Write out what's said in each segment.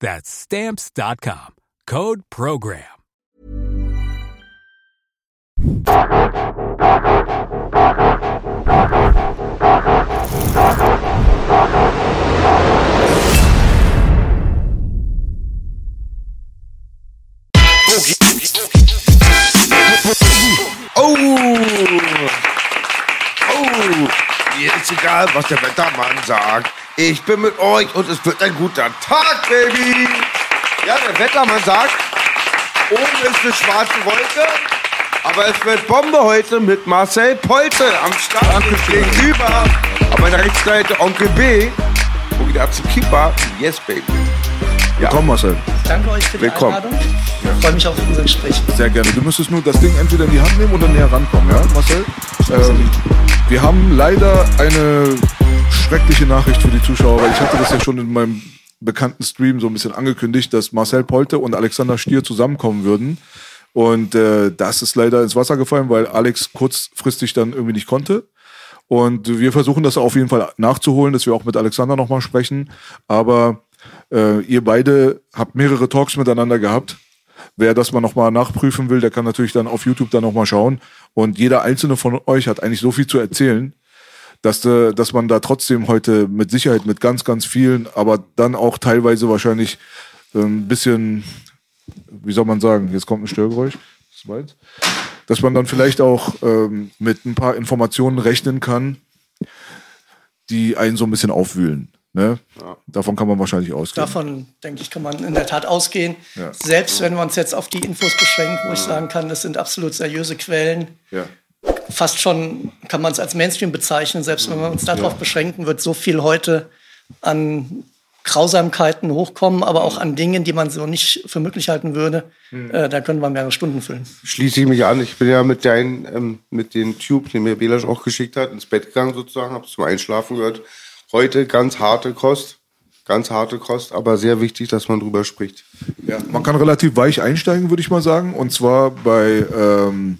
That's stamps.com. Code program. Oh! Oh! Ist egal, was der Wettermann sagt. Ich bin mit euch und es wird ein guter Tag, Baby! Ja, der Wettermann sagt, oben ist eine schwarze Wolke, aber es wird Bombe heute mit Marcel Polte am Start Danke schön. gegenüber. Auf meiner rechten Seite Onkel B. Wo geht ab zum Keeper? Yes, Baby. Komm, Marcel. Danke euch für die Willkommen. Einladung. Ich freue mich auf unser Gespräch. Sehr gerne. Du müsstest nur das Ding entweder in die Hand nehmen oder näher rankommen, ja, Marcel? Ähm, wir haben leider eine schreckliche Nachricht für die Zuschauer, weil ich hatte das ja schon in meinem bekannten Stream so ein bisschen angekündigt, dass Marcel Polte und Alexander Stier zusammenkommen würden. Und äh, das ist leider ins Wasser gefallen, weil Alex kurzfristig dann irgendwie nicht konnte. Und wir versuchen das auf jeden Fall nachzuholen, dass wir auch mit Alexander nochmal sprechen. Aber äh, ihr beide habt mehrere Talks miteinander gehabt. Wer das mal nochmal nachprüfen will, der kann natürlich dann auf YouTube dann nochmal schauen. Und jeder einzelne von euch hat eigentlich so viel zu erzählen, dass, äh, dass man da trotzdem heute mit Sicherheit mit ganz, ganz vielen, aber dann auch teilweise wahrscheinlich äh, ein bisschen, wie soll man sagen, jetzt kommt ein Störgeräusch, das ist meins. dass man dann vielleicht auch ähm, mit ein paar Informationen rechnen kann, die einen so ein bisschen aufwühlen. Ne? Davon kann man wahrscheinlich ausgehen. Davon, denke ich, kann man in der Tat ausgehen. Ja. Selbst wenn wir uns jetzt auf die Infos beschränken, wo ich sagen kann, das sind absolut seriöse Quellen. Ja. Fast schon kann man es als Mainstream bezeichnen. Selbst wenn wir uns darauf beschränken, wird so viel heute an Grausamkeiten hochkommen, aber auch an Dingen, die man so nicht für möglich halten würde. Äh, da können wir mehrere Stunden füllen. Schließe ich mich an. Ich bin ja mit, deinen, ähm, mit den Tube, den mir Belasch auch geschickt hat, ins Bett gegangen sozusagen, habe zum Einschlafen gehört. Heute ganz harte Kost. Ganz harte Kost, aber sehr wichtig, dass man drüber spricht. Ja, man kann relativ weich einsteigen, würde ich mal sagen. Und zwar bei ähm,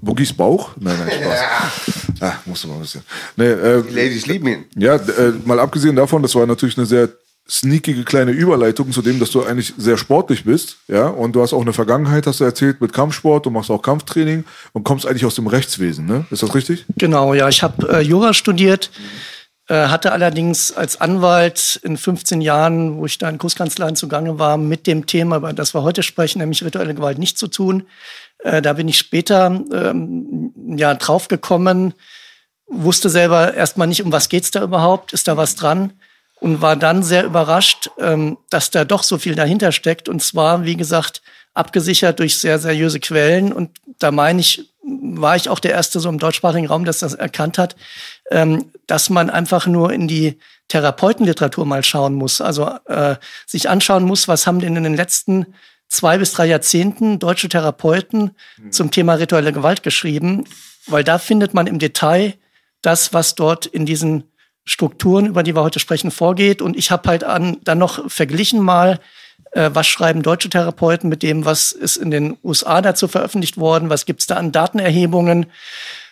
Boogies Bauch. Nein, nein, Spaß. Ah, musste mal ein bisschen. Nee, äh, Die Ladies lieben ihn. ja, äh, mal abgesehen davon, das war natürlich eine sehr sneakige kleine Überleitung zu dem, dass du eigentlich sehr sportlich bist, ja, und du hast auch eine Vergangenheit, hast du erzählt, mit Kampfsport, du machst auch Kampftraining und kommst eigentlich aus dem Rechtswesen, ne? Ist das richtig? Genau, ja, ich habe äh, Jura studiert, hatte allerdings als Anwalt in 15 Jahren, wo ich da in Großkanzleien zugange war, mit dem Thema, über das wir heute sprechen, nämlich rituelle Gewalt, nichts zu tun. Äh, da bin ich später ähm, ja draufgekommen, wusste selber erstmal nicht, um was geht's da überhaupt, ist da was dran und war dann sehr überrascht, ähm, dass da doch so viel dahinter steckt und zwar, wie gesagt, abgesichert durch sehr seriöse Quellen und da meine ich, war ich auch der Erste so im deutschsprachigen Raum, der das erkannt hat, dass man einfach nur in die Therapeutenliteratur mal schauen muss, also äh, sich anschauen muss, was haben denn in den letzten zwei bis drei Jahrzehnten deutsche Therapeuten zum Thema rituelle Gewalt geschrieben, weil da findet man im Detail das, was dort in diesen Strukturen, über die wir heute sprechen, vorgeht. Und ich habe halt an, dann noch verglichen mal, äh, was schreiben deutsche Therapeuten mit dem, was ist in den USA dazu veröffentlicht worden, was gibt's da an Datenerhebungen.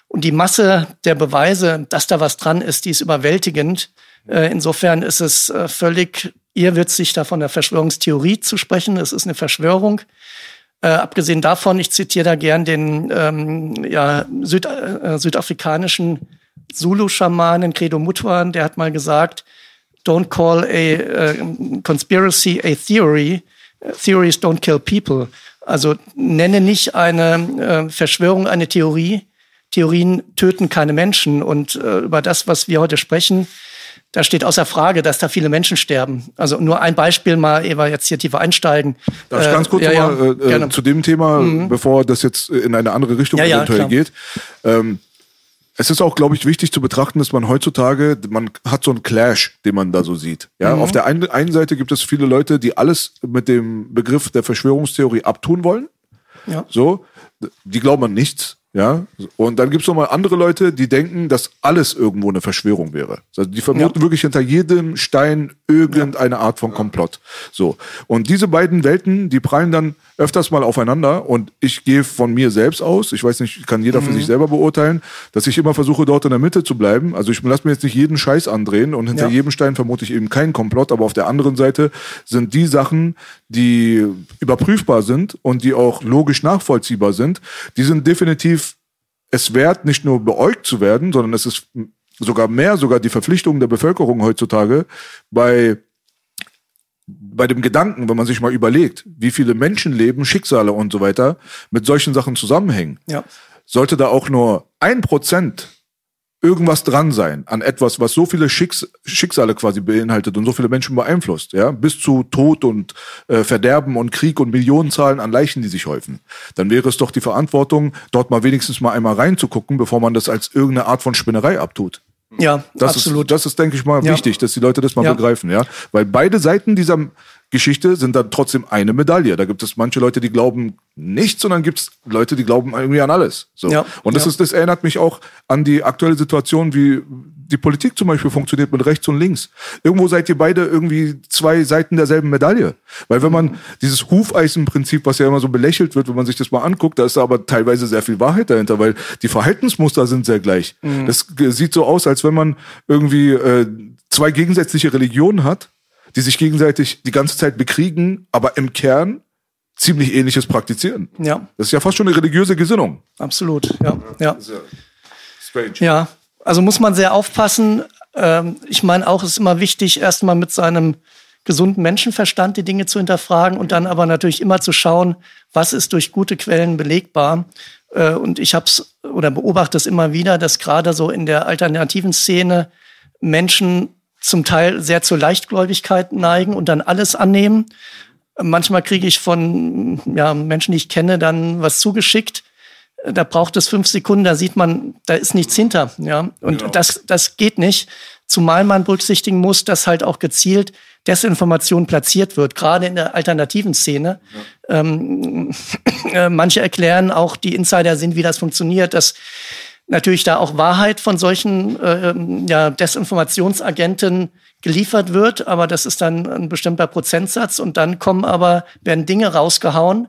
Und die Masse der Beweise, dass da was dran ist, die ist überwältigend. Äh, insofern ist es äh, völlig irrwitzig, da von der Verschwörungstheorie zu sprechen. Es ist eine Verschwörung. Äh, abgesehen davon, ich zitiere da gern den ähm, ja, Süd, äh, südafrikanischen Zulu-Schamanen Credo Mutwan, der hat mal gesagt, don't call a äh, conspiracy a theory. Theories don't kill people. Also nenne nicht eine äh, Verschwörung eine Theorie. Theorien töten keine Menschen. Und äh, über das, was wir heute sprechen, da steht außer Frage, dass da viele Menschen sterben. Also nur ein Beispiel mal, Eva, jetzt hier tiefer einsteigen. Darf ich ganz kurz äh, ja, mal äh, gerne. zu dem Thema, bevor das jetzt in eine andere Richtung Ja, eventuell geht. Ähm, es ist auch, glaube ich, wichtig zu betrachten, dass man heutzutage, man hat so einen Clash, den man da so sieht. Ja, Mhm. auf der einen, einen Seite gibt es viele Leute, die alles mit dem Begriff der Verschwörungstheorie abtun wollen. Ja. So, die glauben an nichts. Ja, und dann gibt es nochmal andere Leute, die denken, dass alles irgendwo eine Verschwörung wäre. Also die vermuten Ja. wirklich hinter jedem Stein irgendeine Art von Komplott. So. Und diese beiden Welten, die prallen dann öfters mal aufeinander und ich gehe von mir selbst aus, ich weiß nicht, kann jeder für sich selber beurteilen, dass ich immer versuche, dort in der Mitte zu bleiben. Also ich lasse mir jetzt nicht jeden Scheiß andrehen und hinter Ja. jedem Stein vermute ich eben keinen Komplott, aber auf der anderen Seite sind die Sachen, die überprüfbar sind und die auch logisch nachvollziehbar sind, die sind definitiv es wert, nicht nur beäugt zu werden, sondern es ist sogar mehr, sogar die Verpflichtung der Bevölkerung heutzutage bei bei dem Gedanken, wenn man sich mal überlegt, wie viele Menschenleben, Schicksale und so weiter mit solchen Sachen zusammenhängen, Ja. sollte da auch nur ein Prozent irgendwas dran sein an etwas, was so viele Schicks Schicksale quasi beinhaltet und so viele Menschen beeinflusst, ja, bis zu Tod und äh, Verderben und Krieg und Millionenzahlen an Leichen, die sich häufen, dann wäre es doch die Verantwortung, dort mal wenigstens mal einmal reinzugucken, bevor man das als irgendeine Art von Spinnerei abtut. Ja, Das absolut. Ist, das ist, denke ich mal, Ja. wichtig, dass die Leute das mal Ja. begreifen, ja. Weil beide Seiten dieser Geschichte sind dann trotzdem eine Medaille. Da gibt es manche Leute, die glauben nichts, und dann gibt es Leute, die glauben irgendwie an alles. So. Ja. Und das ist, das erinnert mich auch an die aktuelle Situation, wie die Politik zum Beispiel funktioniert mit rechts und links. Irgendwo seid ihr beide irgendwie zwei Seiten derselben Medaille. Weil wenn man dieses Hufeisenprinzip, was ja immer so belächelt wird, wenn man sich das mal anguckt, da ist aber teilweise sehr viel Wahrheit dahinter, weil die Verhaltensmuster sind sehr gleich. Das g- sieht so aus, als wenn man irgendwie äh, zwei gegensätzliche Religionen hat, die sich gegenseitig die ganze Zeit bekriegen, aber im Kern ziemlich ähnliches praktizieren. Ja, Das ist ja fast schon eine religiöse Gesinnung. absolut. Ja, ja. Strange. Ja, also muss man sehr aufpassen. Ähm, ich meine auch, es ist immer wichtig, erstmal mit seinem gesunden Menschenverstand die Dinge zu hinterfragen und dann aber natürlich immer zu schauen, was ist durch gute Quellen belegbar. Äh, und ich habe es oder beobachte es immer wieder, dass gerade so in der alternativen Szene Menschen zum Teil sehr zur Leichtgläubigkeit neigen und dann alles annehmen. Manchmal kriege ich von ja, Menschen, die ich kenne, dann was zugeschickt. Da braucht es fünf Sekunden, da sieht man, da ist nichts hinter. Ja? Und das, das geht nicht. Zumal man berücksichtigen muss, dass halt auch gezielt Desinformation platziert wird, gerade in der alternativen Szene. Ähm, äh, manche erklären auch, die Insider sind, wie das funktioniert, dass natürlich da auch Wahrheit von solchen äh, ja, Desinformationsagenten geliefert wird, aber das ist dann ein bestimmter Prozentsatz und dann kommen aber, werden Dinge rausgehauen,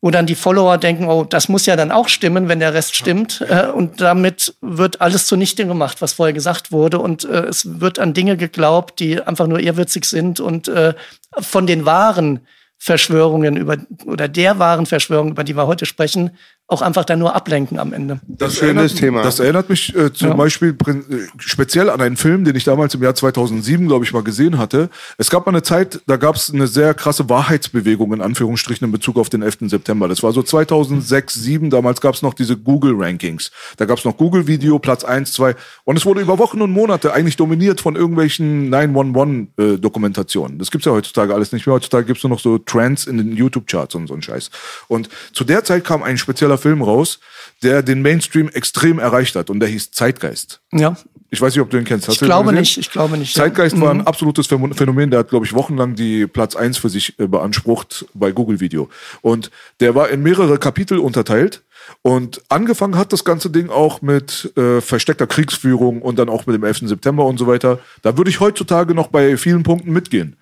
wo dann die Follower denken, oh, das muss ja dann auch stimmen, wenn der Rest stimmt. Äh, und damit wird alles zunichte gemacht, was vorher gesagt wurde. Und äh, es wird an Dinge geglaubt, die einfach nur irrwitzig sind und äh, von den wahren Verschwörungen über oder der wahren Verschwörung, über die wir heute sprechen, auch einfach dann nur ablenken am Ende. Das Schönes erinnert, Thema. Das erinnert mich äh, zum Ja. Beispiel äh, speziell an einen Film, den ich damals im Jahr 2007, glaube ich, mal gesehen hatte. Es gab mal eine Zeit, da gab es eine sehr krasse Wahrheitsbewegung in Anführungsstrichen in Bezug auf den 11. September. Das war so 2006, 2007, damals gab es noch diese Google-Rankings. Da gab es noch Google-Video, Platz 1, 2 und es wurde über Wochen und Monate eigentlich dominiert von irgendwelchen 911-Dokumentationen. das gibt's ja heutzutage alles nicht mehr. Heutzutage gibt's nur noch so Trends in den YouTube-Charts und so ein Scheiß. Und zu der Zeit kam ein spezieller Film raus, der den Mainstream extrem erreicht hat und der hieß Zeitgeist. Ja, Ich weiß nicht, ob du ihn kennst. Hast ich glaube nicht. Ich glaube nicht. ja. Zeitgeist war ein absolutes Phänomen- Phänomen. Der hat, glaube ich, wochenlang die Platz 1 für sich äh, beansprucht bei Google Video. Und der war in mehrere Kapitel unterteilt. Und angefangen hat das ganze Ding auch mit äh, versteckter Kriegsführung und dann auch mit dem 11. September und so weiter. Da würde ich heutzutage noch bei vielen Punkten mitgehen.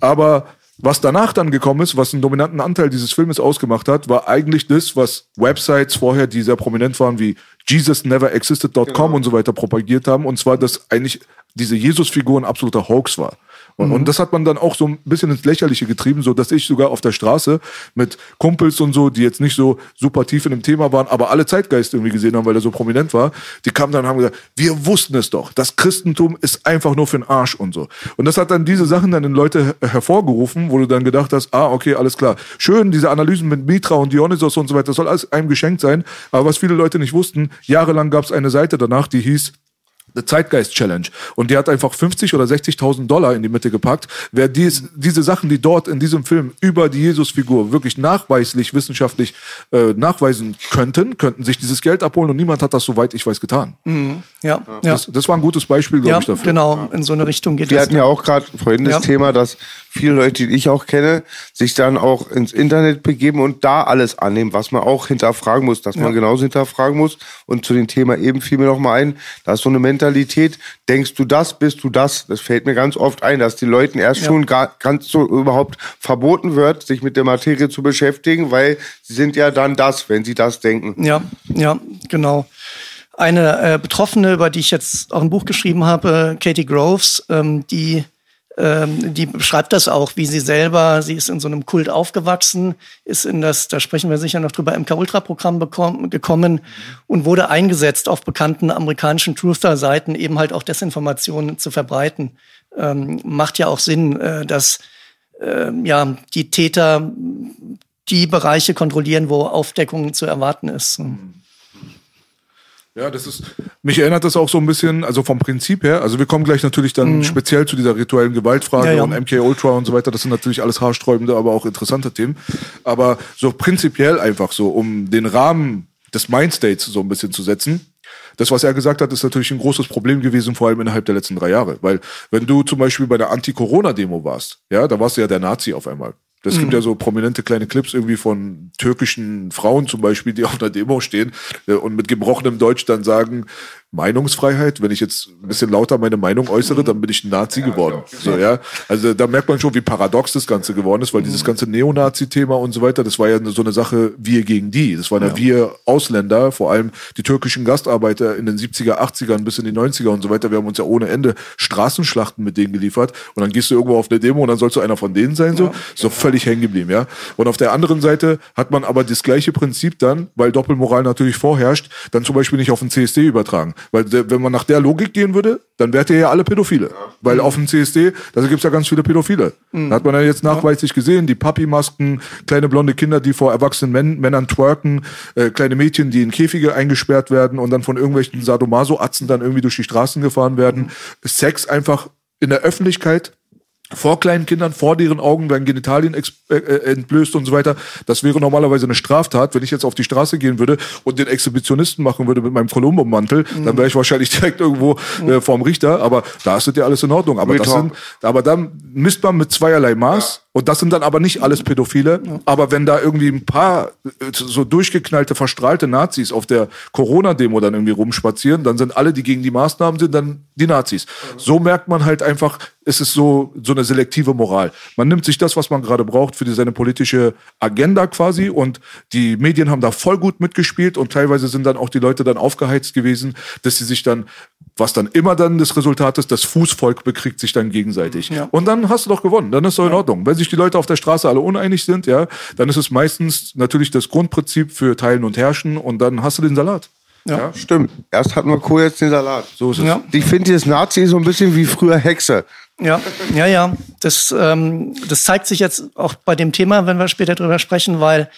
Aber was danach dann gekommen ist, was einen dominanten Anteil dieses Filmes ausgemacht hat, war eigentlich das, was Websites vorher, die sehr prominent waren, wie JesusNeverExisted.com und so weiter propagiert haben. Und zwar, dass eigentlich diese Jesus-Figur ein absoluter Hoax war. Und, und das hat man dann auch so ein bisschen ins Lächerliche getrieben, so dass ich sogar auf der Straße mit Kumpels und so, die jetzt nicht so super tief in dem Thema waren, aber alle Zeitgeist irgendwie gesehen haben, weil er so prominent war, die kamen dann und haben gesagt, wir wussten es doch, das Christentum ist einfach nur für den Arsch und so. Und das hat dann diese Sachen dann in Leute hervorgerufen, wo du dann gedacht hast, ah, okay, alles klar. Schön, diese Analysen mit Mitra und Dionysos und so weiter, das soll alles einem geschenkt sein. Aber was viele Leute nicht wussten, jahrelang gab es eine Seite danach, die hieß Zeitgeist Challenge. Und die hat einfach 50 oder 60.000 Dollar in die Mitte gepackt. Wer dies, diese Sachen, die dort in diesem Film über die Jesusfigur wirklich nachweislich, wissenschaftlich äh, nachweisen könnten, könnten sich dieses Geld abholen und niemand hat das, soweit ich weiß, getan. Mhm. Ja, ja. Das, das war ein gutes Beispiel, glaube ja, ich, dafür. Genau, in so eine Richtung geht Wir das. hatten ja auch gerade vorhin das Ja. Thema, dass viele Leute, die ich auch kenne, sich dann auch ins Internet begeben und da alles annehmen, was man auch hinterfragen muss, dass man genauso hinterfragen muss. Und zu dem Thema eben fiel mir noch mal ein, da ist so eine Mentalität, denkst du das, bist du das. Das fällt mir ganz oft ein, dass die Leuten erst Ja. schon gar, ganz so überhaupt verboten wird, sich mit der Materie zu beschäftigen, weil sie sind ja dann das, wenn sie das denken. Ja, ja, genau. Eine äh, Betroffene, über die ich jetzt auch ein Buch geschrieben habe, Katie Groves, ähm, die, ähm, die beschreibt das auch, wie sie selber, sie ist in so einem Kult aufgewachsen, ist in das, da sprechen wir sicher noch drüber, MK-Ultra-Programm gekommen und wurde eingesetzt, auf bekannten amerikanischen Truther-Seiten eben halt auch Desinformationen zu verbreiten. Ähm, macht ja auch Sinn, äh, dass ähm, ja, die Täter die Bereiche kontrollieren, wo Aufdeckung zu erwarten ist. Ja, das ist, mich erinnert das auch so ein bisschen, also vom Prinzip her, also wir kommen gleich natürlich dann speziell zu dieser rituellen Gewaltfrage Mhm. Ja, ja. und MK Ultra und so weiter, das sind natürlich alles haarsträubende, aber auch interessante Themen. Aber so prinzipiell einfach so, um den Rahmen des Mindstates so ein bisschen zu setzen. Das, was er gesagt hat, ist natürlich ein großes Problem gewesen, vor allem innerhalb der letzten drei Jahre. Weil, wenn du zum Beispiel bei der Anti-Corona-Demo warst, ja, da warst du ja der Nazi auf einmal. Es gibt ja so prominente kleine Clips irgendwie von türkischen Frauen zum Beispiel, die auf einer Demo stehen äh, und mit gebrochenem Deutsch dann sagen, Meinungsfreiheit, wenn ich jetzt ein bisschen lauter meine Meinung äußere, dann bin ich ein Nazi geworden. So, ja. Also da merkt man schon, wie paradox das Ganze geworden ist, weil dieses ganze Neonazi-Thema und so weiter, das war ja so eine Sache wir gegen die. Das waren ja, wir Ausländer, vor allem die türkischen Gastarbeiter in den 70er, 80ern bis in die 90er und so weiter. Wir haben uns ja ohne Ende Straßenschlachten mit denen geliefert. Und dann gehst du irgendwo auf eine Demo und dann sollst du einer von denen sein, so. So völlig hängen geblieben, ja. Und auf der anderen Seite hat man aber das gleiche Prinzip dann, weil Doppelmoral natürlich vorherrscht, dann zum Beispiel nicht auf den CSD übertragen. Weil wenn man nach der Logik gehen würde, dann wärt ihr ja alle Pädophile. Weil auf dem CSD, da gibt's ja ganz viele Pädophile. Da hat man ja jetzt nachweislich gesehen, die Papi-Masken, kleine blonde Kinder, die vor erwachsenen Män Männern twerken, äh, kleine Mädchen, die in Käfige eingesperrt werden und dann von irgendwelchen Sadomaso-Atzen dann irgendwie durch die Straßen gefahren werden. Sex einfach in der Öffentlichkeit vor kleinen Kindern, vor deren Augen werden Genitalien äh, äh, entblößt und so weiter. Das wäre normalerweise eine Straftat. Wenn ich jetzt auf die Straße gehen würde und den Exhibitionisten machen würde mit meinem Columbo-Mantel, dann wäre ich wahrscheinlich direkt irgendwo äh, vorm Richter. Aber da ist das ja alles in Ordnung. Aber, das sind, aber dann misst man mit zweierlei Maß. Und das sind dann aber nicht alles Pädophile. Aber wenn da irgendwie ein paar äh, so durchgeknallte, verstrahlte Nazis auf der Corona-Demo dann irgendwie rumspazieren, dann sind alle, die gegen die Maßnahmen sind, dann die Nazis. So merkt man halt einfach, es ist so, so eine selektive Moral. Man nimmt sich das, was man gerade braucht für die, seine politische Agenda quasi und die Medien haben da voll gut mitgespielt und teilweise sind dann auch die Leute dann aufgeheizt gewesen, dass sie sich dann, was dann immer dann das Resultat ist, das Fußvolk bekriegt sich dann gegenseitig. Ja. Und dann hast du doch gewonnen, dann ist doch in Ordnung. Wenn sich die Leute auf der Straße alle uneinig sind, ja, dann ist es meistens natürlich das Grundprinzip für Teilen und Herrschen und dann hast du den Salat. Ja. Stimmt. Erst hatten wir Kohl, jetzt den Salat. So ist es. Ja. Ich finde dieses Nazi so ein bisschen wie früher Hexe. Ja, ja, ja. Das, ähm, das zeigt sich jetzt auch bei dem Thema, wenn wir später drüber sprechen, weil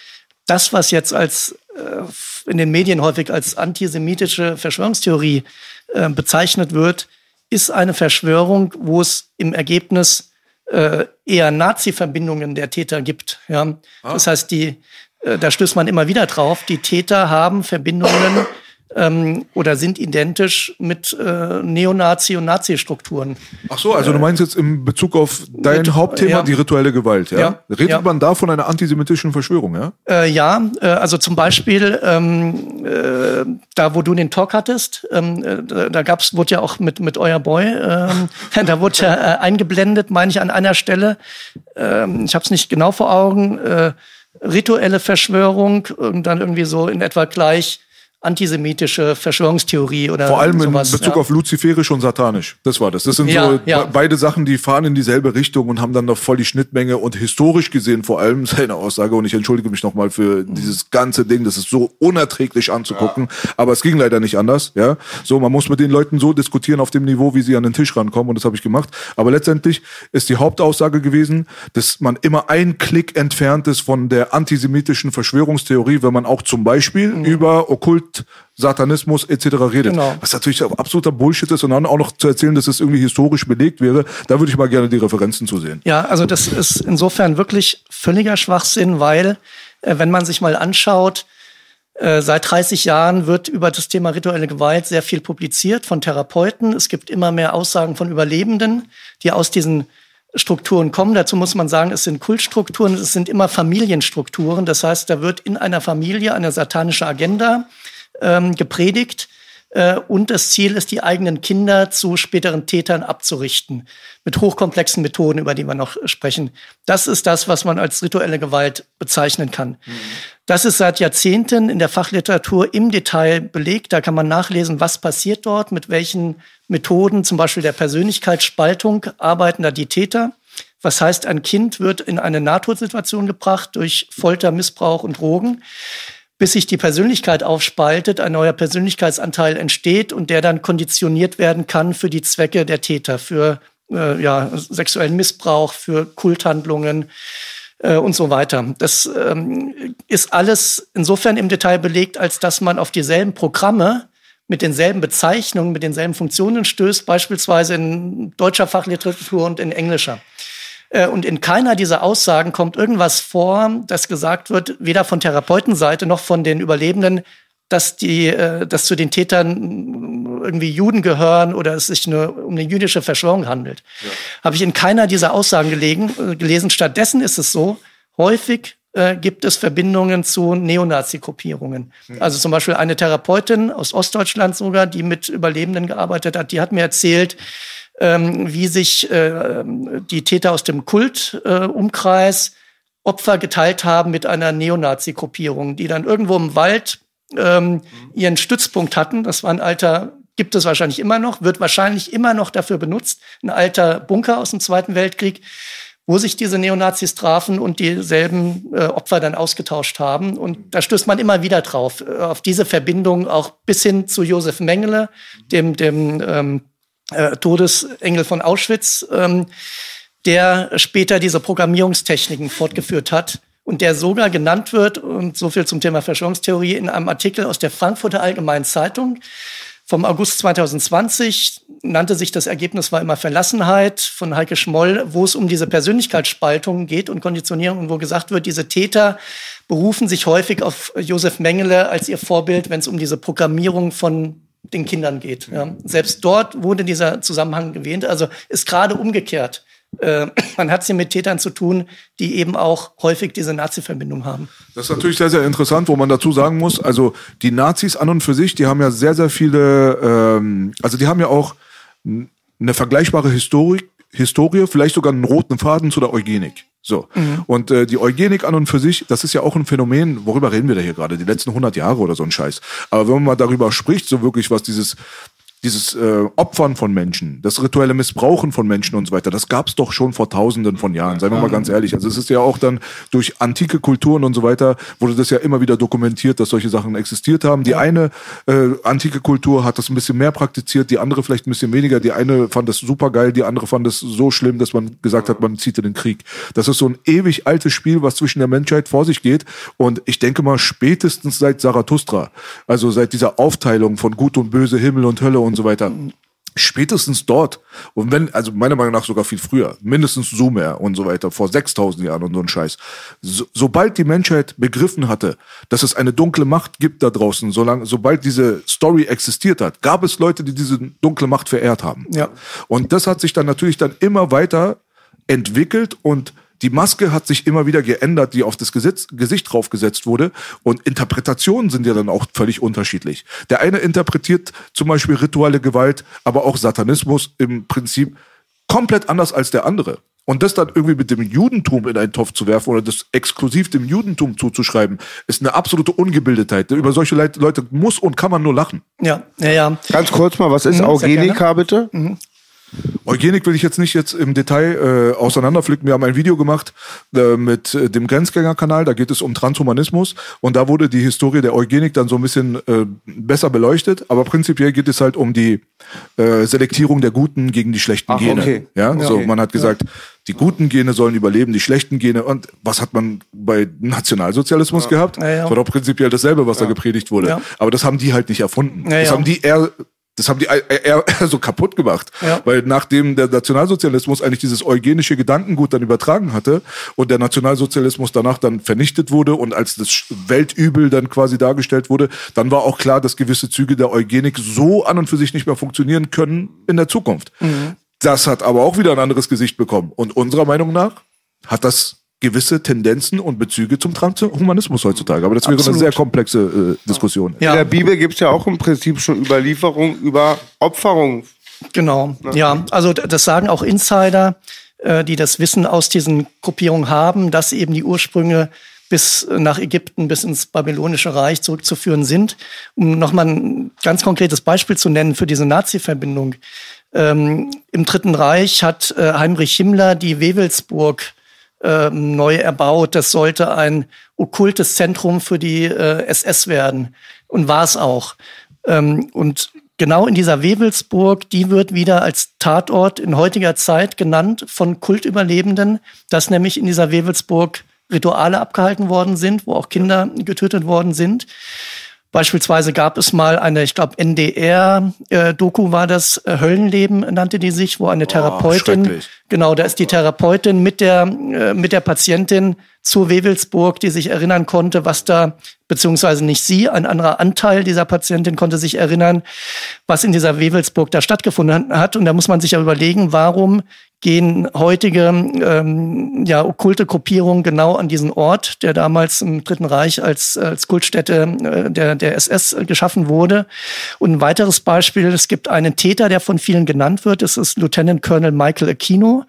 das, was jetzt als äh, in den Medien häufig als antisemitische Verschwörungstheorie äh, bezeichnet wird, ist eine Verschwörung, wo es im Ergebnis äh, eher Nazi-Verbindungen der Täter gibt. Ja? Das heißt, die, äh, da stößt man immer wieder drauf, die Täter haben Verbindungen ähm, oder sind identisch mit äh, Neonazi- und Nazi-Strukturen. Ach so, also du meinst jetzt im Bezug auf dein Mit- Hauptthema, ja. die rituelle Gewalt, ja? Ja. Redet Ja. man da von einer antisemitischen Verschwörung, ja? Äh, ja, äh, also zum Beispiel ähm, äh, da, wo du den Talk hattest, ähm, äh, da, da gab's, wurde ja auch mit mit euer Boy, ähm, da wurde ja äh, eingeblendet, meine ich an einer Stelle. Ähm, ich habe es nicht genau vor Augen. Äh, rituelle Verschwörung dann irgendwie so in etwa gleich antisemitische Verschwörungstheorie oder Vor allem sowas, in Bezug ja. auf luziferisch und satanisch. Das war das. Das sind Ja, so ja. be- beide Sachen, die fahren in dieselbe Richtung und haben dann noch voll die Schnittmenge und historisch gesehen vor allem seine Aussage und ich entschuldige mich nochmal für dieses ganze Ding, das ist so unerträglich anzugucken, aber es ging leider nicht anders, ja. So, man muss mit den Leuten so diskutieren auf dem Niveau, wie sie an den Tisch rankommen und das habe ich gemacht, aber letztendlich ist die Hauptaussage gewesen, dass man immer ein Klick entfernt ist von der antisemitischen Verschwörungstheorie, wenn man auch zum Beispiel über Okkult Satanismus etc. redet. Genau. Was natürlich absoluter Bullshit ist und dann auch noch zu erzählen, dass es irgendwie historisch belegt wäre, da würde ich mal gerne die Referenzen zu sehen. Ja, also das ist insofern wirklich völliger Schwachsinn, weil äh, wenn man sich mal anschaut, äh, seit 30 Jahren wird über das Thema rituelle Gewalt sehr viel publiziert von Therapeuten. Es gibt immer mehr Aussagen von Überlebenden, die aus diesen Strukturen kommen. Dazu muss man sagen, es sind Kultstrukturen, es sind immer Familienstrukturen. Das heißt, da wird in einer Familie eine satanische Agenda ähm, gepredigt. Äh, und das Ziel ist, die eigenen Kinder zu späteren Tätern abzurichten. Mit hochkomplexen Methoden, über die wir noch sprechen. Das ist das, was man als rituelle Gewalt bezeichnen kann. Das ist seit Jahrzehnten in der Fachliteratur im Detail belegt. Da kann man nachlesen, was passiert dort, mit welchen Methoden, zum Beispiel der Persönlichkeitsspaltung, arbeiten da die Täter. Was heißt, ein Kind wird in eine Nahtodsituation gebracht durch Folter, Missbrauch und Drogen bis sich die Persönlichkeit aufspaltet, ein neuer Persönlichkeitsanteil entsteht und der dann konditioniert werden kann für die Zwecke der Täter, für äh, ja, sexuellen Missbrauch, für Kulthandlungen äh, und so weiter. Das ähm, ist alles insofern im Detail belegt, als dass man auf dieselben Programme mit denselben Bezeichnungen, mit denselben Funktionen stößt, beispielsweise in deutscher Fachliteratur und in englischer. Äh, Und in keiner dieser Aussagen kommt irgendwas vor, das gesagt wird, weder von Therapeutenseite noch von den Überlebenden, dass die, äh, dass zu den Tätern irgendwie Juden gehören oder es sich nur um eine jüdische Verschwörung handelt. Habe ich in keiner dieser Aussagen gelegen, äh, gelesen. Stattdessen ist es so, häufig äh, gibt es Verbindungen zu Neonazi-Gruppierungen. Also zum Beispiel eine Therapeutin aus Ostdeutschland sogar, die mit Überlebenden gearbeitet hat, die hat mir erzählt, ähm, wie sich äh, die Täter aus dem Kultumkreis äh, Opfer geteilt haben mit einer Neonazi-Gruppierung, die dann irgendwo im Wald ähm, ihren Stützpunkt hatten. Das war ein alter, gibt es wahrscheinlich immer noch, wird wahrscheinlich immer noch dafür benutzt, ein alter Bunker aus dem Zweiten Weltkrieg, wo sich diese Neonazis trafen und dieselben äh, Opfer dann ausgetauscht haben. Und da stößt man immer wieder drauf, äh, auf diese Verbindung auch bis hin zu Josef Mengele, dem, dem ähm, äh, Todesengel von Auschwitz, ähm, der später diese Programmierungstechniken fortgeführt hat und der sogar genannt wird, und so viel zum Thema Verschwörungstheorie, in einem Artikel aus der Frankfurter Allgemeinen Zeitung vom August 2020 nannte sich das Ergebnis war immer Verlassenheit von Heike Schmoll, wo es um diese Persönlichkeitsspaltung geht und Konditionierung und wo gesagt wird, diese Täter berufen sich häufig auf Josef Mengele als ihr Vorbild, wenn es um diese Programmierung von den Kindern geht. Ja. Selbst dort wurde dieser Zusammenhang gewähnt. Also ist gerade umgekehrt. Äh, man hat es hier mit Tätern zu tun, die eben auch häufig diese Nazi-Verbindung haben. Das ist natürlich sehr, sehr interessant, wo man dazu sagen muss, also die Nazis an und für sich, die haben ja sehr, sehr viele, ähm, also die haben ja auch eine vergleichbare Historik, Historie, vielleicht sogar einen roten Faden zu der Eugenik. So. Und äh, die Eugenik an und für sich, das ist ja auch ein Phänomen, worüber reden wir da hier gerade, die letzten 100 Jahre oder so ein Scheiß. Aber wenn man mal darüber spricht, so wirklich, was dieses dieses äh, Opfern von Menschen, das rituelle Missbrauchen von Menschen und so weiter, das gab's doch schon vor Tausenden von Jahren, seien wir mal ganz ehrlich. Also es ist ja auch dann durch antike Kulturen und so weiter, wurde das ja immer wieder dokumentiert, dass solche Sachen existiert haben. Die eine äh, antike Kultur hat das ein bisschen mehr praktiziert, die andere vielleicht ein bisschen weniger. Die eine fand das super geil, die andere fand es so schlimm, dass man gesagt hat, man zieht in den Krieg. Das ist so ein ewig altes Spiel, was zwischen der Menschheit vor sich geht. Und ich denke mal, spätestens seit Zarathustra, also seit dieser Aufteilung von Gut und Böse, Himmel und Hölle und so weiter, spätestens dort und wenn, also meiner Meinung nach sogar viel früher, mindestens Sumer und so weiter, vor 6000 Jahren und so ein Scheiß. So, sobald die Menschheit begriffen hatte, dass es eine dunkle Macht gibt da draußen, solange, sobald diese Story existiert hat, gab es Leute, die diese dunkle Macht verehrt haben. Ja. Und das hat sich dann natürlich dann immer weiter entwickelt und die Maske hat sich immer wieder geändert, die auf das Gesetz, Gesicht draufgesetzt wurde. Und Interpretationen sind ja dann auch völlig unterschiedlich. Der eine interpretiert zum Beispiel rituelle Gewalt, aber auch Satanismus im Prinzip komplett anders als der andere. Und das dann irgendwie mit dem Judentum in einen Topf zu werfen oder das exklusiv dem Judentum zuzuschreiben, ist eine absolute Ungebildetheit. Über solche Leute muss und kann man nur lachen. Ja, ja, ja. Ganz kurz mal, was ist Mhm, Eugenika bitte? Eugenik will ich jetzt nicht jetzt im Detail äh, auseinanderpflücken. Wir haben ein Video gemacht äh, mit äh, dem Grenzgängerkanal, da geht es um Transhumanismus und da wurde die Historie der Eugenik dann so ein bisschen äh, besser beleuchtet, aber prinzipiell geht es halt um die äh, Selektierung der guten gegen die schlechten Ach, Gene. okay. Ja, so Okay. man hat gesagt, die guten Gene sollen überleben, die schlechten Gene und was hat man bei Nationalsozialismus gehabt? Ja, ja. Das war doch prinzipiell dasselbe, was da gepredigt wurde. Ja. Aber das haben die halt nicht erfunden. Ja, das ja. haben die eher das haben die eher, so kaputt gemacht. Ja. Weil nachdem der Nationalsozialismus eigentlich dieses eugenische Gedankengut dann übertragen hatte und der Nationalsozialismus danach dann vernichtet wurde und als das Weltübel dann quasi dargestellt wurde, dann war auch klar, dass gewisse Züge der Eugenik so an und für sich nicht mehr funktionieren können in der Zukunft. Das hat aber auch wieder ein anderes Gesicht bekommen. Und unserer Meinung nach hat das gewisse Tendenzen und Bezüge zum Transhumanismus heutzutage. Aber das wäre eine Absolut. sehr komplexe äh, Diskussion. Ja. In der Bibel gibt es ja auch im Prinzip schon Überlieferung über Opferung. Genau, ja. Also das sagen auch Insider, äh, die das Wissen aus diesen Gruppierungen haben, dass eben die Ursprünge bis nach Ägypten, bis ins babylonische Reich zurückzuführen sind. Um nochmal ein ganz konkretes Beispiel zu nennen für diese Nazi-Verbindung. Ähm, Im Dritten Reich hat äh, Heinrich Himmler die Wewelsburg ähm, neu erbaut. Das sollte ein okkultes Zentrum für die äh, SS werden und war es auch. Ähm, und genau in dieser Wewelsburg, die wird wieder als Tatort in heutiger Zeit genannt von Kultüberlebenden, dass nämlich in dieser Wewelsburg Rituale abgehalten worden sind, wo auch Kinder getötet worden sind. Beispielsweise gab es mal eine, ich glaube, NDR-Doku war das, äh, Höllenleben nannte die sich, wo eine Therapeutin, schrecklich. genau, da ist die Therapeutin mit der, äh, mit der Patientin zur Wewelsburg, die sich erinnern konnte, was da, beziehungsweise nicht sie, ein anderer Anteil dieser Patientin konnte sich erinnern, was in dieser Wewelsburg da stattgefunden hat. Und da muss man sich ja überlegen, warum gehen heutige ähm, ja, okkulte Gruppierungen genau an diesen Ort, der damals im Dritten Reich als, als Kultstätte äh, der, der SS geschaffen wurde. Und ein weiteres Beispiel, es gibt einen Täter, der von vielen genannt wird, das ist Lieutenant Colonel Michael Aquino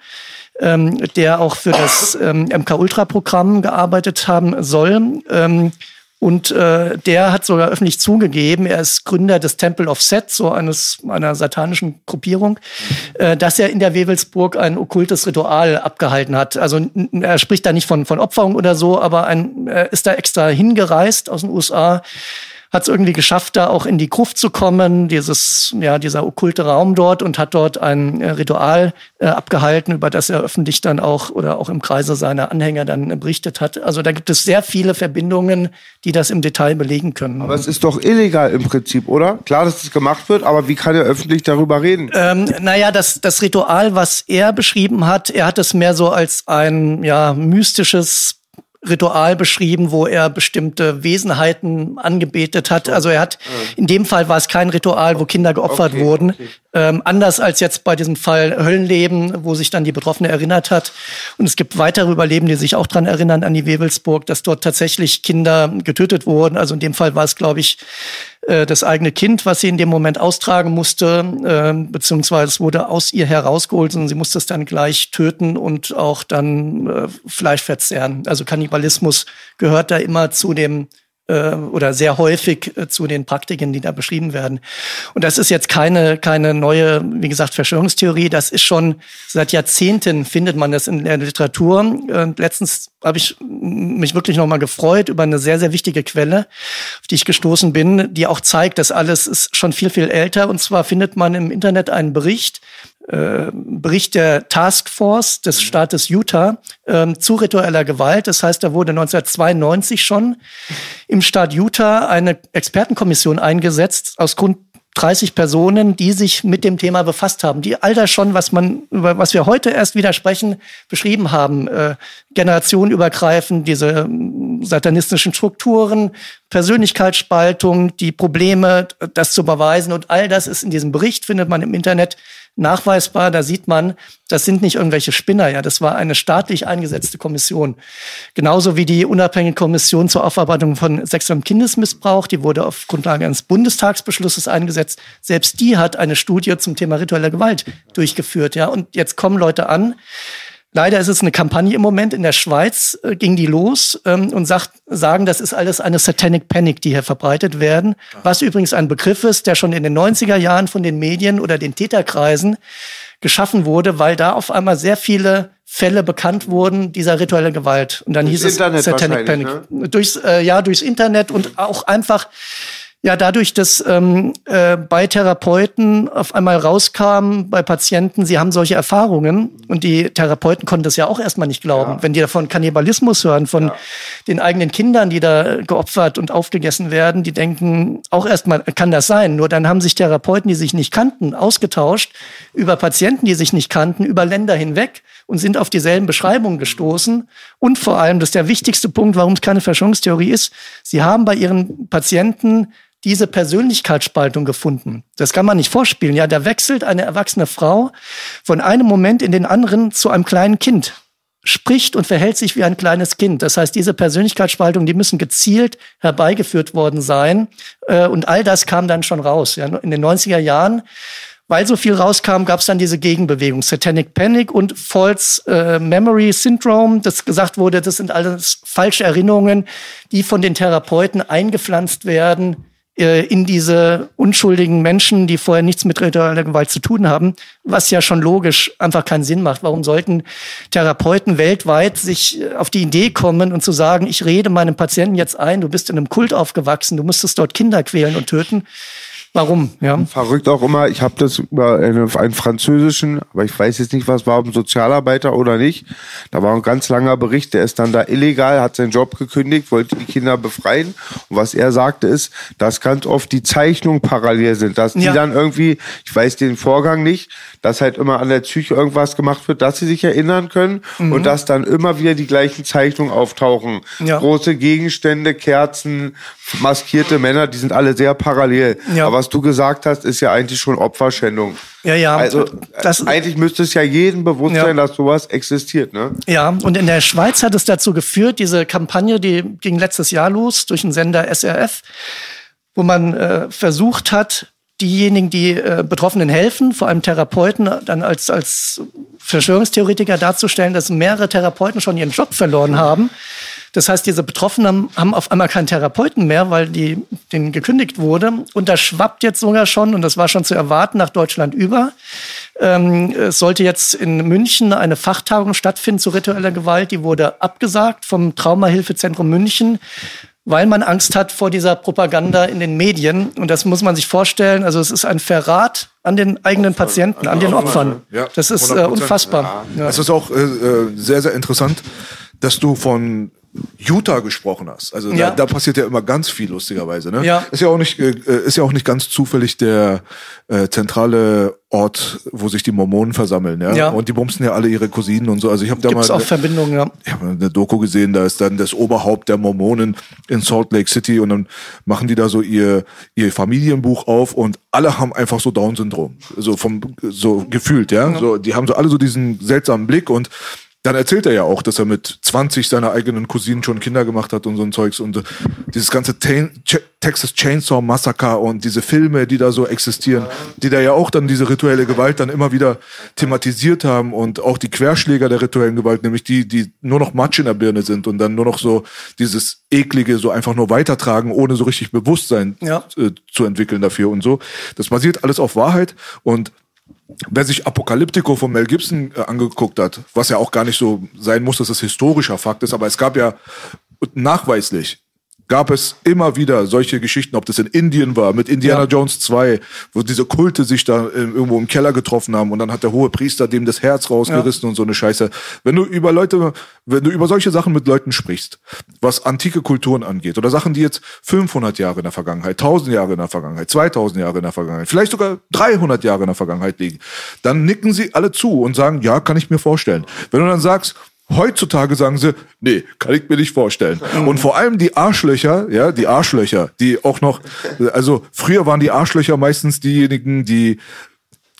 ähm, der auch für das ähm, MK-Ultra-Programm gearbeitet haben soll. Ähm, und äh, der hat sogar öffentlich zugegeben, er ist Gründer des Temple of Set, so eines einer satanischen Gruppierung, äh, dass er in der Wewelsburg ein okkultes Ritual abgehalten hat. Also er spricht da nicht von von Opferung oder so, aber ein, er ist da extra hingereist aus den USA, hat es irgendwie geschafft, da auch in die Gruft zu kommen, dieses, ja, dieser okkulte Raum dort und hat dort ein äh, Ritual äh, abgehalten, über das er öffentlich dann auch oder auch im Kreise seiner Anhänger dann äh, berichtet hat. Also da gibt es sehr viele Verbindungen, die das im Detail belegen können. Aber es ist doch illegal im Prinzip, oder? Klar, dass es gemacht wird, aber wie kann er öffentlich darüber reden? Ähm, naja, das, das Ritual, was er beschrieben hat, er hat es mehr so als ein ja, mystisches Ritual beschrieben, wo er bestimmte Wesenheiten angebetet hat. Also er hat, in dem Fall war es kein Ritual, wo Kinder geopfert Okay, wurden. okay. Ähm, anders als jetzt bei diesem Fall Höllenleben, wo sich dann die Betroffene erinnert hat. Und es gibt weitere Überlebende, die sich auch dran erinnern an die Wewelsburg, dass dort tatsächlich Kinder getötet wurden. Also in dem Fall war es, glaube ich, äh, das eigene Kind, was sie in dem Moment austragen musste, äh, beziehungsweise es wurde aus ihr herausgeholt und sie musste es dann gleich töten und auch dann äh, Fleisch verzehren. Also Kannibalismus gehört da immer zu dem äh, oder sehr häufig äh, zu den Praktiken, die da beschrieben werden. Und das ist jetzt keine, keine neue, wie gesagt, Verschwörungstheorie. Das ist schon seit Jahrzehnten findet man das in der Literatur. Und letztens habe ich mich wirklich nochmal gefreut über eine sehr, sehr wichtige Quelle, auf die ich gestoßen bin, die auch zeigt, dass alles ist schon viel, viel älter. Und zwar findet man im Internet einen Bericht, äh, Bericht der Taskforce des Staates Utah ähm, zu ritueller Gewalt. Das heißt, da wurde 1992 schon im Staat Utah eine Expertenkommission eingesetzt aus Grund 30 Personen, die sich mit dem Thema befasst haben, die all das schon, was man, über was wir heute erst wieder sprechen, beschrieben haben, äh, generationenübergreifend, diese ähm, satanistischen Strukturen, Persönlichkeitsspaltung, die Probleme, das zu beweisen. Und all das ist in diesem Bericht, findet man im Internet nachweisbar. Da sieht man, das sind nicht irgendwelche Spinner, ja, das war eine staatlich eingesetzte Kommission. Genauso wie die unabhängige Kommission zur Aufarbeitung von sexuellem Kindesmissbrauch, die wurde auf Grundlage eines Bundestagsbeschlusses eingesetzt. Selbst die hat eine Studie zum Thema ritueller Gewalt durchgeführt, ja. Und jetzt kommen Leute an, Leider ist es eine Kampagne im Moment. In der Schweiz äh, ging die los ähm, und sagt, sagen, das ist alles eine Satanic Panic, die hier verbreitet werden. Was übrigens ein Begriff ist, der schon in den 90er Jahren von den Medien oder den Täterkreisen geschaffen wurde, weil da auf einmal sehr viele Fälle bekannt wurden dieser rituelle Gewalt. Und dann Durchs hieß Internet es Satanic Panic. ne? Durchs, äh, ja, durchs Internet und auch einfach ja, dadurch, dass ähm, äh, bei Therapeuten auf einmal rauskam, bei Patienten, sie haben solche Erfahrungen und die Therapeuten konnten das ja auch erstmal nicht glauben. Ja. Wenn die davon Kannibalismus hören, von Ja. den eigenen Kindern, die da geopfert und aufgegessen werden, die denken auch erstmal, kann das sein? Nur dann haben sich Therapeuten, die sich nicht kannten, ausgetauscht über Patienten, die sich nicht kannten, über Länder hinweg und sind auf dieselben Beschreibungen gestoßen. Und vor allem, das ist der wichtigste Punkt, warum es keine Verschwörungstheorie ist, sie haben bei ihren Patienten diese Persönlichkeitsspaltung gefunden. Das kann man nicht vorspielen. Ja, da wechselt eine erwachsene Frau von einem Moment in den anderen zu einem kleinen Kind spricht und verhält sich wie ein kleines Kind. Das heißt, diese Persönlichkeitsspaltung, die müssen gezielt herbeigeführt worden sein. Äh, Und all das kam dann schon raus. In den 90er Jahren, weil so viel rauskam, gab es dann diese Gegenbewegung, Satanic Panic und False äh, Memory Syndrome, das gesagt wurde, das sind alles falsche Erinnerungen, die von den Therapeuten eingepflanzt werden in diese unschuldigen Menschen, die vorher nichts mit ritueller Gewalt zu tun haben, was ja schon logisch einfach keinen Sinn macht. Warum sollten Therapeuten weltweit sich äh, auf die Idee kommen und zu sagen, ich rede meinem Patienten jetzt ein, du bist in einem Kult aufgewachsen, du musstest dort Kinder quälen und töten? Warum? Ja. Verrückt auch immer, ich habe das über eine, einen französischen, aber ich weiß jetzt nicht, was war, ein Sozialarbeiter oder nicht. Da war ein ganz langer Bericht, der ist dann da illegal, hat seinen Job gekündigt, wollte die Kinder befreien. Und was er sagte ist, dass ganz oft die Zeichnungen parallel sind, dass die Ja. dann irgendwie, ich weiß den Vorgang nicht, dass halt immer an der Psyche irgendwas gemacht wird, dass sie sich erinnern können und dass dann immer wieder die gleichen Zeichnungen auftauchen. Ja. Große Gegenstände, Kerzen, maskierte Männer, die sind alle sehr parallel. Ja. Aber was du gesagt hast, ist ja eigentlich schon Opferschändung. Ja, ja. Also Das- äh, eigentlich müsste es ja jedem bewusst Ja. sein, dass sowas existiert, ne? Ja, und in der Schweiz hat es dazu geführt, diese Kampagne, die ging letztes Jahr los durch den Sender SRF, wo man äh, versucht hat, diejenigen, die äh, Betroffenen helfen, vor allem Therapeuten, dann als, als Verschwörungstheoretiker darzustellen, dass mehrere Therapeuten schon ihren Job verloren haben. Das heißt, diese Betroffenen haben auf einmal keinen Therapeuten mehr, weil die, denen gekündigt wurde. Und das schwappt jetzt sogar schon, und das war schon zu erwarten, nach Deutschland über. Ähm, es sollte jetzt in München eine Fachtagung stattfinden zu ritueller Gewalt. Die wurde abgesagt vom Traumahilfezentrum München, weil man Angst hat vor dieser Propaganda in den Medien. Und das muss man sich vorstellen. Also es ist ein Verrat an den eigenen Patienten, an den Opfern. Ja, Das ist äh, 100%. unfassbar. Ja. Es ist auch äh, äh, sehr, sehr interessant, dass du von Utah gesprochen hast. Also Ja. da, da passiert ja immer ganz viel lustigerweise. Ne? Ja. Ist ja auch nicht, äh, ist ja auch nicht ganz zufällig der äh, zentrale Ort, wo sich die Mormonen versammeln. Ja? Ja. Und die bumsen ja alle ihre Cousinen und so. Also ich habe da mal auch Verbindungen, ja. ich habe eine Doku gesehen, da ist dann das Oberhaupt der Mormonen in Salt Lake City und dann machen die da so ihr, ihr Familienbuch auf und alle haben einfach so Down-Syndrom. So vom, so gefühlt, ja. So, die haben so alle so diesen seltsamen Blick und dann erzählt er ja auch, dass er mit 20 seiner eigenen Cousinen schon Kinder gemacht hat und so ein Zeugs und äh, dieses ganze Texas Chainsaw Massacre und diese Filme, die da so existieren, die da ja auch dann diese rituelle Gewalt dann immer wieder thematisiert haben und auch die Querschläger der rituellen Gewalt, nämlich die, die nur noch Matsch in der Birne sind und dann nur noch so dieses eklige so einfach nur weitertragen, ohne so richtig Bewusstsein Ja. äh, zu entwickeln dafür und so. Das basiert alles auf Wahrheit und Wer sich Apokalyptico von Mel Gibson äh, angeguckt hat, was ja auch gar nicht so sein muss, dass es historischer Fakt ist, aber es gab ja nachweislich gab es immer wieder solche Geschichten, ob das in Indien war, mit Indiana Ja. Jones 2, wo diese Kulte sich da äh, irgendwo im Keller getroffen haben und dann hat der hohe Priester dem das Herz rausgerissen und so eine Scheiße. Wenn du über Leute, wenn du über solche Sachen mit Leuten sprichst, was antike Kulturen angeht oder Sachen, die jetzt 500 Jahre in der Vergangenheit, 1000 Jahre in der Vergangenheit, 2000 Jahre in der Vergangenheit, vielleicht sogar 300 Jahre in der Vergangenheit liegen, dann nicken sie alle zu und sagen, ja, kann ich mir vorstellen. Wenn du dann sagst, Heutzutage sagen sie, nee, kann ich mir nicht vorstellen. Und vor allem die Arschlöcher, ja, die Arschlöcher, die auch noch, also früher waren die Arschlöcher meistens diejenigen, die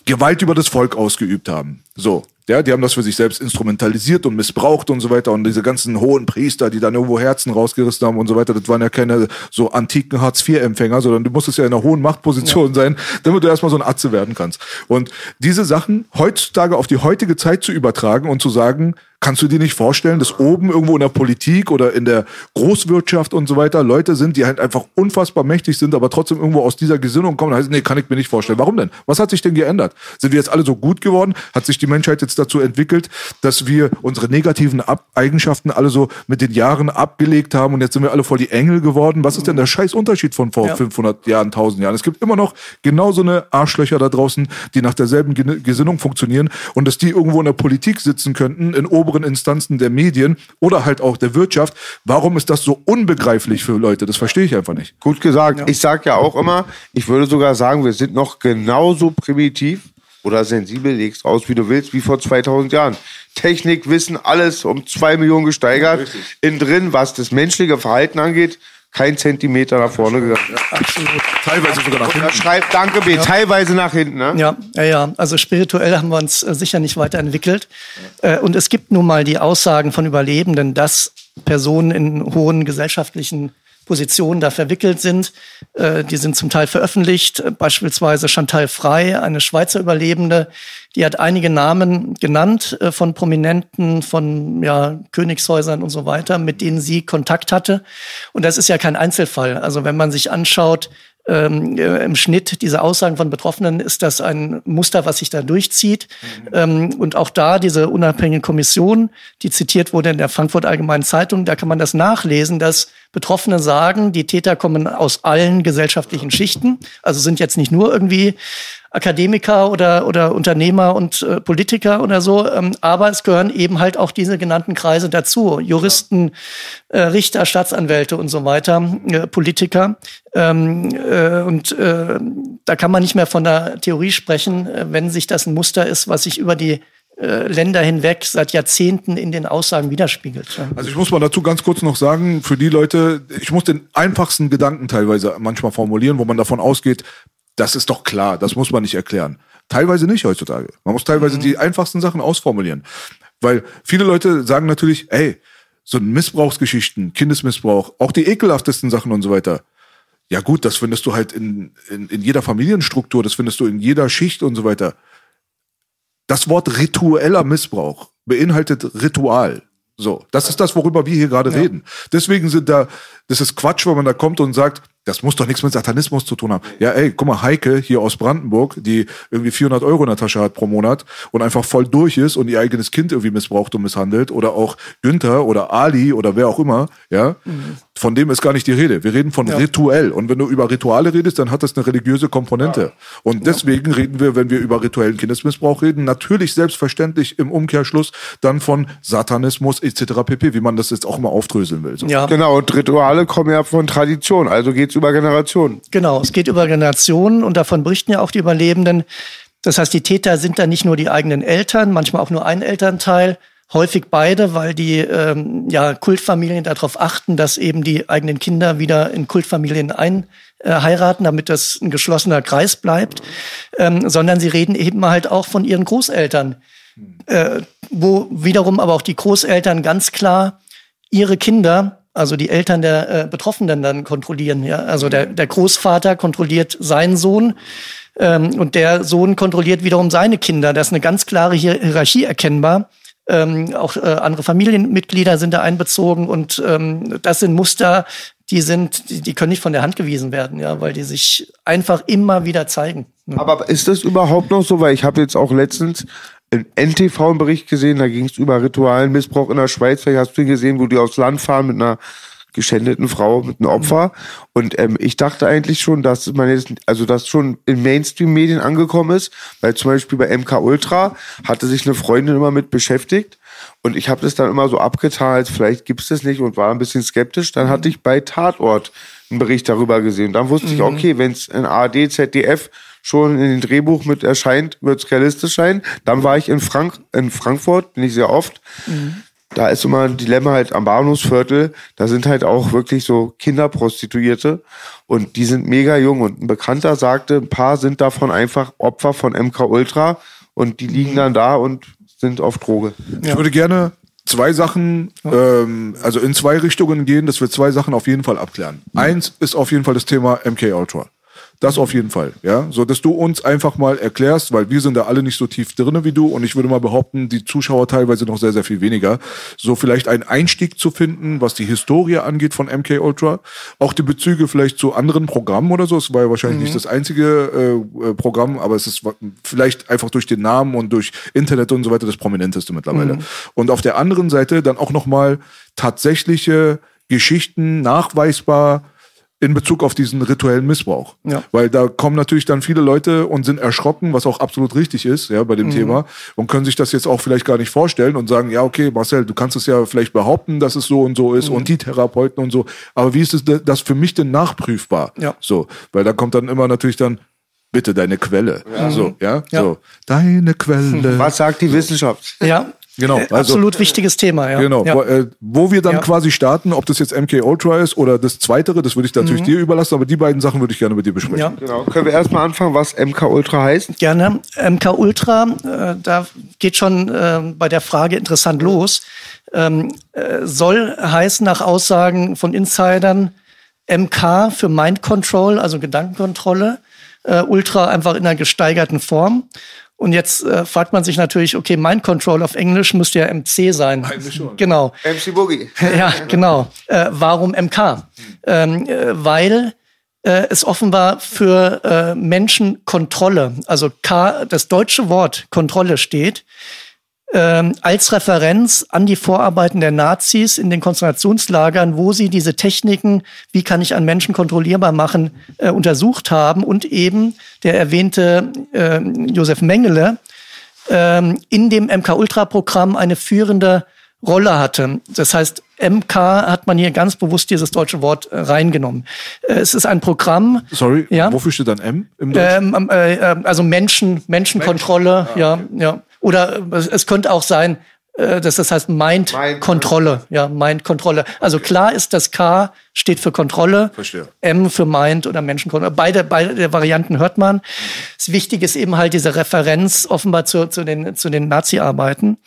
Gewalt über das Volk ausgeübt haben. So. Ja, die haben das für sich selbst instrumentalisiert und missbraucht und so weiter. Und diese ganzen hohen Priester, die dann irgendwo Herzen rausgerissen haben und so weiter, das waren ja keine so antiken Hartz-IV-Empfänger, sondern du musstest ja in einer hohen Machtposition ja. sein, damit du erstmal so ein Atze werden kannst. Und diese Sachen heutzutage auf die heutige Zeit zu übertragen und zu sagen, Kannst du dir nicht vorstellen, dass oben irgendwo in der Politik oder in der Großwirtschaft und so weiter Leute sind, die halt einfach unfassbar mächtig sind, aber trotzdem irgendwo aus dieser Gesinnung kommen? heißt, nee, kann ich mir nicht vorstellen. Warum denn? Was hat sich denn geändert? Sind wir jetzt alle so gut geworden? Hat sich die Menschheit jetzt dazu entwickelt, dass wir unsere negativen Ab Eigenschaften alle so mit den Jahren abgelegt haben und jetzt sind wir alle voll die Engel geworden? Was ist denn der scheiß Unterschied von vor ja. 500 Jahren, 1000 Jahren? Es gibt immer noch genau so eine Arschlöcher da draußen, die nach derselben Gesinnung funktionieren und dass die irgendwo in der Politik sitzen könnten, in oben oberen Instanzen der Medien oder halt auch der Wirtschaft. Warum ist das so unbegreiflich für Leute? Das verstehe ich einfach nicht. Gut gesagt. Ja. Ich sage ja auch immer, ich würde sogar sagen, wir sind noch genauso primitiv oder sensibel, legst aus, wie du willst, wie vor 2000 Jahren. Technik, Wissen, alles um zwei Millionen gesteigert. Ja, Innen drin, was das menschliche Verhalten angeht, kein Zentimeter nach vorne gegangen. Ja, absolut. Teilweise sogar nach hinten. Schreibt, danke B, ja. teilweise nach hinten. Ne? Ja, ja, ja. Also spirituell haben wir uns äh, sicher nicht weiterentwickelt. Äh, und es gibt nun mal die Aussagen von Überlebenden, dass Personen in hohen gesellschaftlichen Positionen da verwickelt sind. Äh, die sind zum Teil veröffentlicht. Beispielsweise Chantal Frey, eine Schweizer Überlebende, die hat einige Namen genannt äh, von Prominenten, von ja, Königshäusern und so weiter, mit denen sie Kontakt hatte. Und das ist ja kein Einzelfall. Also wenn man sich anschaut, ähm, äh, im Schnitt diese Aussagen von Betroffenen ist das ein Muster, was sich da durchzieht. Mhm. Ähm, und auch da diese unabhängige Kommission, die zitiert wurde in der Frankfurt Allgemeinen Zeitung, da kann man das nachlesen, dass Betroffene sagen, die Täter kommen aus allen gesellschaftlichen Schichten, also sind jetzt nicht nur irgendwie Akademiker oder, oder Unternehmer und äh, Politiker oder so. Ähm, aber es gehören eben halt auch diese genannten Kreise dazu. Juristen, äh, Richter, Staatsanwälte und so weiter, äh, Politiker. Ähm, äh, und äh, da kann man nicht mehr von der Theorie sprechen, äh, wenn sich das ein Muster ist, was sich über die Länder hinweg seit Jahrzehnten in den Aussagen widerspiegelt. Also ich muss mal dazu ganz kurz noch sagen, für die Leute, ich muss den einfachsten Gedanken teilweise manchmal formulieren, wo man davon ausgeht, das ist doch klar, das muss man nicht erklären. Teilweise nicht heutzutage. Man muss teilweise mhm. die einfachsten Sachen ausformulieren. Weil viele Leute sagen natürlich, ey, so Missbrauchsgeschichten, Kindesmissbrauch, auch die ekelhaftesten Sachen und so weiter. Ja gut, das findest du halt in, in, in jeder Familienstruktur, das findest du in jeder Schicht und so weiter. Das Wort ritueller Missbrauch beinhaltet Ritual. So, das ist das, worüber wir hier gerade ja. reden. Deswegen sind da, das ist Quatsch, wenn man da kommt und sagt, das muss doch nichts mit Satanismus zu tun haben. Ja, ey, guck mal, Heike hier aus Brandenburg, die irgendwie 400 Euro in der Tasche hat pro Monat und einfach voll durch ist und ihr eigenes Kind irgendwie missbraucht und misshandelt oder auch Günther oder Ali oder wer auch immer, ja, mhm. von dem ist gar nicht die Rede. Wir reden von ja. rituell und wenn du über Rituale redest, dann hat das eine religiöse Komponente. Ja. Und deswegen reden wir, wenn wir über rituellen Kindesmissbrauch reden, natürlich selbstverständlich im Umkehrschluss dann von Satanismus etc. pp, wie man das jetzt auch mal aufdröseln will. So. Ja. Genau, und Rituale kommen ja von Tradition, also geht's über Generationen. Genau, es geht über Generationen und davon berichten ja auch die Überlebenden. Das heißt, die Täter sind dann nicht nur die eigenen Eltern, manchmal auch nur ein Elternteil, häufig beide, weil die ähm, ja, Kultfamilien darauf achten, dass eben die eigenen Kinder wieder in Kultfamilien einheiraten, äh, damit das ein geschlossener Kreis bleibt, ähm, sondern sie reden eben halt auch von ihren Großeltern, äh, wo wiederum aber auch die Großeltern ganz klar ihre Kinder also die Eltern der äh, Betroffenen dann kontrollieren. Ja? Also der, der Großvater kontrolliert seinen Sohn ähm, und der Sohn kontrolliert wiederum seine Kinder. Das ist eine ganz klare Hierarchie erkennbar. Ähm, auch äh, andere Familienmitglieder sind da einbezogen und ähm, das sind Muster, die sind, die, die können nicht von der Hand gewiesen werden, ja, weil die sich einfach immer wieder zeigen. Aber ist das überhaupt noch so? Weil ich habe jetzt auch letztens im NTV einen Bericht gesehen, da ging es über ritualen Missbrauch in der Schweiz. Vielleicht hast du gesehen, wo die aufs Land fahren mit einer geschändeten Frau, mit einem Opfer. Und ähm, ich dachte eigentlich schon, dass man jetzt, also dass schon in Mainstream-Medien angekommen ist, weil zum Beispiel bei MK Ultra hatte sich eine Freundin immer mit beschäftigt. Und ich habe das dann immer so abgetan, als vielleicht gibt's das nicht und war ein bisschen skeptisch. Dann hatte ich bei Tatort einen Bericht darüber gesehen. Dann wusste mhm. ich, okay, wenn es in ARD, ZDF schon in dem Drehbuch mit erscheint, wird es realistisch sein. Dann war ich in, Frank in Frankfurt, bin ich sehr oft. Mhm. Da ist immer ein Dilemma halt am Bahnhofsviertel. Da sind halt auch wirklich so Kinderprostituierte und die sind mega jung. Und ein Bekannter sagte, ein paar sind davon einfach Opfer von MK Ultra und die liegen mhm. dann da und sind auf Droge. Ich würde gerne zwei Sachen, ähm, also in zwei Richtungen gehen, dass wir zwei Sachen auf jeden Fall abklären. Eins ist auf jeden Fall das Thema MK Ultra. Das auf jeden Fall, ja. So, dass du uns einfach mal erklärst, weil wir sind da alle nicht so tief drinne wie du und ich würde mal behaupten, die Zuschauer teilweise noch sehr, sehr viel weniger. So vielleicht einen Einstieg zu finden, was die Historie angeht von MK Ultra. Auch die Bezüge vielleicht zu anderen Programmen oder so. Es war ja wahrscheinlich nicht das einzige äh, äh, Programm, aber es ist vielleicht einfach durch den Namen und durch Internet und so weiter das prominenteste mittlerweile. Und auf der anderen Seite dann auch nochmal tatsächliche Geschichten nachweisbar in Bezug auf diesen rituellen Missbrauch. Ja. Weil da kommen natürlich dann viele Leute und sind erschrocken, was auch absolut richtig ist, ja, bei dem Thema und können sich das jetzt auch vielleicht gar nicht vorstellen und sagen, ja, okay, Marcel, du kannst es ja vielleicht behaupten, dass es so und so ist und die Therapeuten und so, aber wie ist es das für mich denn nachprüfbar? Ja. So, weil da kommt dann immer natürlich dann bitte deine Quelle. So, ja, Ja. so. Deine Quelle. Was sagt die Wissenschaft? Ja, Genau, äh, also- absolut wichtiges Thema. Ja. Genau, Ja. wo, äh, wo wir dann Ja. quasi starten, ob das jetzt MK Ultra ist oder das Zweitere, das würde ich Mhm. natürlich dir überlassen, aber die beiden Sachen würde ich gerne mit dir besprechen. Ja. Genau. Können wir erstmal anfangen, was MK Ultra heißt? Gerne. MK Ultra, äh, da geht schon äh, bei der Frage interessant los. Ähm, äh, soll heißen nach Aussagen von Insidern MK für Mind Control, also Gedankenkontrolle, äh, Ultra einfach in einer gesteigerten Form. Und jetzt äh, fragt man sich natürlich, okay, Mind Control auf Englisch müsste ja MC sein. Eigentlich schon. Genau. MC Boogie. Ja, genau. Äh, warum MK? Ähm, äh, weil äh, es offenbar für äh, Menschen Kontrolle, also K, das deutsche Wort Kontrolle steht, ähm, als Referenz an die Vorarbeiten der Nazis in den Konzentrationslagern, wo sie diese Techniken, wie kann ich einen Menschen kontrollierbar machen, äh, untersucht haben und eben der erwähnte äh, Josef Mengele ähm, in dem MK-Ultra-Programm eine führende Rolle hatte. Das heißt, MK hat man hier ganz bewusst dieses deutsche Wort äh, reingenommen. Äh, es ist ein Programm, Sorry, Ja. wofür steht dann M im Deutschen? ähm, äh, also Menschen, Menschenkontrolle, ja, ja. Oder äh, es, könnte auch sein, äh, dass das heißt Mind- Mind-Kontrolle, ja, Mind-Kontrolle. Also klar ist, das K steht für Kontrolle, Verstehe. M für Mind oder Menschenkontrolle. Beide, beide Varianten hört man. Das Wichtige ist eben halt diese Referenz offenbar zu, zu den, zu den Nazi-Arbeiten.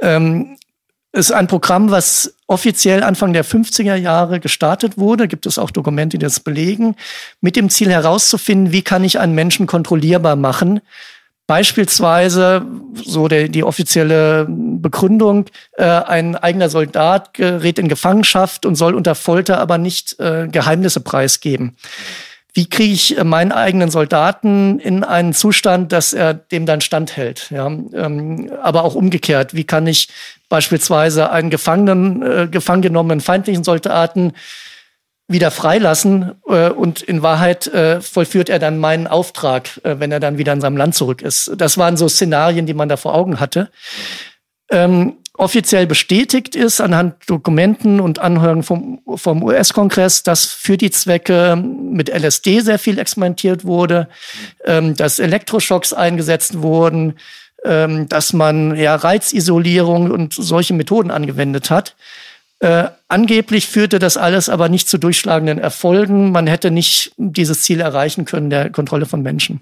Ähm, ist ein Programm, was offiziell Anfang der 50er Jahre gestartet wurde. Gibt es auch Dokumente, die das belegen, mit dem Ziel herauszufinden, wie kann ich einen Menschen kontrollierbar machen. Beispielsweise, so der, die offizielle Begründung, äh, ein eigener Soldat gerät in Gefangenschaft und soll unter Folter aber nicht äh, Geheimnisse preisgeben. Wie kriege ich äh, meinen eigenen Soldaten in einen Zustand, dass er dem dann standhält? Ja, ähm, aber auch umgekehrt. Wie kann ich beispielsweise einen Gefangenen, äh, gefangen genommenen feindlichen Soldaten wieder freilassen äh, und in Wahrheit äh, vollführt er dann meinen Auftrag, äh, wenn er dann wieder in seinem Land zurück ist. Das waren so Szenarien, die man da vor Augen hatte. Ähm, offiziell bestätigt ist anhand Dokumenten und Anhörungen vom, vom US-Kongress, dass für die Zwecke mit LSD sehr viel experimentiert wurde, ähm, dass Elektroschocks eingesetzt wurden, ähm, dass man ja Reizisolierung und solche Methoden angewendet hat. Äh, angeblich führte das alles aber nicht zu durchschlagenden Erfolgen. Man hätte nicht dieses Ziel erreichen können der Kontrolle von Menschen.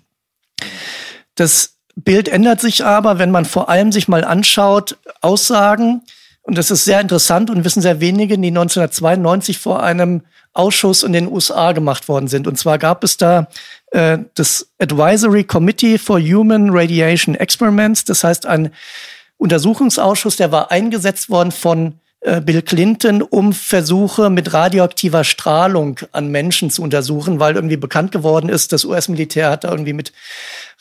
Das Bild ändert sich aber, wenn man vor allem sich mal anschaut, Aussagen, und das ist sehr interessant und wissen sehr wenige, die 1992 vor einem Ausschuss in den USA gemacht worden sind. Und zwar gab es da äh, das Advisory Committee for Human Radiation Experiments, das heißt ein Untersuchungsausschuss, der war eingesetzt worden von Bill Clinton, um Versuche mit radioaktiver Strahlung an Menschen zu untersuchen, weil irgendwie bekannt geworden ist, das US-Militär hat da irgendwie mit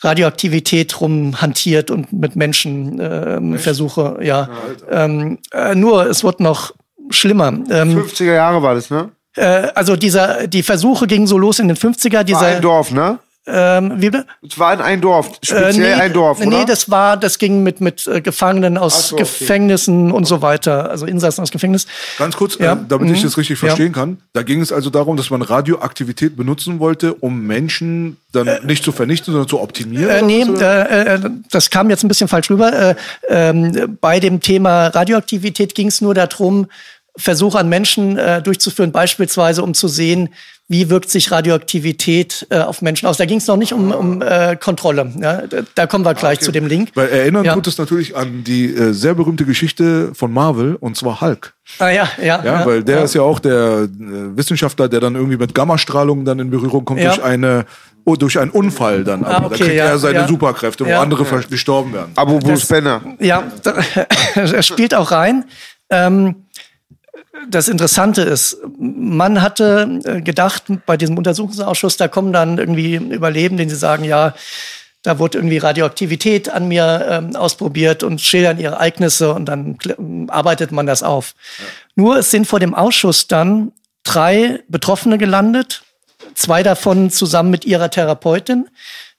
Radioaktivität rumhantiert und mit Menschen ähm, Versuche, ja. Ähm, äh, nur es wird noch schlimmer. Ähm, 50er Jahre war das, ne? äh, also dieser, die Versuche gingen so los in den 50er, War dieser, ein Dorf, ne? Ähm, wie? Es war in ein Dorf, Äh, speziell ein Dorf, oder? Nee, das war, das ging mit, mit äh, Gefangenen aus so, okay. Gefängnissen und so weiter, also Insassen aus Gefängnis. Ganz kurz, Ja. äh, damit ich Mhm. das richtig Ja. verstehen kann. Da ging es also darum, dass man Radioaktivität benutzen wollte, um Menschen dann nicht zu vernichten, sondern zu optimieren. Äh, nee, äh, äh, das kam jetzt ein bisschen falsch rüber. Äh, ähm, bei dem Thema Radioaktivität ging es nur darum, Versuche an Menschen äh, durchzuführen, beispielsweise um zu sehen, wie wirkt sich Radioaktivität äh, auf Menschen aus. Da ging es noch nicht um, um äh, Kontrolle. Ja? Da kommen wir gleich okay. zu dem Link. Weil erinnern ja. tut es natürlich an die äh, sehr berühmte Geschichte von Marvel, und zwar Hulk. Ah ja, ja. Ja, ja weil der ja. ist ja auch der äh, Wissenschaftler, der dann irgendwie mit Gammastrahlung dann in Berührung kommt durch eine oh, durch einen Unfall dann. Ah, okay, da kriegt ja, er seine Superkräfte, wo andere gestorben werden. Aber Bruce Banner. Ja, er spielt auch rein. Ähm, das Interessante ist, man hatte äh, gedacht, bei diesem Untersuchungsausschuss, da kommen dann irgendwie Überlebenden, die sagen, ja, da wurde irgendwie Radioaktivität an mir ähm, ausprobiert und schildern ihre Ereignisse und dann arbeitet man das auf. Ja. Nur es sind vor dem Ausschuss dann drei Betroffene gelandet, zwei davon zusammen mit ihrer Therapeutin.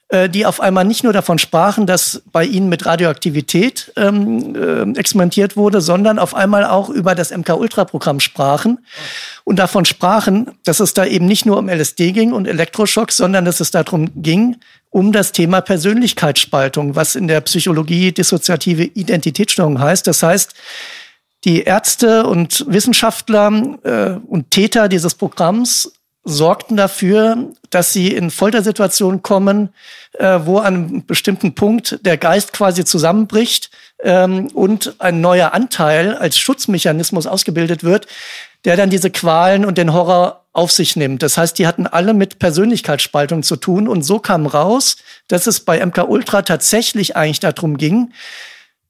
Äh, die auf einmal nicht nur davon sprachen, dass bei ihnen mit Radioaktivität ähm, äh, experimentiert wurde, sondern auf einmal auch über das MK-Ultra-Programm sprachen und davon sprachen, dass es da eben nicht nur um LSD ging und Elektroschocks, sondern dass es darum ging, um das Thema Persönlichkeitsspaltung, was in der Psychologie dissoziative Identitätsstörung heißt. Das heißt, die Ärzte und Wissenschaftler äh, und Täter dieses Programms sorgten dafür, dass sie in Foltersituationen kommen, äh, wo an einem bestimmten Punkt der Geist quasi zusammenbricht ähm, und ein neuer Anteil als Schutzmechanismus ausgebildet wird, der dann diese Qualen und den Horror auf sich nimmt. Das heißt, die hatten alle mit Persönlichkeitsspaltung zu tun und so kam raus, dass es bei MK Ultra tatsächlich eigentlich darum ging,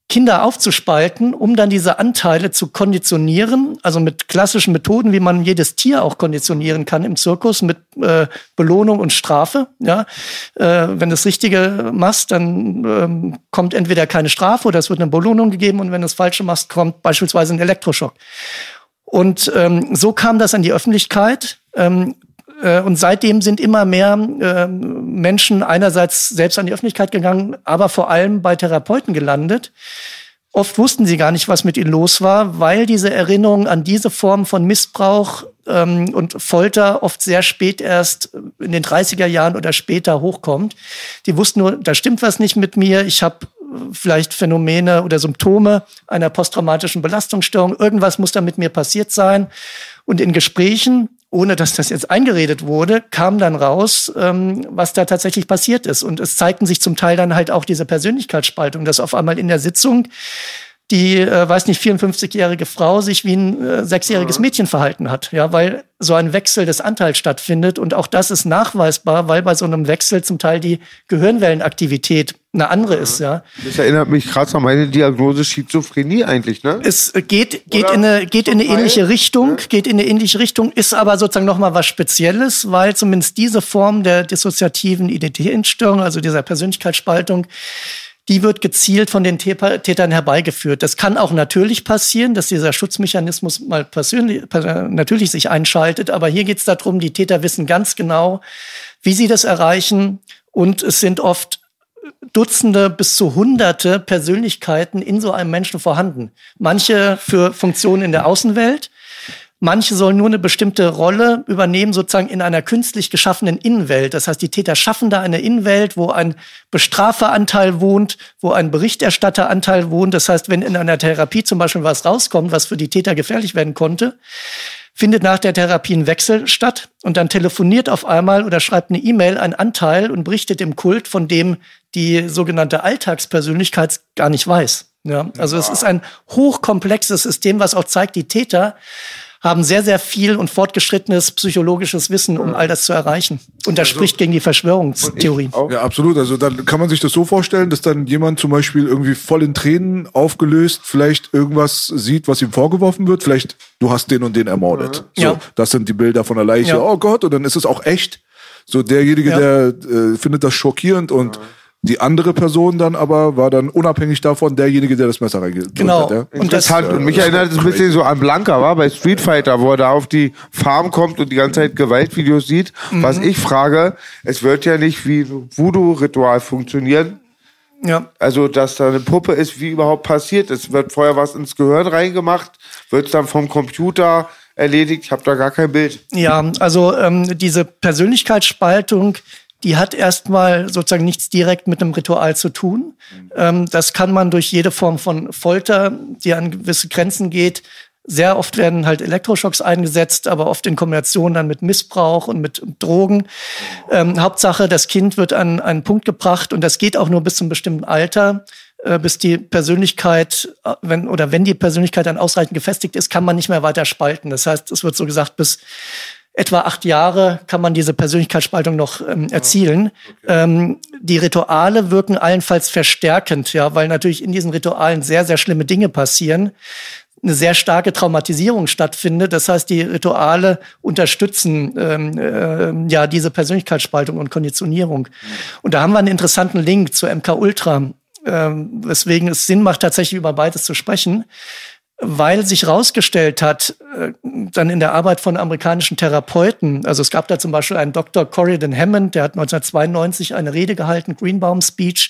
Kinder aufzuspalten, um dann diese Anteile zu konditionieren, also mit klassischen Methoden, wie man jedes Tier auch konditionieren kann im Zirkus, mit äh, Belohnung und Strafe. Ja? Äh, wenn du das Richtige machst, dann ähm, kommt entweder keine Strafe oder es wird eine Belohnung gegeben und wenn du das Falsche machst, kommt beispielsweise ein Elektroschock. Und ähm, so kam das an die Öffentlichkeit. Ähm, äh, und seitdem sind immer mehr äh, Menschen einerseits selbst an die Öffentlichkeit gegangen, aber vor allem bei Therapeuten gelandet. Oft wussten sie gar nicht, was mit ihnen los war, weil diese Erinnerung an diese Form von Missbrauch ähm, und Folter oft sehr spät erst in den 30er Jahren oder später hochkommt. Die wussten nur, da stimmt was nicht mit mir, ich habe vielleicht Phänomene oder Symptome einer posttraumatischen Belastungsstörung, irgendwas muss da mit mir passiert sein. Und in Gesprächen ohne dass das jetzt eingeredet wurde, kam dann raus, ähm, was da tatsächlich passiert ist. Und es zeigten sich zum Teil dann halt auch diese Persönlichkeitsspaltung, dass auf einmal in der Sitzung die, äh, weiß nicht, 54-jährige Frau sich wie ein äh, sechsjähriges Mädchen verhalten hat, ja, weil so ein Wechsel des Anteils stattfindet und auch das ist nachweisbar, weil bei so einem Wechsel zum Teil die Gehirnwellenaktivität eine andere ist, ja. Das erinnert mich krass an meine Diagnose Schizophrenie eigentlich, ne? Es geht, geht in eine, geht in eine ähnliche Richtung, ja. geht in eine ähnliche Richtung, ist aber sozusagen nochmal was Spezielles, weil zumindest diese Form der dissoziativen Identitätsstörung, also dieser Persönlichkeitsspaltung, die wird gezielt von den Tätern herbeigeführt. Das kann auch natürlich passieren, dass dieser Schutzmechanismus mal persönlich, natürlich sich einschaltet. Aber hier geht es darum, die Täter wissen ganz genau, wie sie das erreichen. Und es sind oft Dutzende bis zu Hunderte Persönlichkeiten in so einem Menschen vorhanden. Manche für Funktionen in der Außenwelt, Manche sollen nur eine bestimmte Rolle übernehmen, sozusagen in einer künstlich geschaffenen Innenwelt. Das heißt, die Täter schaffen da eine Innenwelt, wo ein Bestraferanteil wohnt, wo ein Berichterstatteranteil wohnt. Das heißt, wenn in einer Therapie zum Beispiel was rauskommt, was für die Täter gefährlich werden konnte, findet nach der Therapie ein Wechsel statt und dann telefoniert auf einmal oder schreibt eine E-Mail ein Anteil und berichtet im Kult, von dem die sogenannte Alltagspersönlichkeit gar nicht weiß. Ja, also ja. es ist ein hochkomplexes System, was auch zeigt, die Täter haben sehr, sehr viel und fortgeschrittenes psychologisches Wissen, um all das zu erreichen. Und das also, spricht gegen die Verschwörungstheorie. Ja, absolut. Also dann kann man sich das so vorstellen, dass dann jemand zum Beispiel irgendwie voll in Tränen aufgelöst vielleicht irgendwas sieht, was ihm vorgeworfen wird. Vielleicht, du hast den und den ermordet. So, ja. Das sind die Bilder von der Leiche. Ja. Oh Gott, und dann ist es auch echt. So derjenige, ja. der äh, findet das schockierend und ja die andere Person dann aber war dann unabhängig davon derjenige, der das Messer reingedrückt genau. hat. Ja? Und das hat, und mich erinnert es ein bisschen so an Blanca, war bei Street Fighter, wo er da auf die Farm kommt und die ganze Zeit Gewaltvideos sieht. Mhm. Was ich frage, es wird ja nicht wie Voodoo-Ritual funktionieren. Ja. Also, dass da eine Puppe ist, wie überhaupt passiert. Es wird vorher was ins Gehirn reingemacht, wird es dann vom Computer erledigt. Ich habe da gar kein Bild. Ja, also ähm, diese Persönlichkeitsspaltung, die hat erstmal sozusagen nichts direkt mit einem Ritual zu tun. Mhm. Ähm, das kann man durch jede Form von Folter, die an gewisse Grenzen geht, Sehr oft werden halt Elektroschocks eingesetzt, aber oft in Kombination dann mit Missbrauch und mit Drogen. Ähm, Hauptsache, das Kind wird an einen Punkt gebracht und das geht auch nur bis zum bestimmten Alter äh, bis die Persönlichkeit, äh, wenn oder wenn die Persönlichkeit dann ausreichend gefestigt ist, kann man nicht mehr weiter spalten. Das heißt, es wird so gesagt, bis etwa acht Jahre kann man diese Persönlichkeitsspaltung noch ähm, ah, erzielen. Okay. Ähm, die Rituale wirken allenfalls verstärkend, ja, weil natürlich in diesen Ritualen sehr, sehr schlimme Dinge passieren eine sehr starke Traumatisierung stattfindet. Das heißt, die Rituale unterstützen ähm, äh, ja diese Persönlichkeitsspaltung und Konditionierung. Und da haben wir einen interessanten Link zur MK Ultra, äh, weswegen es Sinn macht, tatsächlich über beides zu sprechen weil sich herausgestellt hat, äh, dann in der Arbeit von amerikanischen Therapeuten, also es gab da zum Beispiel einen Dr. Corridon Hammond, der hat 1992 eine Rede gehalten, Greenbaum Speech,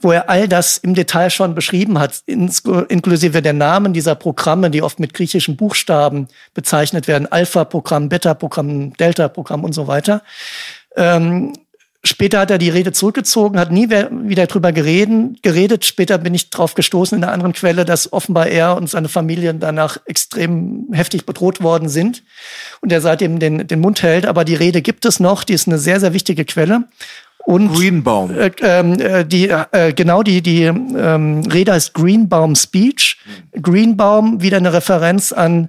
wo er all das im Detail schon beschrieben hat, inklusive der Namen dieser Programme, die oft mit griechischen Buchstaben bezeichnet werden, Alpha-Programm, Beta-Programm, Delta-Programm und so weiter. Ähm, Später hat er die Rede zurückgezogen, hat nie wieder drüber gereden, geredet. Später bin ich drauf gestoßen in einer anderen Quelle, dass offenbar er und seine Familie danach extrem heftig bedroht worden sind und er seitdem den, den Mund hält. Aber die Rede gibt es noch, die ist eine sehr, sehr wichtige Quelle. Und, Greenbaum. Äh, äh, die, äh, genau, die, die ähm, Rede heißt Greenbaum Speech. Greenbaum, wieder eine Referenz an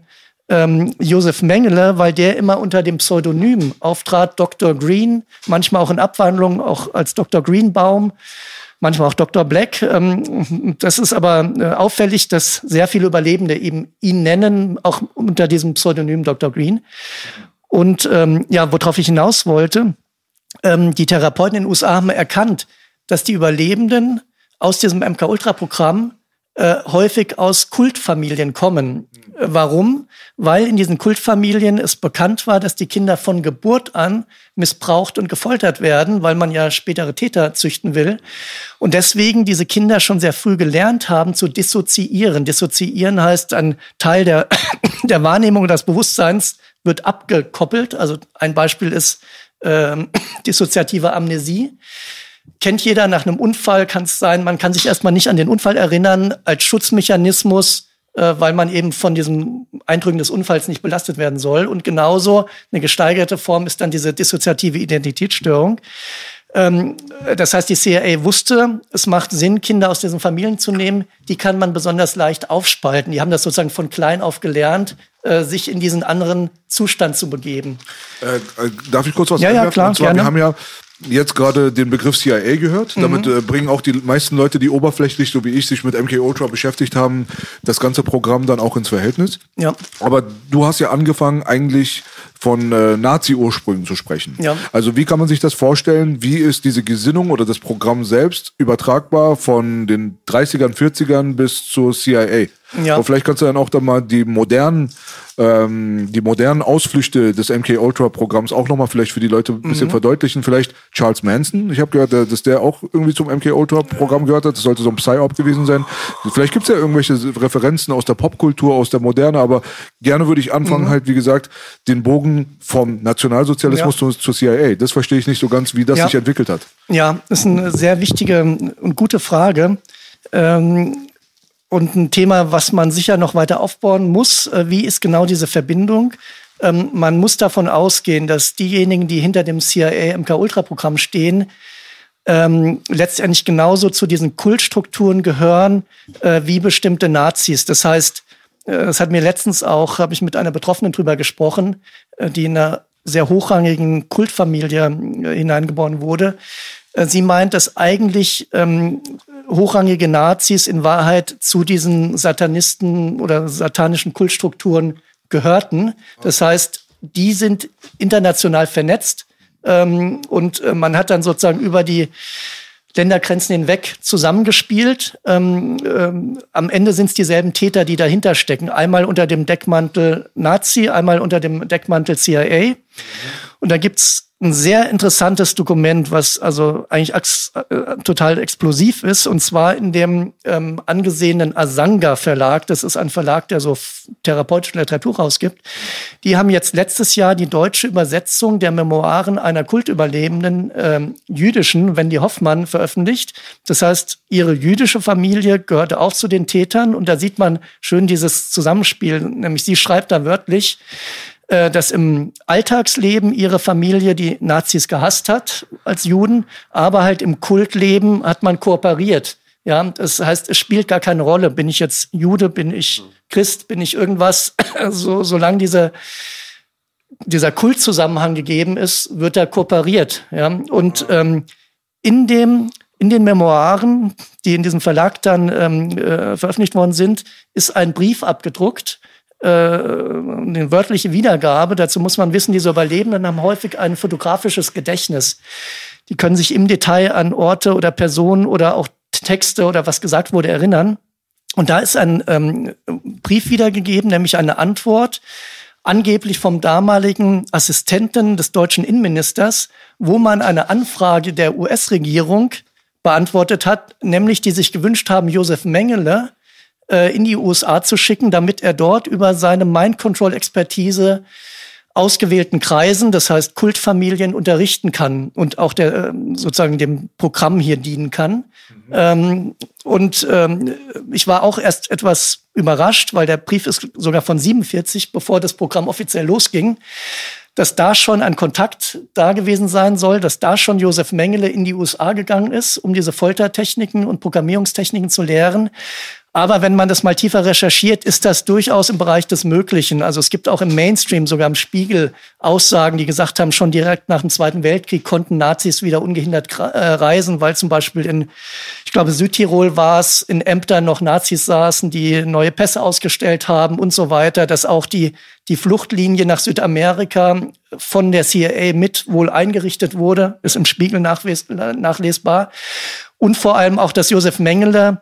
ähm, Josef Mengele, weil der immer unter dem Pseudonym auftrat, Dr. Green, manchmal auch in Abwandlung, auch als Dr. Greenbaum, manchmal auch Dr. Black. Ähm, das ist aber äh, auffällig, dass sehr viele Überlebende eben ihn nennen, auch unter diesem Pseudonym Dr. Green. Und ähm, ja, worauf ich hinaus wollte, ähm, die Therapeuten in den USA haben erkannt, dass die Überlebenden aus diesem MK-Ultra-Programm äh, häufig aus Kultfamilien kommen. Warum? Weil in diesen Kultfamilien es bekannt war, dass die Kinder von Geburt an missbraucht und gefoltert werden, weil man ja spätere Täter züchten will. Und deswegen diese Kinder schon sehr früh gelernt haben zu dissoziieren. Dissoziieren heißt, ein Teil der, der Wahrnehmung des Bewusstseins wird abgekoppelt. Also ein Beispiel ist ähm, dissoziative Amnesie kennt jeder nach einem Unfall, kann es sein, man kann sich erstmal nicht an den Unfall erinnern, als Schutzmechanismus, äh, weil man eben von diesem Eindrücken des Unfalls nicht belastet werden soll. Und genauso eine gesteigerte Form ist dann diese dissoziative Identitätsstörung. Ähm, das heißt, die CIA wusste, es macht Sinn, Kinder aus diesen Familien zu nehmen. Die kann man besonders leicht aufspalten. Die haben das sozusagen von klein auf gelernt, äh, sich in diesen anderen Zustand zu begeben. Äh, äh darf ich kurz was ja, Ja, klar, Und zwar, gerne. wir haben ja jetzt gerade den Begriff CIA gehört. Mhm. Damit äh, bringen auch die meisten Leute, die oberflächlich, so wie ich, sich mit MK Ultra beschäftigt haben, das ganze Programm dann auch ins Verhältnis. Ja. Aber du hast ja angefangen, eigentlich von äh, Nazi-Ursprüngen zu sprechen. Ja. Also wie kann man sich das vorstellen? Wie ist diese Gesinnung oder das Programm selbst übertragbar von den 30ern, 40ern bis zur CIA? Ja. Aber vielleicht kannst du dann auch da mal die modernen, ähm, die modernen Ausflüchte des MK Ultra Programms auch nochmal vielleicht für die Leute ein bisschen mhm. verdeutlichen. Vielleicht Charles Manson. Ich habe gehört, dass der auch irgendwie zum MK Ultra Programm gehört hat. Das sollte so ein Psy-Op gewesen sein. Vielleicht gibt's ja irgendwelche Referenzen aus der Popkultur, aus der Moderne, aber gerne würde ich anfangen, mhm. halt, wie gesagt, den Bogen vom Nationalsozialismus ja. zur CIA. Das verstehe ich nicht so ganz, wie das ja. sich entwickelt hat. Ja, das ist eine sehr wichtige und gute Frage. Ähm, und ein Thema, was man sicher noch weiter aufbauen muss. Äh, wie ist genau diese Verbindung? Ähm, man muss davon ausgehen, dass diejenigen, die hinter dem CIA MK-Ultra-Programm stehen, ähm, letztendlich genauso zu diesen Kultstrukturen gehören äh, wie bestimmte Nazis. Das heißt, äh, das hat mir letztens auch, habe ich mit einer Betroffenen drüber gesprochen, äh, die in einer sehr hochrangigen Kultfamilie äh, hineingeboren wurde. Sie meint, dass eigentlich ähm, hochrangige Nazis in Wahrheit zu diesen Satanisten oder satanischen Kultstrukturen gehörten. Das heißt, die sind international vernetzt ähm, und man hat dann sozusagen über die Ländergrenzen hinweg zusammengespielt. Ähm, ähm, am Ende sind es dieselben Täter, die dahinter stecken. Einmal unter dem Deckmantel Nazi, einmal unter dem Deckmantel CIA. Und da gibt's ein sehr interessantes Dokument, was also eigentlich äh, total explosiv ist, und zwar in dem ähm, angesehenen Asanga Verlag. Das ist ein Verlag, der so therapeutische Literatur rausgibt. Die haben jetzt letztes Jahr die deutsche Übersetzung der Memoiren einer kultüberlebenden ähm, jüdischen Wendy Hoffmann veröffentlicht. Das heißt, ihre jüdische Familie gehörte auch zu den Tätern, und da sieht man schön dieses Zusammenspiel. Nämlich sie schreibt da wörtlich, dass im Alltagsleben ihre Familie die Nazis gehasst hat als Juden, aber halt im Kultleben hat man kooperiert. Ja, das heißt, es spielt gar keine Rolle. Bin ich jetzt Jude, bin ich Christ, bin ich irgendwas? so, solange diese, dieser Kultzusammenhang gegeben ist, wird da kooperiert. Ja, und ähm, in dem in den Memoiren, die in diesem Verlag dann ähm, äh, veröffentlicht worden sind, ist ein Brief abgedruckt, äh, eine wörtliche Wiedergabe. Dazu muss man wissen, diese Überlebenden haben häufig ein fotografisches Gedächtnis. Die können sich im Detail an Orte oder Personen oder auch Texte oder was gesagt wurde erinnern. Und da ist ein ähm, Brief wiedergegeben, nämlich eine Antwort, angeblich vom damaligen Assistenten des deutschen Innenministers, wo man eine Anfrage der US-Regierung beantwortet hat, nämlich die sich gewünscht haben, Josef Mengele äh, in die USA zu schicken, damit er dort über seine Mind-Control-Expertise ausgewählten Kreisen, das heißt Kultfamilien, unterrichten kann und auch der äh, sozusagen dem Programm hier dienen kann. Mhm. Ähm, und ähm, ich war auch erst etwas überrascht, weil der Brief ist sogar von 47, bevor das Programm offiziell losging, dass da schon ein Kontakt da gewesen sein soll, dass da schon Josef Mengele in die USA gegangen ist, um diese Foltertechniken und Programmierungstechniken zu lehren. Aber wenn man das mal tiefer recherchiert, ist das durchaus im Bereich des Möglichen. Also es gibt auch im Mainstream, sogar im Spiegel, Aussagen, die gesagt haben, schon direkt nach dem Zweiten Weltkrieg konnten Nazis wieder ungehindert äh, reisen, weil zum Beispiel in, ich glaube, Südtirol war es, in Ämtern noch Nazis saßen, die neue Pässe ausgestellt haben und so weiter, dass auch die, die Fluchtlinie nach Südamerika von der CIA mit wohl eingerichtet wurde, ist im Spiegel nachlesbar. Und vor allem auch, dass Josef Mengele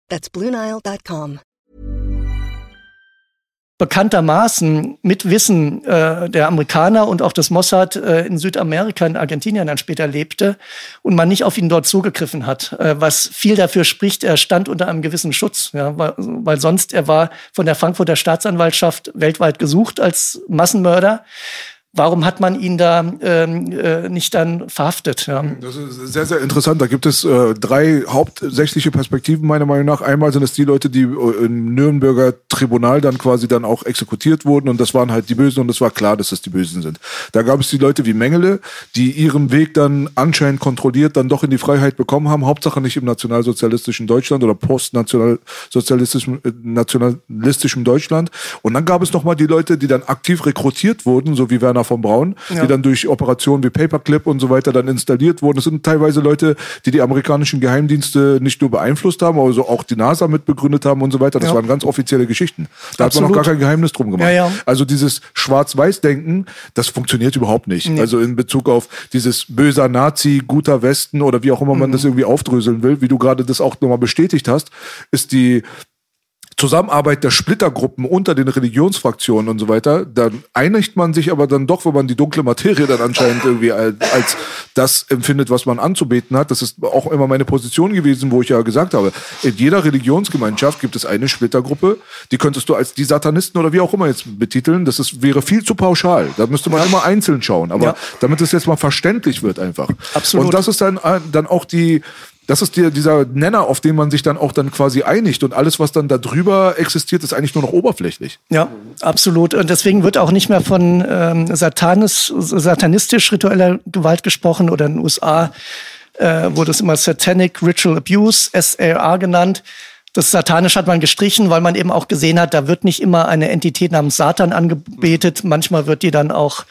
That's BlueNile.com. Bekanntermaßen mit Wissen äh, der Amerikaner und auch des Mossad äh, in Südamerika, in Argentinien dann später lebte und man nicht auf ihn dort zugegriffen hat, äh, was viel dafür spricht, er stand unter einem gewissen Schutz, ja, weil, weil sonst er war von der Frankfurter Staatsanwaltschaft weltweit gesucht als Massenmörder. Warum hat man ihn da ähm, äh, nicht dann verhaftet? Ja? Das ist sehr, sehr interessant. Da gibt es äh, drei hauptsächliche Perspektiven meiner Meinung nach. Einmal sind es die Leute, die äh, im Nürnberger Tribunal dann quasi dann auch exekutiert wurden und das waren halt die Bösen und es war klar, dass es die Bösen sind. Da gab es die Leute wie Mengele, die ihren Weg dann anscheinend kontrolliert dann doch in die Freiheit bekommen haben. Hauptsache nicht im nationalsozialistischen Deutschland oder postnationalsozialistischem äh, nationalistischem Deutschland. Und dann gab es nochmal die Leute, die dann aktiv rekrutiert wurden, so wie Werner Trojaner von Braun, ja. die dann durch Operationen wie Paperclip und so weiter dann installiert wurden. Das sind teilweise Leute, die die amerikanischen Geheimdienste nicht nur beeinflusst haben, aber so auch die NASA mitbegründet haben und so weiter. Das ja. waren ganz offizielle Geschichten. Da Absolut. hat man noch gar kein Geheimnis drum gemacht. Ja, also dieses Schwarz-Weiß-Denken, das funktioniert überhaupt nicht. Nee. Also in Bezug auf dieses böser Nazi, guter Westen oder wie auch immer man mhm. das irgendwie aufdröseln will, wie du gerade das auch nochmal bestätigt hast, ist die Zusammenarbeit der Splittergruppen unter den Religionsfraktionen und so weiter, dann einigt man sich aber dann doch, wenn man die dunkle Materie dann anscheinend irgendwie als, als das empfindet, was man anzubeten hat. Das ist auch immer meine Position gewesen, wo ich ja gesagt habe, in jeder Religionsgemeinschaft gibt es eine Splittergruppe, die könntest du als die Satanisten oder wie auch immer jetzt betiteln. Das ist, wäre viel zu pauschal. Da müsste man immer einzeln schauen. Aber ja. damit es jetzt mal verständlich wird einfach. Absolut. Und das ist dann, dann auch die, das ist der, dieser Nenner, auf den man sich dann auch dann quasi einigt. Und alles, was dann da drüber existiert, ist eigentlich nur noch oberflächlich. Ja, absolut. Und deswegen wird auch nicht mehr von ähm, Satanis, satanistisch ritueller Gewalt gesprochen oder in den USA äh, wurde es immer Satanic Ritual Abuse, SRA genannt. Das Satanisch hat man gestrichen, weil man eben auch gesehen hat, da wird nicht immer eine Entität namens Satan angebetet. Manchmal wird die dann auch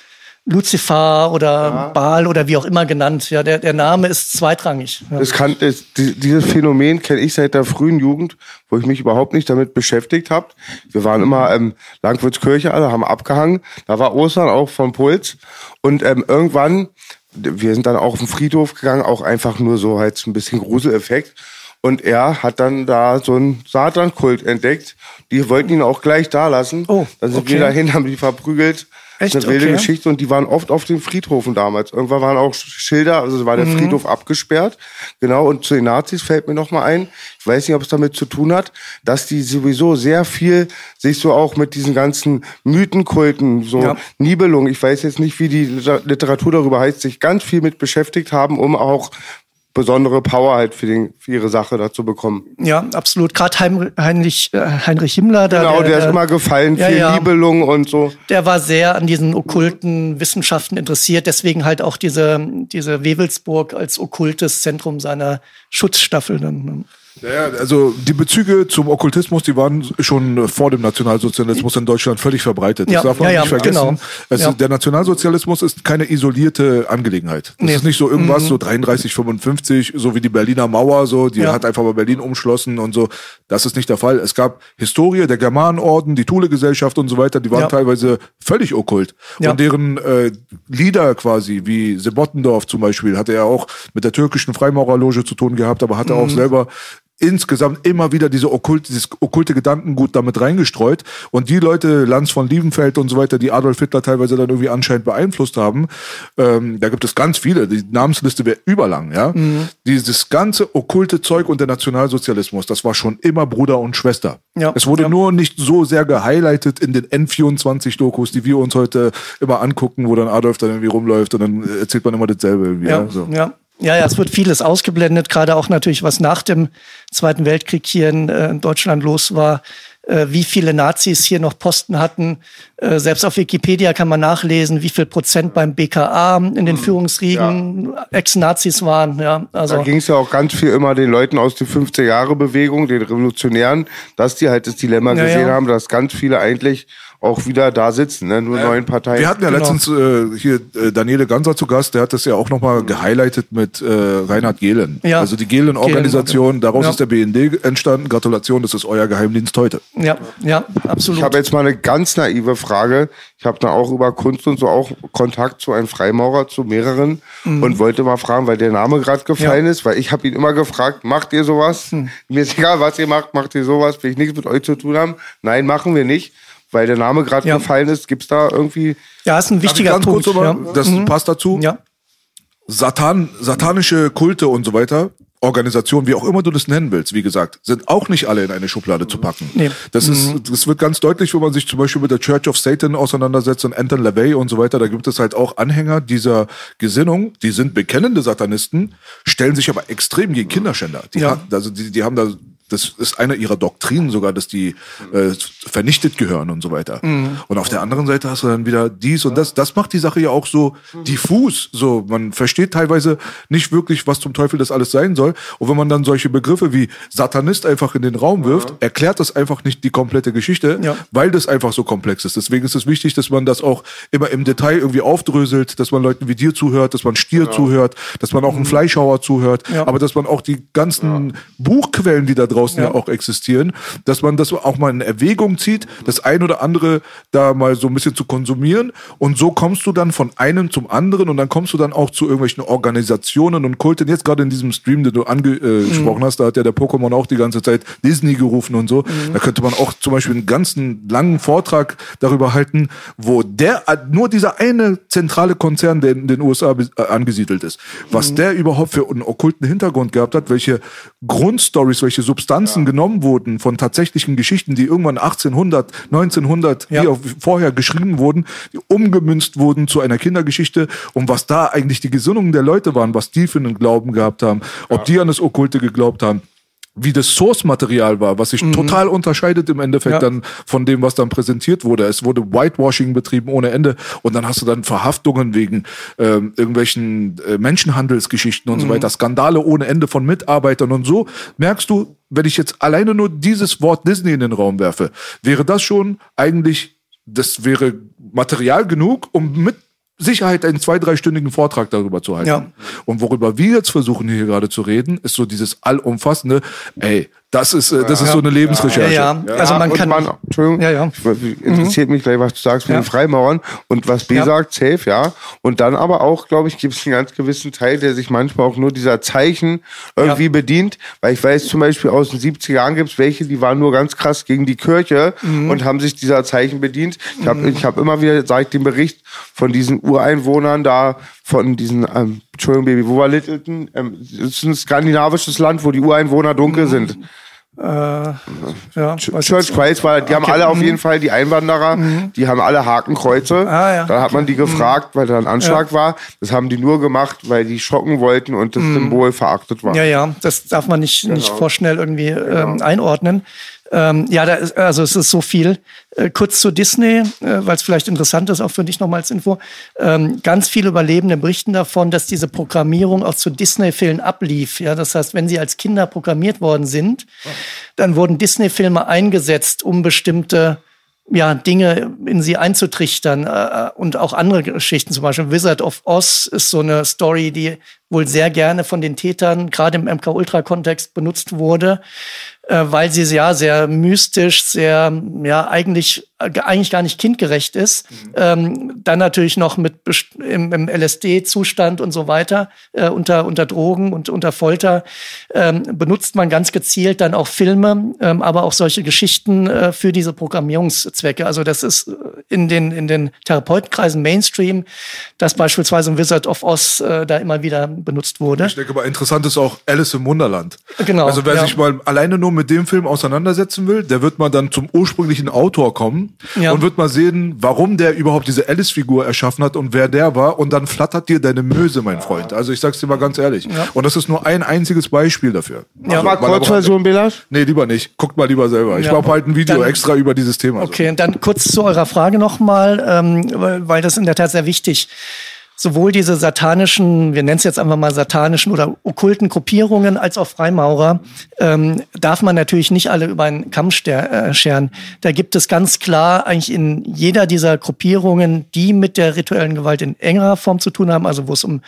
Lucifer oder ja. Baal oder wie auch immer genannt. Ja, der, der Name ist zweitrangig. Ja. Das kann, das, dieses Phänomen kenne ich seit der frühen Jugend, wo ich mich überhaupt nicht damit beschäftigt habe. Wir waren immer ähm, Langwurzkirche, alle haben abgehangen. Da war Ostern auch vom Puls. Und ähm, irgendwann, wir sind dann auch auf den Friedhof gegangen, auch einfach nur so halt ein bisschen Gruseleffekt. Und er hat dann da so einen Satan-Kult entdeckt. Die wollten ihn auch gleich da lassen. Oh, dann sind okay. wir dahin, haben die verprügelt. Echt? Eine wilde okay. Geschichte und die waren oft auf den Friedhofen damals. Irgendwann waren auch Schilder, also war der mhm. Friedhof abgesperrt. Genau, und zu den Nazis fällt mir noch mal ein, ich weiß nicht, ob es damit zu tun hat, dass die sowieso sehr viel sich so auch mit diesen ganzen Mythenkulten, so ja. Nibelung, ich weiß jetzt nicht, wie die Literatur darüber heißt, sich ganz viel mit beschäftigt haben, um auch besondere Power halt für, den, für ihre Sache dazu bekommen. Ja, absolut. Gerade Heinrich, äh, Heinrich Himmler. Der, genau, der, der, ist immer gefallen, viel ja. Nibelung und so. Der war sehr an diesen okkulten Wissenschaften interessiert, deswegen halt auch diese, diese Wewelsburg als okkultes Zentrum seiner Schutzstaffel. Dann. Ne? Ja, also die Bezüge zum Okkultismus, die waren schon vor dem Nationalsozialismus in Deutschland völlig verbreitet. Das ja, darf man ja, nicht ja, vergessen. Genau. Ja. Der Nationalsozialismus ist keine isolierte Angelegenheit. Das nee. ist nicht so irgendwas, mhm. so 33, 55, so wie die Berliner Mauer, so, die hat einfach mal Berlin umschlossen und so. Das ist nicht der Fall. Es gab Historie, der Germanenorden, die Thule-Gesellschaft und so weiter, die waren teilweise völlig okkult. Und deren äh, Lieder quasi, wie Sebottendorf zum Beispiel, hatte er auch mit der türkischen Freimaurerloge zu tun gehabt, aber hatte mhm. auch selber insgesamt immer wieder diese okkulte, dieses okkulte Gedankengut damit reingestreut. Und die Leute, Lanz von Liebenfeld und so weiter, die Adolf Hitler teilweise dann irgendwie anscheinend beeinflusst haben, ähm, da gibt es ganz viele. Die Namensliste wäre überlang, ja. Mhm. Dieses ganze okkulte Zeug und der Nationalsozialismus, das war schon immer Bruder und Schwester. Ja. Es wurde ja. nur nicht so sehr gehighlightet in den N24-Dokus, die wir uns heute immer angucken, wo dann Adolf dann irgendwie rumläuft und dann erzählt man immer dasselbe. Ja, ja. So. ja. Ja, ja, es wird vieles ausgeblendet, gerade auch natürlich, was nach dem Zweiten Weltkrieg hier in, äh, Deutschland los war, äh, wie viele Nazis hier noch Posten hatten. Äh, selbst auf Wikipedia kann man nachlesen, wie viel Prozent beim BKA in den hm, Führungsriegen ja. Ex-Nazis waren. Ja, also. Da ging es ja auch ganz viel immer den Leuten aus der 50er-Jahre-Bewegung, den Revolutionären, dass die halt das Dilemma ja, gesehen ja. haben, dass ganz viele eigentlich auch wieder da sitzen, ne? nur äh, neuen Parteien. Wir hatten ja genau. letztens äh, hier äh, Daniele Ganser zu Gast, der hat das ja auch nochmal gehighlightet mit äh, Reinhard Gehlen. Ja. Also die Gehlen-Organisation, daraus ja. ist der BND entstanden. Gratulation, das ist euer Geheimdienst heute. Ja, ja, absolut. Ich habe jetzt mal eine ganz naive Frage. Ich habe da auch über Kunst und so auch Kontakt zu einem Freimaurer, zu mehreren mhm. und wollte mal fragen, weil der Name gerade gefallen ja. ist, weil ich habe ihn immer gefragt, macht ihr sowas? Mhm. Mir ist egal, was ihr macht, macht ihr sowas, will ich nichts mit euch zu tun haben. Nein, machen wir nicht weil der Name gerade ja. gefallen ist. Gibt es da irgendwie. Ja, ist ein wichtiger Punkt. Kurz, ja. Das mhm. passt dazu. Ja. Satan, satanische Kulte und so weiter, Organisationen, wie auch immer du das nennen willst, wie gesagt, sind auch nicht alle in eine Schublade zu packen. Nee. Das mhm. ist, das wird ganz deutlich, wenn man sich zum Beispiel mit der Church of Satan auseinandersetzt und Anton LaVey und so weiter. Da gibt es halt auch Anhänger dieser Gesinnung, die sind bekennende Satanisten, stellen sich aber extrem gegen Kinderschänder. Die, ja. also die, die haben da das ist eine ihrer Doktrinen sogar, dass die äh, vernichtet gehören und so weiter. Mhm. Und auf der anderen Seite hast du dann wieder dies und das. Das macht die Sache ja auch so diffus. So, man versteht teilweise nicht wirklich, was zum Teufel das alles sein soll. Und wenn man dann solche Begriffe wie Satanist einfach in den Raum wirft, erklärt das einfach nicht die komplette Geschichte, ja. weil das einfach so komplex ist. Deswegen ist es wichtig, dass man das auch immer im Detail irgendwie aufdröselt, dass man Leuten wie dir zuhört, dass man Stier ja. zuhört, dass man auch einen mhm. Fleischhauer zuhört, ja. aber dass man auch die ganzen Buchquellen, die da drauf draußen ja. ja. auch existieren, dass man das auch mal in Erwägung zieht, das ein oder andere da mal so ein bisschen zu konsumieren und so kommst du dann von einem zum anderen und dann kommst du dann auch zu irgendwelchen Organisationen und Kulten. Jetzt gerade in diesem Stream, den du angesprochen mhm. hast, da hat ja der Pokémon auch die ganze Zeit Disney gerufen und so. Mhm. Da könnte man auch zum Beispiel einen ganzen langen Vortrag darüber halten, wo der nur dieser eine zentrale Konzern, der in den USA äh, angesiedelt ist, was mhm. der überhaupt für einen okkulten Hintergrund gehabt hat, welche Grundstories, welche Substanz Substanzen ja. genommen wurden von tatsächlichen Geschichten, die irgendwann 1800, 1900, ja. wie auch vorher geschrieben wurden, umgemünzt wurden zu einer Kindergeschichte und was da eigentlich die Gesinnungen der Leute waren, was die für einen Glauben gehabt haben, ob die an das Okkulte geglaubt haben wie das Source-Material war, was sich mhm. total unterscheidet im Endeffekt ja. dann von dem, was dann präsentiert wurde. Es wurde Whitewashing betrieben ohne Ende und dann hast du dann Verhaftungen wegen ähm, irgendwelchen äh, Menschenhandelsgeschichten und mhm. so weiter, Skandale ohne Ende von Mitarbeitern und so. Merkst du, wenn ich jetzt alleine nur dieses Wort Disney in den Raum werfe, wäre das schon eigentlich, das wäre Material genug, um mit Sicherheit einen zwei, dreistündigen Vortrag darüber zu halten. Ja. Und worüber wir jetzt versuchen hier gerade zu reden, ist so dieses allumfassende, ey, das ist, äh, das ist so eine Lebensrecherche. Ja, ja. Also man kann. Man, Entschuldigung, Ja, ja. ich- interessiert mich gleich, was du sagst mit Ja. den Freimauern und was B Ja. sagt, safe, ja. Und dann aber auch, glaube ich, gibt es einen ganz gewissen Teil, der sich manchmal auch nur dieser Zeichen irgendwie Ja. bedient. Weil ich weiß zum Beispiel aus den 70er Jahren gibt es welche, die waren nur ganz krass gegen die Kirche Mhm. und haben sich dieser Zeichen bedient. Ich habe ich hab immer wieder seit dem Bericht von diesen Ureinwohnern da, von diesen, ähm, Entschuldigung, Baby, wo war Littleton? Ähm, es ist ein skandinavisches Land, wo die Ureinwohner dunkel Mhm. Sind. Ja, Church Christ war, die haben alle auf jeden Fall, die Einwanderer, die haben alle Hakenkreuze. Mhm. Ah, ja. Da hat man die gefragt, weil da ein Anschlag war. Das haben die nur gemacht, weil die schocken wollten und das Symbol verachtet war. Mhm. Ja, ja, das darf man nicht, nicht Genau. vorschnell irgendwie ähm, einordnen. Ähm, ja, da ist, also es ist so viel. Äh, kurz zu Disney, äh, weil es vielleicht interessant ist, auch für dich nochmal als Info. Ähm, ganz viele Überlebende berichten davon, dass diese Programmierung auch zu Disney-Filmen ablief. Ja, das heißt, wenn sie als Kinder programmiert worden sind, dann wurden Disney-Filme eingesetzt, um bestimmte ja, Dinge in sie einzutrichtern äh, und auch andere Geschichten, zum Beispiel Wizard of Oz ist so eine Story, die wohl sehr gerne von den Tätern, gerade im MK-Ultra-Kontext benutzt wurde, äh, weil sie ja sehr mystisch, sehr, ja, eigentlich, äh, eigentlich gar nicht kindgerecht ist. Ähm, dann natürlich noch mit im, im LSD-Zustand und so weiter, äh, unter, unter Drogen und unter Folter, ähm, benutzt man ganz gezielt dann auch Filme, ähm, aber auch solche Geschichten äh, für diese Programmierungszwecke. Also das ist äh, in den, in den Therapeutenkreisen Mainstream, dass beispielsweise ein Wizard of Oz äh, da immer wieder benutzt wurde. Ich denke aber interessant ist auch Alice im Wunderland. Genau, Also wer ja. sich mal alleine nur mit dem Film auseinandersetzen will, der wird mal dann zum ursprünglichen Autor kommen Ja. und wird mal sehen, warum der überhaupt diese Alice-Figur erschaffen hat und wer der war. Und dann flattert dir deine Möse, mein Freund. Also ich sag's dir mal ganz ehrlich. Und das ist nur ein einziges Beispiel dafür. Mach Also, mal Kurzversion, Belasch. Nee, lieber nicht. Guckt mal lieber selber. Ich Ja. mache halt ein Video Dann- extra über dieses Thema. Okay, und dann kurz zu eurer Frage nochmal, ähm, weil, weil das in der Tat sehr wichtig Sowohl diese satanischen, wir nennen es jetzt einfach mal satanischen oder okkulten Gruppierungen als auch Freimaurer ähm, darf man natürlich nicht alle über einen Kamm äh, scheren. Da gibt es ganz klar eigentlich in jeder dieser Gruppierungen, die mit der rituellen Gewalt in engerer Form zu tun haben, also wo es um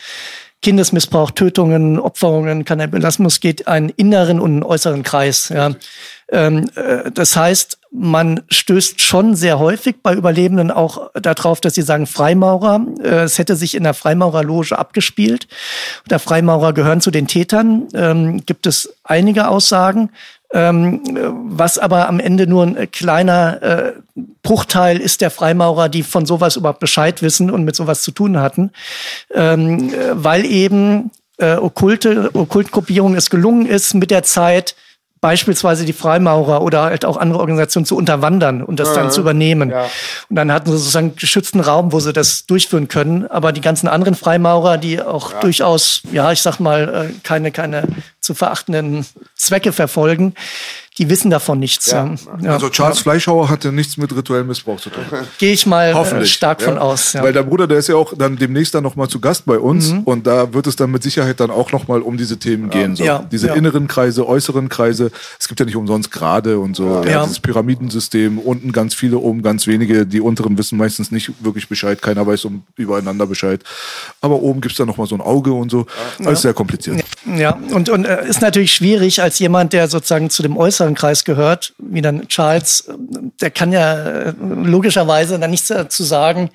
Kindesmissbrauch, Tötungen, Opferungen, Kannibalismus geht, einen inneren und einen äußeren Kreis. Ja. Ähm, äh, das heißt, man stößt schon sehr häufig bei Überlebenden auch darauf, dass sie sagen Freimaurer. Äh, es hätte sich in der Freimaurerloge abgespielt. Der Freimaurer gehören zu den Tätern. Ähm, gibt es einige Aussagen. Ähm, äh, was aber am Ende nur ein äh, kleiner äh, Bruchteil ist der Freimaurer, die von sowas überhaupt Bescheid wissen und mit sowas zu tun hatten, ähm, äh, weil eben äh, okkulte Okkultgruppierung es gelungen ist, mit der Zeit beispielsweise die Freimaurer oder halt auch andere Organisationen zu unterwandern und das dann zu übernehmen. Ja. Und dann hatten sie sozusagen einen geschützten Raum, wo sie das durchführen können. Aber die ganzen anderen Freimaurer, die auch durchaus, ja, ich sag mal, äh, keine, keine zu verachtenden Zwecke verfolgen, die wissen davon nichts. Ja. Ja. Also Charles Fleischhauer hatte nichts mit rituellem Missbrauch zu tun. Gehe ich mal äh, Hoffentlich. stark ja. von aus. Ja. Weil der Bruder, der ist ja auch dann demnächst dann nochmal zu Gast bei uns Mhm. und da wird es dann mit Sicherheit dann auch nochmal um diese Themen gehen. So. Ja, Diese ja. inneren Kreise, äußeren Kreise. Es gibt ja nicht umsonst Grade und so. Ja. Ja. Dieses Pyramidensystem, unten ganz viele, oben ganz wenige. Die unteren wissen meistens nicht wirklich Bescheid. Keiner weiß um übereinander Bescheid. Aber oben gibt's dann nochmal so ein Auge und so. Alles sehr kompliziert. Ja, und, und äh, ist natürlich schwierig als jemand, der sozusagen zu dem äußeren Kreis gehört, wie dann Charles, der kann ja äh, logischerweise dann nichts dazu sagen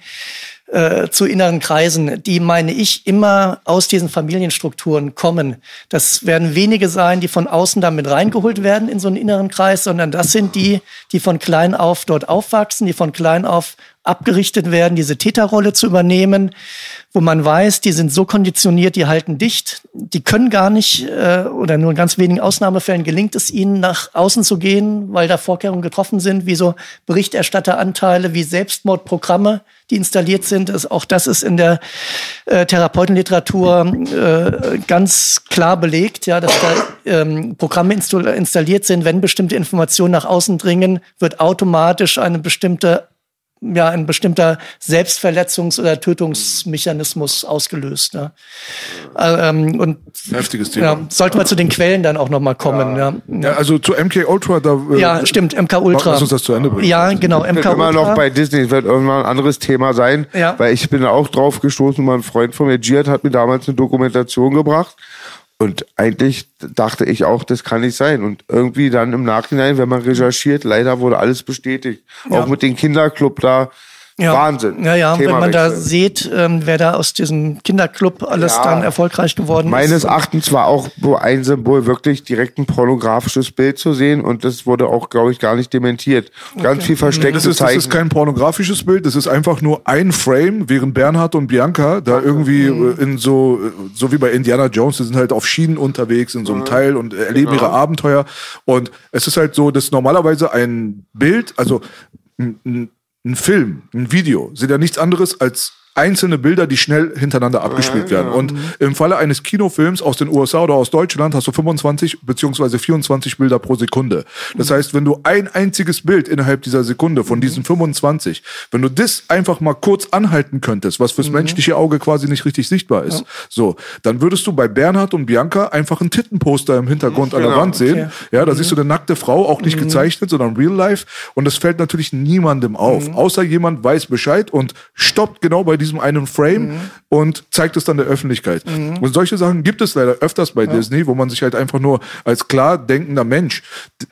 äh, zu inneren Kreisen, die, meine ich, immer aus diesen Familienstrukturen kommen. Das werden wenige sein, die von außen damit reingeholt werden in so einen inneren Kreis, sondern das sind die, die von klein auf dort aufwachsen, die von klein auf abgerichtet werden, diese Täterrolle zu übernehmen, wo man weiß, die sind so konditioniert, die halten dicht, die können gar nicht äh, oder nur in ganz wenigen Ausnahmefällen gelingt es ihnen, nach außen zu gehen, weil da Vorkehrungen getroffen sind, wie so Berichterstatteranteile, wie Selbstmordprogramme, die installiert sind. Das, auch das ist in der äh, Therapeutenliteratur äh, ganz klar belegt, ja, dass da ähm, Programme install installiert sind, wenn bestimmte Informationen nach außen dringen, wird automatisch eine bestimmte ja ein bestimmter Selbstverletzungs- oder Tötungsmechanismus ausgelöst. Ne? Äh, ähm, und Heftiges Thema. ja, sollten wir zu den Quellen dann auch nochmal kommen. Ja, Ja, also zu MK Ultra, da. äh, ja stimmt, MK Ultra. Lass uns das zu Ende bringen. Ja, genau, MK immer Ultra. noch bei Disney. Wird irgendwann ein anderes Thema sein. Ja. Weil ich bin auch drauf gestoßen. Mein Freund von mir, Giat, hat mir damals eine Dokumentation gebracht. Und eigentlich dachte ich auch, das kann nicht sein. Und irgendwie dann im Nachhinein, wenn man recherchiert, leider wurde alles bestätigt. Ja. Auch mit dem Kinderclub da. Ja. Wahnsinn. Ja, ja, wenn man da Themawechsel. sieht, ähm, wer da aus diesem Kinderclub alles Ja. dann erfolgreich geworden Meines ist. Erachtens war auch so ein Symbol wirklich direkt ein pornografisches Bild zu sehen und das wurde auch, glaube ich, gar nicht dementiert. Ganz viel versteckte Das ist, das ist kein pornografisches Bild, das ist einfach nur ein Frame, während Bernhard und Bianca da irgendwie äh, in so, äh, so wie bei Indiana Jones, die sind halt auf Schienen unterwegs in so einem Teil und erleben ihre Abenteuer. Und es ist halt so, dass normalerweise ein Bild, also ein, ein, Film, ein Video, sind ja nichts anderes als einzelne Bilder, die schnell hintereinander abgespielt werden. Und im Falle eines Kinofilms aus den USA oder aus Deutschland hast du 25 beziehungsweise 24 Bilder pro Sekunde. Das heißt, wenn du ein einziges Bild innerhalb dieser Sekunde von diesen 25, wenn du das einfach mal kurz anhalten könntest, was fürs menschliche Auge quasi nicht richtig sichtbar ist, so, dann würdest du bei Bernhard und Bianca einfach ein Tittenposter im Hintergrund an der Genau. Wand sehen. Ja, da siehst du eine nackte Frau, auch nicht gezeichnet, sondern real life. Und das fällt natürlich niemandem auf. Außer jemand weiß Bescheid und stoppt genau bei diesem einen Frame und zeigt es dann der Öffentlichkeit. Und solche Sachen gibt es leider öfters bei Disney, wo man sich halt einfach nur als klar denkender Mensch,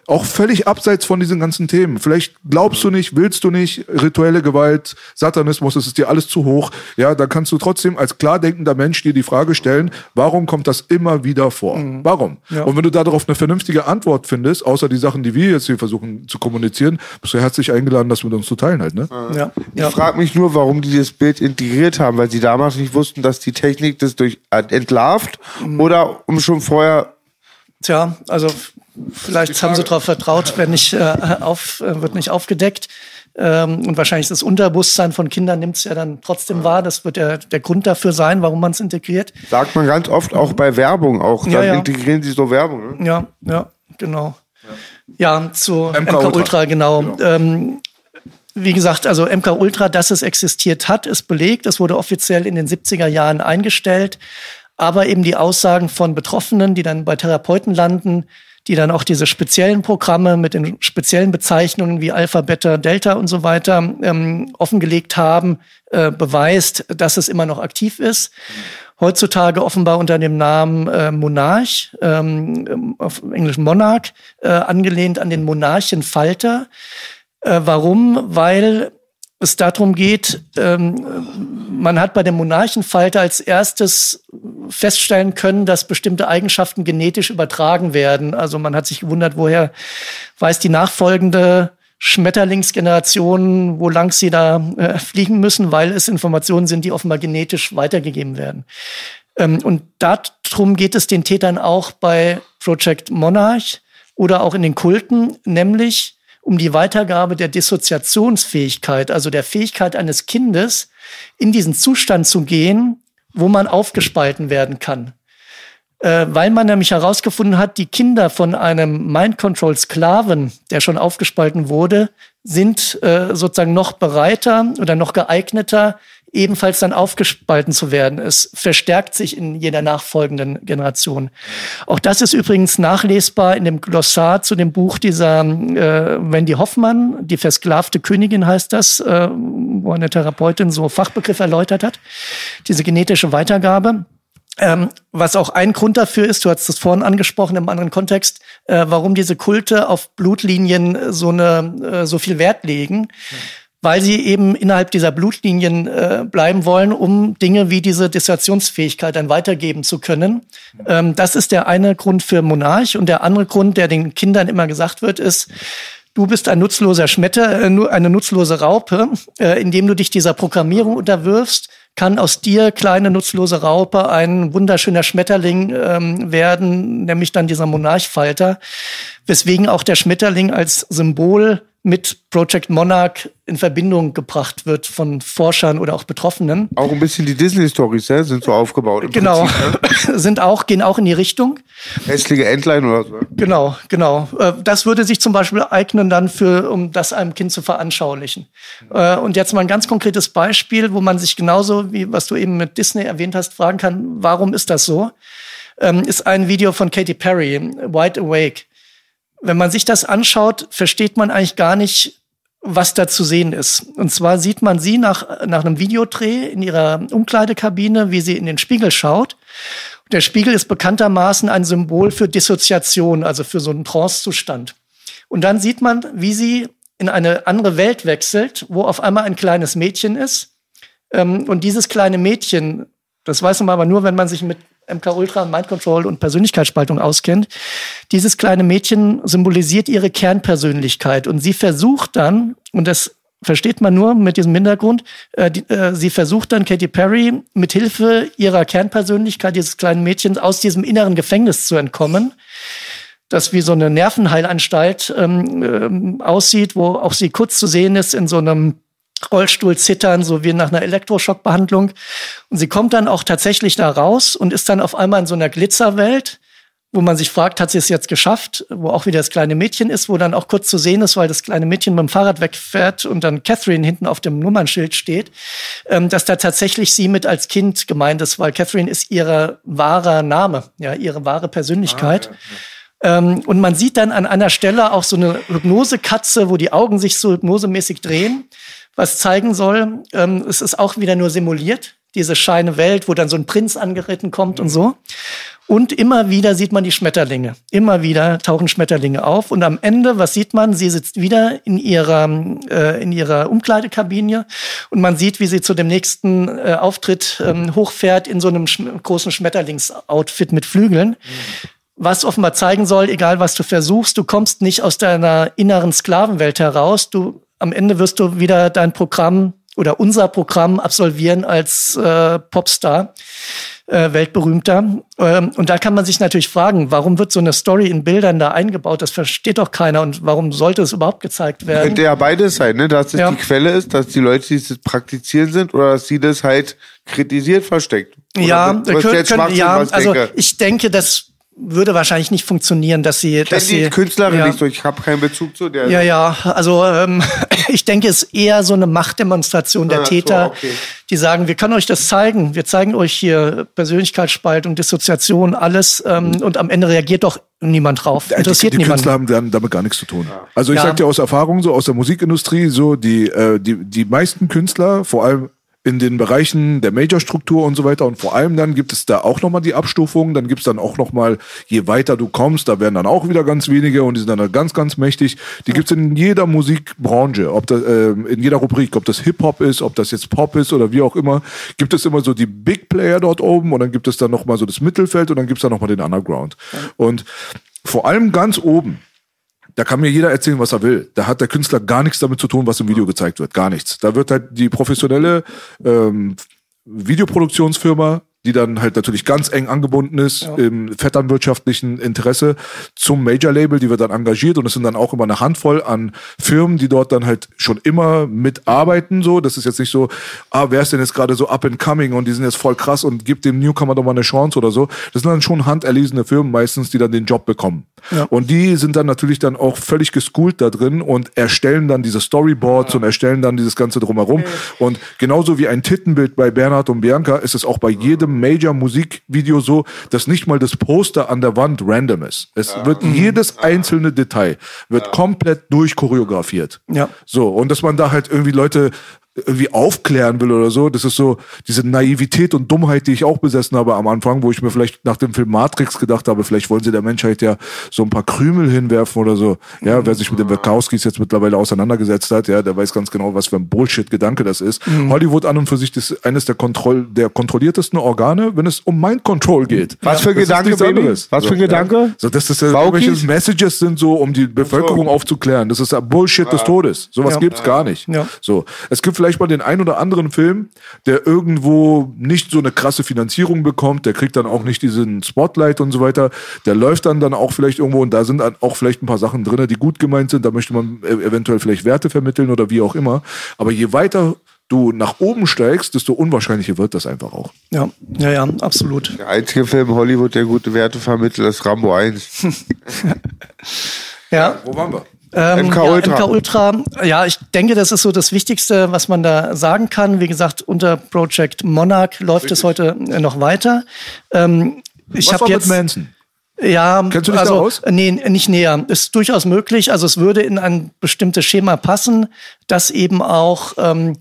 auch völlig abseits von diesen ganzen Themen. Vielleicht glaubst du nicht, willst du nicht, rituelle Gewalt, Satanismus, das ist dir alles zu hoch. Ja, dann kannst du trotzdem als klar denkender Mensch dir die Frage stellen, warum kommt das immer wieder vor? Warum? Und wenn du darauf eine vernünftige Antwort findest, außer die Sachen, die wir jetzt hier versuchen zu kommunizieren, bist du herzlich eingeladen, das mit uns zu teilen halt, ne? Ja, Ich ja. frage mich nur, warum die das Bild integriert haben, weil sie damals nicht wussten, dass die Technik das durch äh, entlarvt Mhm. oder um schon vorher Tja, also vielleicht haben sie darauf vertraut, wenn nicht äh, auf, äh, wird nicht aufgedeckt. Ähm, und wahrscheinlich das Unterbewusstsein von Kindern nimmt es ja dann trotzdem wahr. Das wird ja der Grund dafür sein, warum man es integriert. sagt man ganz oft auch bei Werbung auch, dann Ja, ja. integrieren sie so Werbung. Ne? Ja, ja, genau. Ja, zu MK MK, Ultra. Ultra, genau. Ähm, wie gesagt, also MK Ultra, dass es existiert hat, ist belegt. Es wurde offiziell in den 70er Jahren eingestellt. Aber eben die Aussagen von Betroffenen, die dann bei Therapeuten landen, die dann auch diese speziellen Programme mit den speziellen Bezeichnungen wie Alpha, Beta, Delta und so weiter ähm, offengelegt haben, äh, beweist, dass es immer noch aktiv ist. Heutzutage offenbar unter dem Namen äh, Monarch, ähm, auf Englisch Monarch, äh, angelehnt an den Monarchenfalter. Äh, warum? Weil es darum geht, ähm, man hat bei dem Monarchenfalter als erstes feststellen können, dass bestimmte Eigenschaften genetisch übertragen werden. Also man hat sich gewundert, woher weiß die nachfolgende Schmetterlingsgeneration, wo lang sie da äh, fliegen müssen, weil es Informationen sind, die offenbar genetisch weitergegeben werden. Ähm, und darum geht es den Tätern auch bei Project Monarch oder auch in den Kulten, nämlich um die Weitergabe der Dissoziationsfähigkeit, also der Fähigkeit eines Kindes, in diesen Zustand zu gehen, wo man aufgespalten werden kann. Äh, weil man nämlich herausgefunden hat, die Kinder von einem Mind-Control-Sklaven, der schon aufgespalten wurde, sind äh, sozusagen noch bereiter oder noch geeigneter, ebenfalls dann aufgespalten zu werden. Es verstärkt sich in jeder nachfolgenden Generation. Auch das ist übrigens nachlesbar in dem Glossar zu dem Buch dieser äh, Wendy Hoffmann, die versklavte Königin heißt das, äh, wo eine Therapeutin so Fachbegriff erläutert hat, diese genetische Weitergabe. Ähm, was auch ein Grund dafür ist, du hast das vorhin angesprochen im anderen Kontext, äh, warum diese Kulte auf Blutlinien so eine äh, so viel Wert legen, weil sie eben innerhalb dieser Blutlinien äh, bleiben wollen, um Dinge wie diese Dissoziationsfähigkeit dann weitergeben zu können. Ähm, das ist der eine Grund für Monarch. Und der andere Grund, der den Kindern immer gesagt wird, ist Du bist ein nutzloser Schmetter, äh, eine nutzlose Raupe, äh, indem du dich dieser Programmierung unterwirfst, kann aus dir, kleine nutzlose Raupe, ein wunderschöner Schmetterling ähm, werden, nämlich dann dieser Monarchfalter, weswegen auch der Schmetterling als Symbol mit Project Monarch in Verbindung gebracht wird von Forschern oder auch Betroffenen. Auch ein bisschen die Disney-Stories ja, sind so aufgebaut. Genau, Prinzip, ne? sind auch, gehen auch in die Richtung. Hässliche Entlein oder so. Genau, genau. Äh, Das würde sich zum Beispiel eignen dann für, um das einem Kind zu veranschaulichen. Äh, Und jetzt mal ein ganz konkretes Beispiel, wo man sich genauso wie was du eben mit Disney erwähnt hast, fragen kann, warum ist das so? Ähm, Ist ein Video von Katy Perry, Wide Awake. Wenn man sich das anschaut, versteht man eigentlich gar nicht, was da zu sehen ist. Und zwar sieht man sie nach, nach einem Videodreh in ihrer Umkleidekabine, wie sie in den Spiegel schaut. Der Spiegel ist bekanntermaßen ein Symbol für Dissoziation, also für so einen Trance-Zustand. Und dann sieht man, wie sie in eine andere Welt wechselt, wo auf einmal ein kleines Mädchen ist. Ähm, und dieses kleine Mädchen, das weiß man aber nur, wenn man sich mit MK Ultra, Mind Control und Persönlichkeitsspaltung auskennt. Dieses kleine Mädchen symbolisiert ihre Kernpersönlichkeit und sie versucht dann, und das versteht man nur mit diesem Hintergrund, äh, die, äh, sie versucht dann Katy Perry mit Hilfe ihrer Kernpersönlichkeit dieses kleinen Mädchens aus diesem inneren Gefängnis zu entkommen das wie so eine Nervenheilanstalt ähm, ähm, aussieht, wo auch sie kurz zu sehen ist in so einem Rollstuhl zittern, so wie nach einer Elektroschockbehandlung. Und sie kommt dann auch tatsächlich da raus und ist dann auf einmal in so einer Glitzerwelt, wo man sich fragt, hat sie es jetzt geschafft, wo auch wieder das kleine Mädchen ist, wo dann auch kurz zu sehen ist, weil das kleine Mädchen mit dem Fahrrad wegfährt und dann Catherine hinten auf dem Nummernschild steht, ähm, dass da tatsächlich sie mit als Kind gemeint ist, weil Catherine ist ihre wahrer Name, ja, ihre wahre Persönlichkeit. Ähm, und man sieht dann an einer Stelle auch so eine Hypnosekatze, wo die Augen sich so hypnosemäßig drehen, was zeigen soll, ähm, es ist auch wieder nur simuliert, diese scheine Welt, wo dann so ein Prinz angeritten kommt und so. Und immer wieder sieht man die Schmetterlinge. Immer wieder tauchen Schmetterlinge auf. Und am Ende, was sieht man? Sie sitzt wieder in ihrer, äh, in ihrer Umkleidekabine und man sieht, wie sie zu dem nächsten äh, Auftritt ähm, hochfährt in so einem sch großen Schmetterlingsoutfit mit Flügeln was offenbar zeigen soll, egal was du versuchst, du kommst nicht aus deiner inneren Sklavenwelt heraus. Du am Ende wirst du wieder dein Programm oder unser Programm absolvieren als äh, Popstar, äh, weltberühmter. Ähm, und da kann man sich natürlich fragen, warum wird so eine Story in Bildern da eingebaut? Das versteht doch keiner. Und warum sollte es überhaupt gezeigt werden? Könnte ja beides sein, ne? Dass es Ja. die Quelle ist, dass die Leute, die es praktizieren sind, oder dass sie das halt kritisiert versteckt. Oder ja, was können, jetzt können, Schwachsinn, ja, was also denke. ich denke, das würde wahrscheinlich nicht funktionieren, dass sie, Ich dass die sie Künstlerin ja. nicht so, ich habe keinen Bezug zu der. Ja, ja, also ähm, ich denke, es ist eher so eine Machtdemonstration der Ah, so, Täter, okay. die sagen, wir können euch das zeigen, wir zeigen euch hier Persönlichkeitsspaltung, Dissoziation, alles ähm, und am Ende reagiert doch niemand drauf, interessiert die, die niemand. Künstler haben dann damit gar nichts zu tun. Also ich Ja. sag dir aus Erfahrung so aus der Musikindustrie so die äh, die die meisten Künstler vor allem in den Bereichen der Major-Struktur und so weiter und vor allem dann gibt es da auch nochmal die Abstufung, dann gibt's dann auch nochmal, je weiter du kommst, da werden dann auch wieder ganz wenige und die sind dann ganz, ganz mächtig. Die gibt's in jeder Musikbranche, ob das, äh, in jeder Rubrik, ob das Hip-Hop ist, ob das jetzt Pop ist oder wie auch immer, gibt es immer so die Big Player dort oben und dann gibt es dann nochmal so das Mittelfeld und dann gibt's dann nochmal den Underground. Und vor allem ganz oben, da kann mir jeder erzählen, was er will. Da hat der Künstler gar nichts damit zu tun, was im Video gezeigt wird. Gar nichts. Da wird halt die professionelle ähm, Videoproduktionsfirma, die dann halt natürlich ganz eng angebunden ist im vetternwirtschaftlichen Interesse zum Major-Label, die wird dann engagiert und es sind dann auch immer eine Handvoll an Firmen, die dort dann halt schon immer mitarbeiten. So, das ist jetzt nicht so, ah, wer ist denn jetzt gerade so up and coming und die sind jetzt voll krass und gibt dem Newcomer doch mal eine Chance oder so. Das sind dann schon handerlesene Firmen meistens, die dann den Job bekommen. Und die sind dann natürlich dann auch völlig geschoolt da drin und erstellen dann diese Storyboards und erstellen dann dieses Ganze drumherum. Und genauso wie ein Tittenbild bei Bernhard und Bianca ist es auch bei jedem Major-Musikvideo so, dass nicht mal das Poster an der Wand random ist. Es wird jedes einzelne Detail wird komplett durchchoreografiert. Ja. So, und dass man da halt irgendwie Leute irgendwie aufklären will oder so. Das ist so diese Naivität und Dummheit, die ich auch besessen habe am Anfang, wo ich mir vielleicht nach dem Film Matrix gedacht habe, vielleicht wollen sie der Menschheit ja so ein paar Krümel hinwerfen oder so. Ja, wer sich mit den Wachowskis jetzt mittlerweile auseinandergesetzt hat, ja, der weiß ganz genau, was für ein Bullshit-Gedanke das ist. Hollywood an und für sich ist eines der, Kontroll der kontrolliertesten Organe, wenn es um Mind Control geht. Was für ein Gedanke, Baby? Was für ein So, Gedanke? Ja. So, dass das ja irgendwelche Messages sind so, um die Bevölkerung aufzuklären. Das ist ja Bullshit des Todes. Sowas Ja. gibt's gar nicht. Ja. So, es gibt vielleicht mal den ein oder anderen Film, der irgendwo nicht so eine krasse Finanzierung bekommt, der kriegt dann auch nicht diesen Spotlight und so weiter. Der läuft dann dann auch vielleicht irgendwo und da sind dann auch vielleicht ein paar Sachen drin, die gut gemeint sind. Da möchte man e- eventuell vielleicht Werte vermitteln oder wie auch immer. Aber je weiter du nach oben steigst, desto unwahrscheinlicher wird das einfach auch. Ja, ja, ja, absolut. Der einzige Film in Hollywood, der gute Werte vermittelt, ist Rambo 1. Ja. Wo waren wir? Ähm, MK ja, Ultra. MK Ultra. Ja, ich denke, das ist so das Wichtigste, was man da sagen kann. Wie gesagt, unter Project Monarch läuft es heute äh, noch weiter. Ähm, ich Was war jetzt mit Manson? ja, Kennst du dich da also aus? nee, nicht näher. Ist durchaus möglich. Also es würde in ein bestimmtes Schema passen, dass eben auch ähm,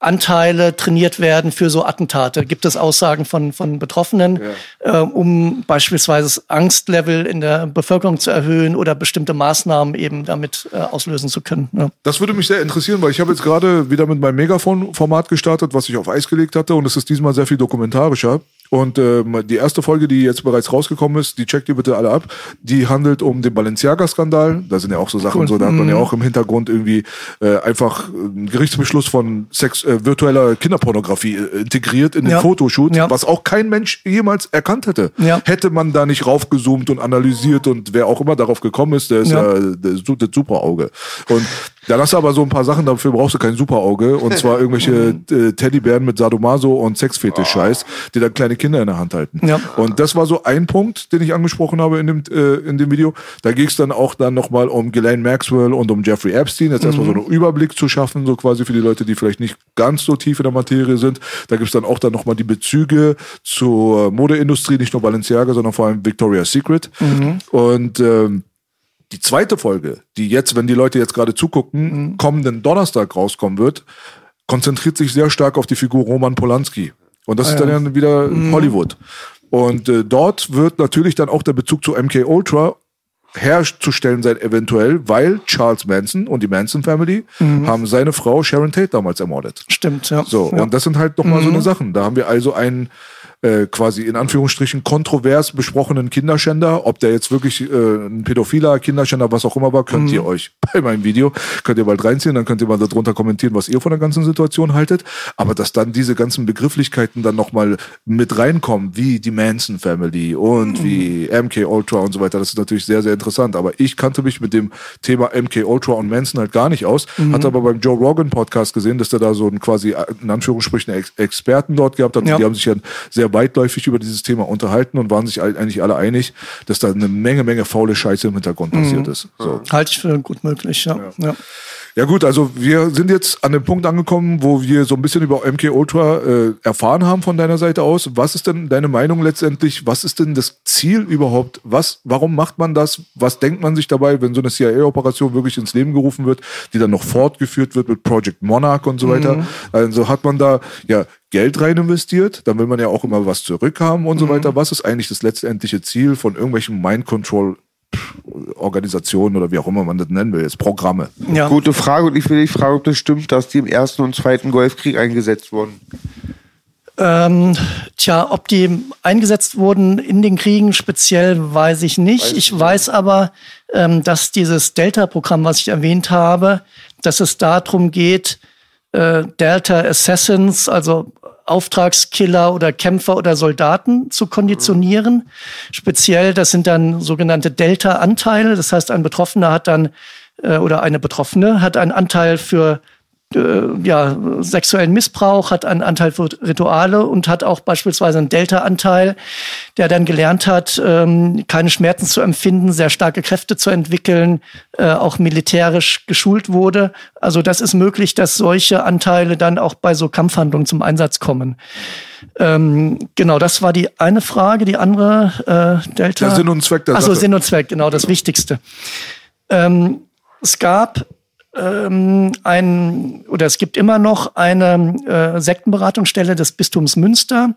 Anteile trainiert werden für so Attentate. Gibt es Aussagen von, von Betroffenen, äh, um beispielsweise das Angstlevel in der Bevölkerung zu erhöhen oder bestimmte Maßnahmen eben damit äh, auslösen zu können. Ja. Das würde mich sehr interessieren, weil ich habe jetzt gerade wieder mit meinem Megafon-Format gestartet, was ich auf Eis gelegt hatte und es ist diesmal sehr viel dokumentarischer. Und ähm, die erste Folge, die jetzt bereits rausgekommen ist, die checkt ihr bitte alle ab, die handelt um den Balenciaga-Skandal. Da sind ja auch so Sachen, so da hat man ja auch im Hintergrund irgendwie äh, einfach einen Gerichtsbeschluss von Sex, äh, virtueller Kinderpornografie äh, integriert in den Ja. Fotoshoot, Ja. was auch kein Mensch jemals erkannt hätte. Ja. Hätte man da nicht raufgezoomt und analysiert und wer auch immer darauf gekommen ist, der ist ja, Ja. ist das Superauge. Und dann hast du aber so ein paar Sachen, dafür brauchst du kein Superauge. Und zwar irgendwelche äh, Teddybären mit Sadomaso und Sexfetisch-Scheiß, die dann kleine Kinder in der Hand halten. Ja. Und das war so ein Punkt, den ich angesprochen habe in dem, äh, in dem Video. Da ging es dann auch dann nochmal um Ghislaine Maxwell und um Jeffrey Epstein. Jetzt erstmal so einen Überblick zu schaffen, so quasi für die Leute, die vielleicht nicht ganz so tief in der Materie sind. Da gibt's dann auch dann nochmal die Bezüge zur Modeindustrie, nicht nur Balenciaga, sondern vor allem Victoria's Secret. Und ähm, die zweite Folge, die jetzt, wenn die Leute jetzt gerade zugucken, kommenden Donnerstag rauskommen wird, konzentriert sich sehr stark auf die Figur Roman Polanski. Und das ist dann ja wieder Hollywood. Und äh, dort wird natürlich dann auch der Bezug zu MK Ultra herzustellen sein, eventuell, weil Charles Manson und die Manson Family haben seine Frau Sharon Tate damals ermordet. Stimmt, ja. So, ja. und das sind halt nochmal so eine Sachen. Da haben wir also einen äh, quasi in Anführungsstrichen kontrovers besprochenen Kinderschänder. Ob der jetzt wirklich äh, ein pädophiler Kinderschänder, was auch immer war, könnt ihr euch bei meinem Video, könnt ihr bald reinziehen, dann könnt ihr mal darunter kommentieren, was ihr von der ganzen Situation haltet. Aber dass dann diese ganzen Begrifflichkeiten dann nochmal mit reinkommen, wie die Manson Family und wie MK Ultra und so weiter, das ist natürlich sehr, sehr interessant. Aber ich kannte mich mit dem Thema MK Ultra und Manson halt gar nicht aus, hatte aber beim Joe Rogan Podcast gesehen, dass der da so einen quasi in Anführungsstrichen Ex Experten dort gehabt hat. Ja. Die haben sich ja sehr weitläufig über dieses Thema unterhalten und waren sich eigentlich alle einig, dass da eine Menge, Menge faule Scheiße im Hintergrund passiert ist. So. Halte ich für gut möglich, ja. ja. Ja gut, also wir sind jetzt an dem Punkt angekommen, wo wir so ein bisschen über MK Ultra äh, erfahren haben von deiner Seite aus. Was ist denn deine Meinung letztendlich? Was ist denn das Ziel überhaupt? Was, warum macht man das? Was denkt man sich dabei, wenn so eine CIA-Operation wirklich ins Leben gerufen wird, die dann noch fortgeführt wird mit Project Monarch und so weiter? Also hat man da ja Geld rein investiert, dann will man ja auch immer was zurückhaben und so weiter. Was ist eigentlich das letztendliche Ziel von irgendwelchen Mind Control Organisationen oder wie auch immer man das nennen will, jetzt Programme? ja. Gute Frage und ich will dich fragen, ob das stimmt, dass die im Ersten und Zweiten Golfkrieg eingesetzt wurden. Ähm, tja, ob die eingesetzt wurden in den Kriegen speziell, weiß ich nicht. ich weiß aber, ähm, dass dieses Delta-Programm, was ich erwähnt habe, dass es darum geht, äh, Delta Assassins, also Auftragskiller oder Kämpfer oder Soldaten zu konditionieren. Speziell, das sind dann sogenannte Delta-Anteile. Das heißt, ein Betroffener hat dann äh, oder eine Betroffene hat einen Anteil für äh, ja, sexuellen Missbrauch, hat einen Anteil für Rituale und hat auch beispielsweise einen Delta-Anteil, der dann gelernt hat, ähm, keine Schmerzen zu empfinden, sehr starke Kräfte zu entwickeln, äh, auch militärisch geschult wurde. Also das ist möglich, dass solche Anteile dann auch bei so Kampfhandlungen zum Einsatz kommen. Ähm, genau, das war die eine Frage. Die andere, äh, Delta. Der Sinn und Zweck der Ach so, Sache. Sinn und Zweck, genau, das Wichtigste. Ähm, es gab ähm, ein, oder es gibt immer noch eine äh, Sektenberatungsstelle des Bistums Münster.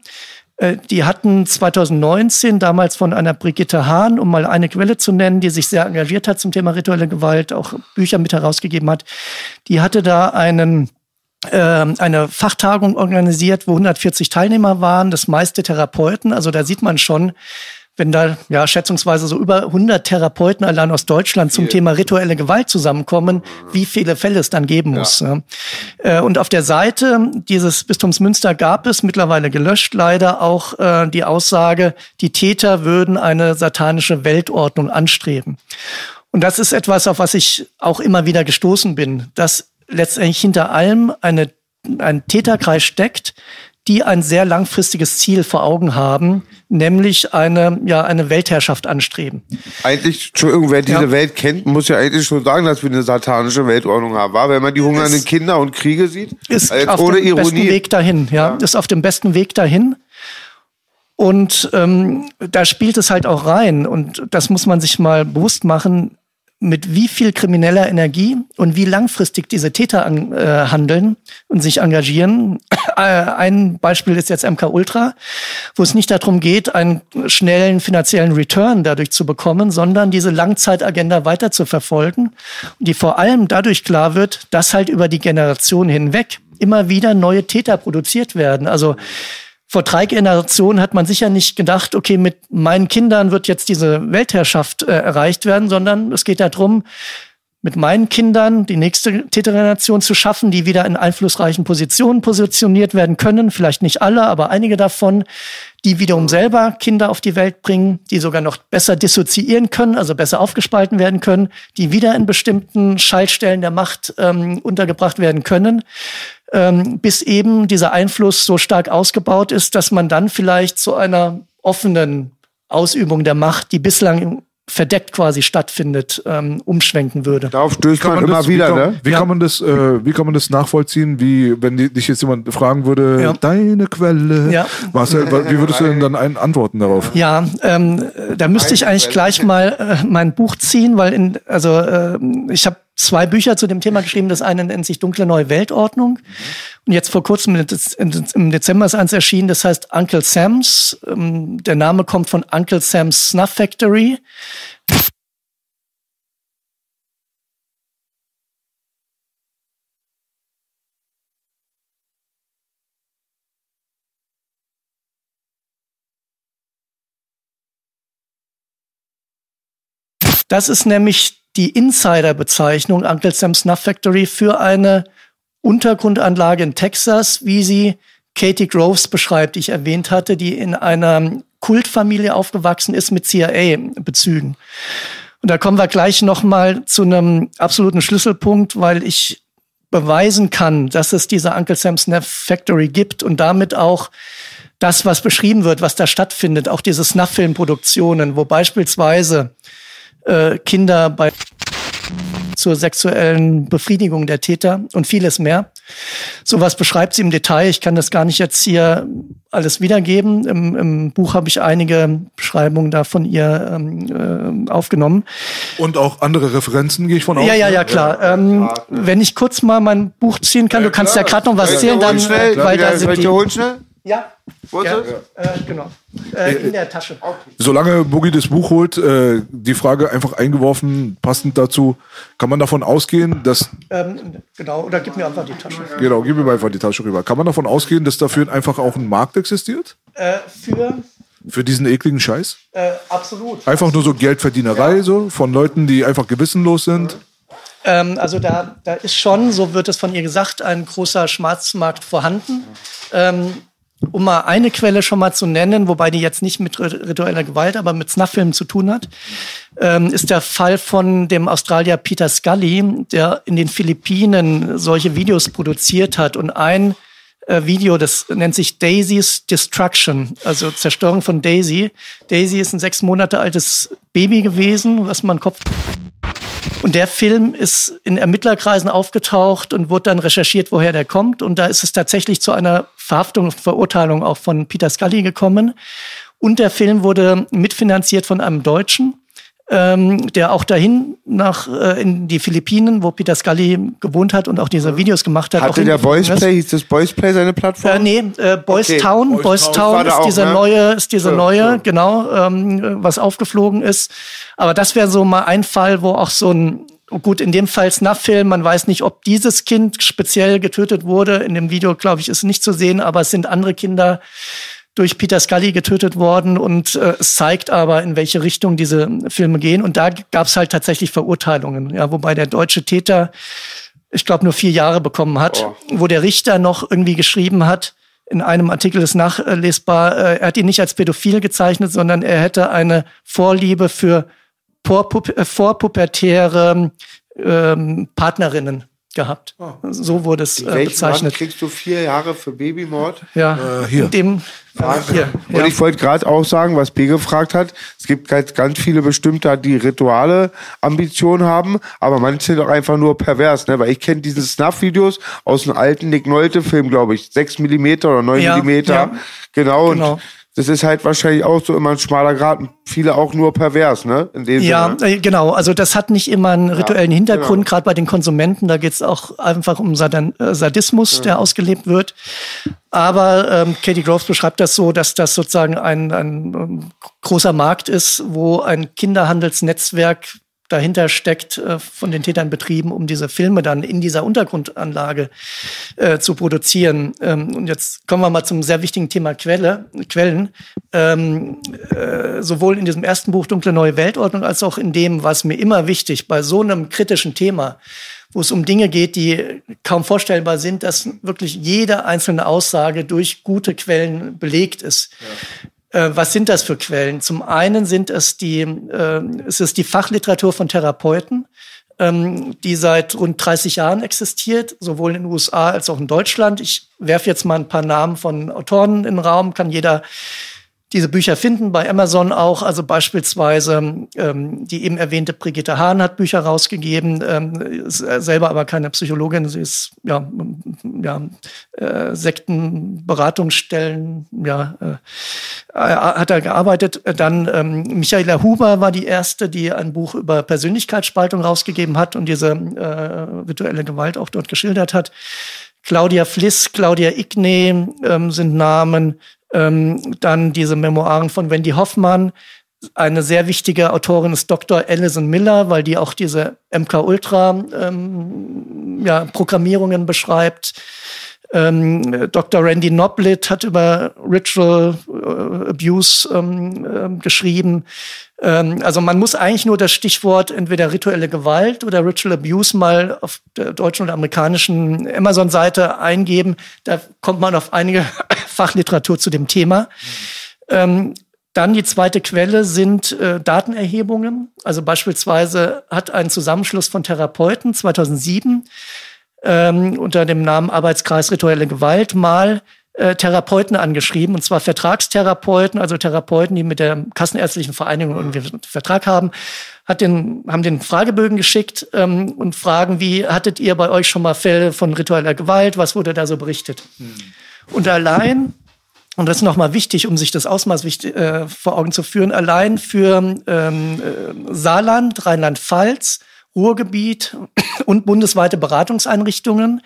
Äh, Die hatten 2019 damals von einer Brigitte Hahn, um mal eine Quelle zu nennen, die sich sehr engagiert hat zum Thema rituelle Gewalt, auch Bücher mit herausgegeben hat, die hatte da einen ähm, eine Fachtagung organisiert, wo 140 Teilnehmer waren, das meiste Therapeuten. Also da sieht man schon, wenn da ja schätzungsweise so über 100 Therapeuten allein aus Deutschland zum Thema rituelle Gewalt zusammenkommen, wie viele Fälle es dann geben muss. Äh, und auf der Seite dieses Bistums Münster gab es mittlerweile gelöscht leider auch äh, die Aussage, die Täter würden eine satanische Weltordnung anstreben. Und das ist etwas, auf was ich auch immer wieder gestoßen bin, dass letztendlich hinter allem eine, ein Täterkreis steckt, die ein sehr langfristiges Ziel vor Augen haben, nämlich eine, ja, eine Weltherrschaft anstreben. Eigentlich, Entschuldigung, wer diese Ja. Welt kennt, muss ja eigentlich schon sagen, dass wir eine satanische Weltordnung haben. War, wenn man die hungernden Ist- Kinder und Kriege sieht, Ist Also auf dem besten Ironie. Weg dahin, ja, ist auf dem besten Weg dahin. Und ähm, da spielt es halt auch rein. Und das muss man sich mal bewusst machen, mit wie viel krimineller Energie und wie langfristig diese Täter an, äh, handeln und sich engagieren. Äh, Ein Beispiel ist jetzt MK Ultra, wo es nicht darum geht, einen schnellen finanziellen Return dadurch zu bekommen, sondern diese Langzeitagenda weiter zu verfolgen, die vor allem dadurch klar wird, dass halt über die Generation hinweg immer wieder neue Täter produziert werden. Also vor drei Generationen hat man sicher nicht gedacht, okay, mit meinen Kindern wird jetzt diese Weltherrschaft äh, erreicht werden, sondern es geht darum, mit meinen Kindern die nächste Tätergeneration zu schaffen, die wieder in einflussreichen Positionen positioniert werden können. Vielleicht nicht alle, aber einige davon, die wiederum selber Kinder auf die Welt bringen, die sogar noch besser dissoziieren können, also besser aufgespalten werden können, die wieder in bestimmten Schaltstellen der Macht ähm, untergebracht werden können ähm, bis eben dieser Einfluss so stark ausgebaut ist, dass man dann vielleicht zu einer offenen Ausübung der Macht, die bislang verdeckt quasi stattfindet, ähm, umschwenken würde. Darauf stößt man, man immer das, wieder, wie kann, ne? Wie Ja. kann man das, äh, wie kann man das nachvollziehen, wie wenn die, dich jetzt jemand fragen würde, Ja. deine Quelle, Ja. Marcel, wa- wie würdest du denn dann ein, antworten darauf? Ja, ähm, äh, da müsste ich eigentlich gleich mal äh, mein Buch ziehen, weil in, also äh, ich habe zwei Bücher zu dem Thema geschrieben. Das eine nennt sich Dunkle Neue Weltordnung. Und jetzt vor kurzem im Dezember ist eins erschienen, das heißt Uncle Sam's. Ähm, der Name kommt von Uncle Sam's Snuff Factory. Das ist nämlich die Insider-Bezeichnung Uncle Sam's Snuff Factory für eine Untergrundanlage in Texas, wie sie Katie Groves beschreibt, die ich erwähnt hatte, die in einer Kultfamilie aufgewachsen ist mit CIA-Bezügen. Und da kommen wir gleich noch mal zu einem absoluten Schlüsselpunkt, weil ich beweisen kann, dass es diese Uncle Sam's Snuff Factory gibt und damit auch das, was beschrieben wird, was da stattfindet, auch diese Snuff-Filmproduktionen, wo beispielsweise äh, Kinder bei zur sexuellen Befriedigung der Täter und vieles mehr. Sowas beschreibt sie im Detail. Ich kann das gar nicht jetzt hier alles wiedergeben. Im, im Buch habe ich einige Beschreibungen da von ihr ähm, äh, aufgenommen. Und auch andere Referenzen, gehe ich von aus. Ja, ja, ja, klar. Ähm, wenn ich kurz mal mein Buch ziehen kann, du kannst ja gerade noch was holen dann, schnell? weil da sind die. holen schnell? Ja, ja, äh, genau. Äh, in der Tasche. Solange Boogie das Buch holt, äh, die Frage einfach eingeworfen, passend dazu, kann man davon ausgehen, dass, Ähm, genau, oder gib mir einfach die Tasche. genau, gib mir einfach die Tasche rüber, kann man davon ausgehen, dass dafür einfach auch ein Markt existiert? Äh, für Für diesen ekligen Scheiß? äh, absolut. Einfach nur so Geldverdienerei, so, von Leuten, die einfach gewissenlos sind. Ähm, also da, da ist schon, so wird es von ihr gesagt, ein großer Schwarzmarkt vorhanden. Ähm, um mal eine Quelle schon mal zu nennen, wobei die jetzt nicht mit rit- ritueller Gewalt, aber mit Snuff-Filmen zu tun hat, ähm, ist der Fall von dem Australier Peter Scully, der in den Philippinen solche Videos produziert hat und ein äh, Video, das nennt sich Daisy's Destruction, also Zerstörung von Daisy. Daisy ist ein sechs Monate altes Baby gewesen, was man Kopf und der Film ist in Ermittlerkreisen aufgetaucht und wurde dann recherchiert, woher der kommt. Und da ist es tatsächlich zu einer Verhaftung und Verurteilung auch von Peter Scully gekommen. Und der Film wurde mitfinanziert von einem Deutschen, ähm, der auch dahin nach äh, in die Philippinen, wo Peter Scully gewohnt hat und auch diese Videos gemacht hat. auch Hatte der Boys. Play, hieß das Boys Play seine Plattform? Äh, nee, äh, Boys Okay. Town. Boys Boys Town Town ist auch, diese ne? neue, ist diese Ja, neue, ja. genau, ähm, was aufgeflogen ist. Aber das wäre so mal ein Fall, wo auch so ein Gut, in dem Fall Snuff-Film, man weiß nicht, ob dieses Kind speziell getötet wurde. In dem Video, glaube ich, ist nicht zu sehen, aber es sind andere Kinder durch Peter Scully getötet worden und äh, es zeigt aber, in welche Richtung diese Filme gehen. Und da gab es halt tatsächlich Verurteilungen, ja, wobei der deutsche Täter, ich glaube, nur vier Jahre bekommen hat, oh. wo der Richter noch irgendwie geschrieben hat, in einem Artikel ist nachlesbar, äh, er hat ihn nicht als pädophil gezeichnet, sondern er hätte eine Vorliebe für vorpubertäre ähm, Partnerinnen gehabt. Oh. So wurde es äh, bezeichnet. Land kriegst du vier Jahre für Babymord? Ja, äh, hier. Dem, ja, hier. Und ja. ich wollte gerade auch sagen, was B gefragt hat, es gibt ganz, ganz viele bestimmte, die rituale Ambitionen haben, aber manche sind auch einfach nur pervers, ne? weil ich kenne diese Snuff-Videos aus einem alten Nick Nolte-Film, glaube ich, 6 Millimeter oder 9 ja, Millimeter. Ja. Genau, genau. Und das ist halt wahrscheinlich auch so immer ein schmaler Grad. Viele auch nur pervers, ne? In dem ja, Sinne. Äh, genau. Also das hat nicht immer einen rituellen ja, Hintergrund, genau. gerade bei den Konsumenten. Da geht es auch einfach um Sadan äh, Sadismus, ja. der ausgelebt wird. Aber ähm, Katie Groves beschreibt das so, dass das sozusagen ein, ein, ein großer Markt ist, wo ein Kinderhandelsnetzwerk dahinter steckt, äh, von den Tätern betrieben, um diese Filme dann in dieser Untergrundanlage äh, zu produzieren. Ähm, und jetzt kommen wir mal zum sehr wichtigen Thema Quelle, Quellen. Ähm, äh, sowohl in diesem ersten Buch Dunkle Neue Weltordnung als auch in dem, was mir immer wichtig bei so einem kritischen Thema wo es um Dinge geht, die kaum vorstellbar sind, dass wirklich jede einzelne Aussage durch gute Quellen belegt ist. Ja. Äh, was sind das für Quellen? Zum einen sind es die, äh, es ist die Fachliteratur von Therapeuten, ähm, die seit rund 30 Jahren existiert, sowohl in den USA als auch in Deutschland. Ich werfe jetzt mal ein paar Namen von Autoren in den Raum, kann jeder diese Bücher finden, bei Amazon auch. Also beispielsweise ähm, die eben erwähnte Brigitte Hahn hat Bücher rausgegeben, ähm, ist selber aber keine Psychologin, sie ist ja, ja äh, Sektenberatungsstellen, ja, äh, hat er gearbeitet. Dann ähm, Michaela Huber war die erste, die ein Buch über Persönlichkeitsspaltung rausgegeben hat und diese äh, rituelle Gewalt auch dort geschildert hat. Claudia Fliss, Claudia Igne ähm, sind Namen, ähm, dann diese Memoiren von Wendy Hoffmann. Eine sehr wichtige Autorin ist Dr. Alison Miller, weil die auch diese MK Ultra ähm, ja, beschreibt. Ähm, Dr. Randy Noblit hat über Ritual äh, Abuse ähm, äh, geschrieben. Ähm, also man muss eigentlich nur das Stichwort entweder rituelle Gewalt oder Ritual Abuse mal auf der deutschen oder amerikanischen Amazon-Seite eingeben. Da kommt man auf einige Fachliteratur zu dem Thema. Ähm, dann die zweite Quelle sind äh, Datenerhebungen. Also beispielsweise hat ein Zusammenschluss von Therapeuten 2007 ähm, unter dem Namen Arbeitskreis Rituelle Gewalt mal äh, Therapeuten angeschrieben, und zwar Vertragstherapeuten, also Therapeuten, die mit der Kassenärztlichen Vereinigung irgendwie einen Vertrag haben, hat den, haben den Fragebögen geschickt ähm, und fragen, wie hattet ihr bei euch schon mal Fälle von ritueller Gewalt, was wurde da so berichtet? Hm. Und allein, und das ist nochmal wichtig, um sich das Ausmaß wichtig, äh, vor Augen zu führen, allein für ähm, äh, Saarland, Rheinland-Pfalz, Ruhrgebiet und bundesweite Beratungseinrichtungen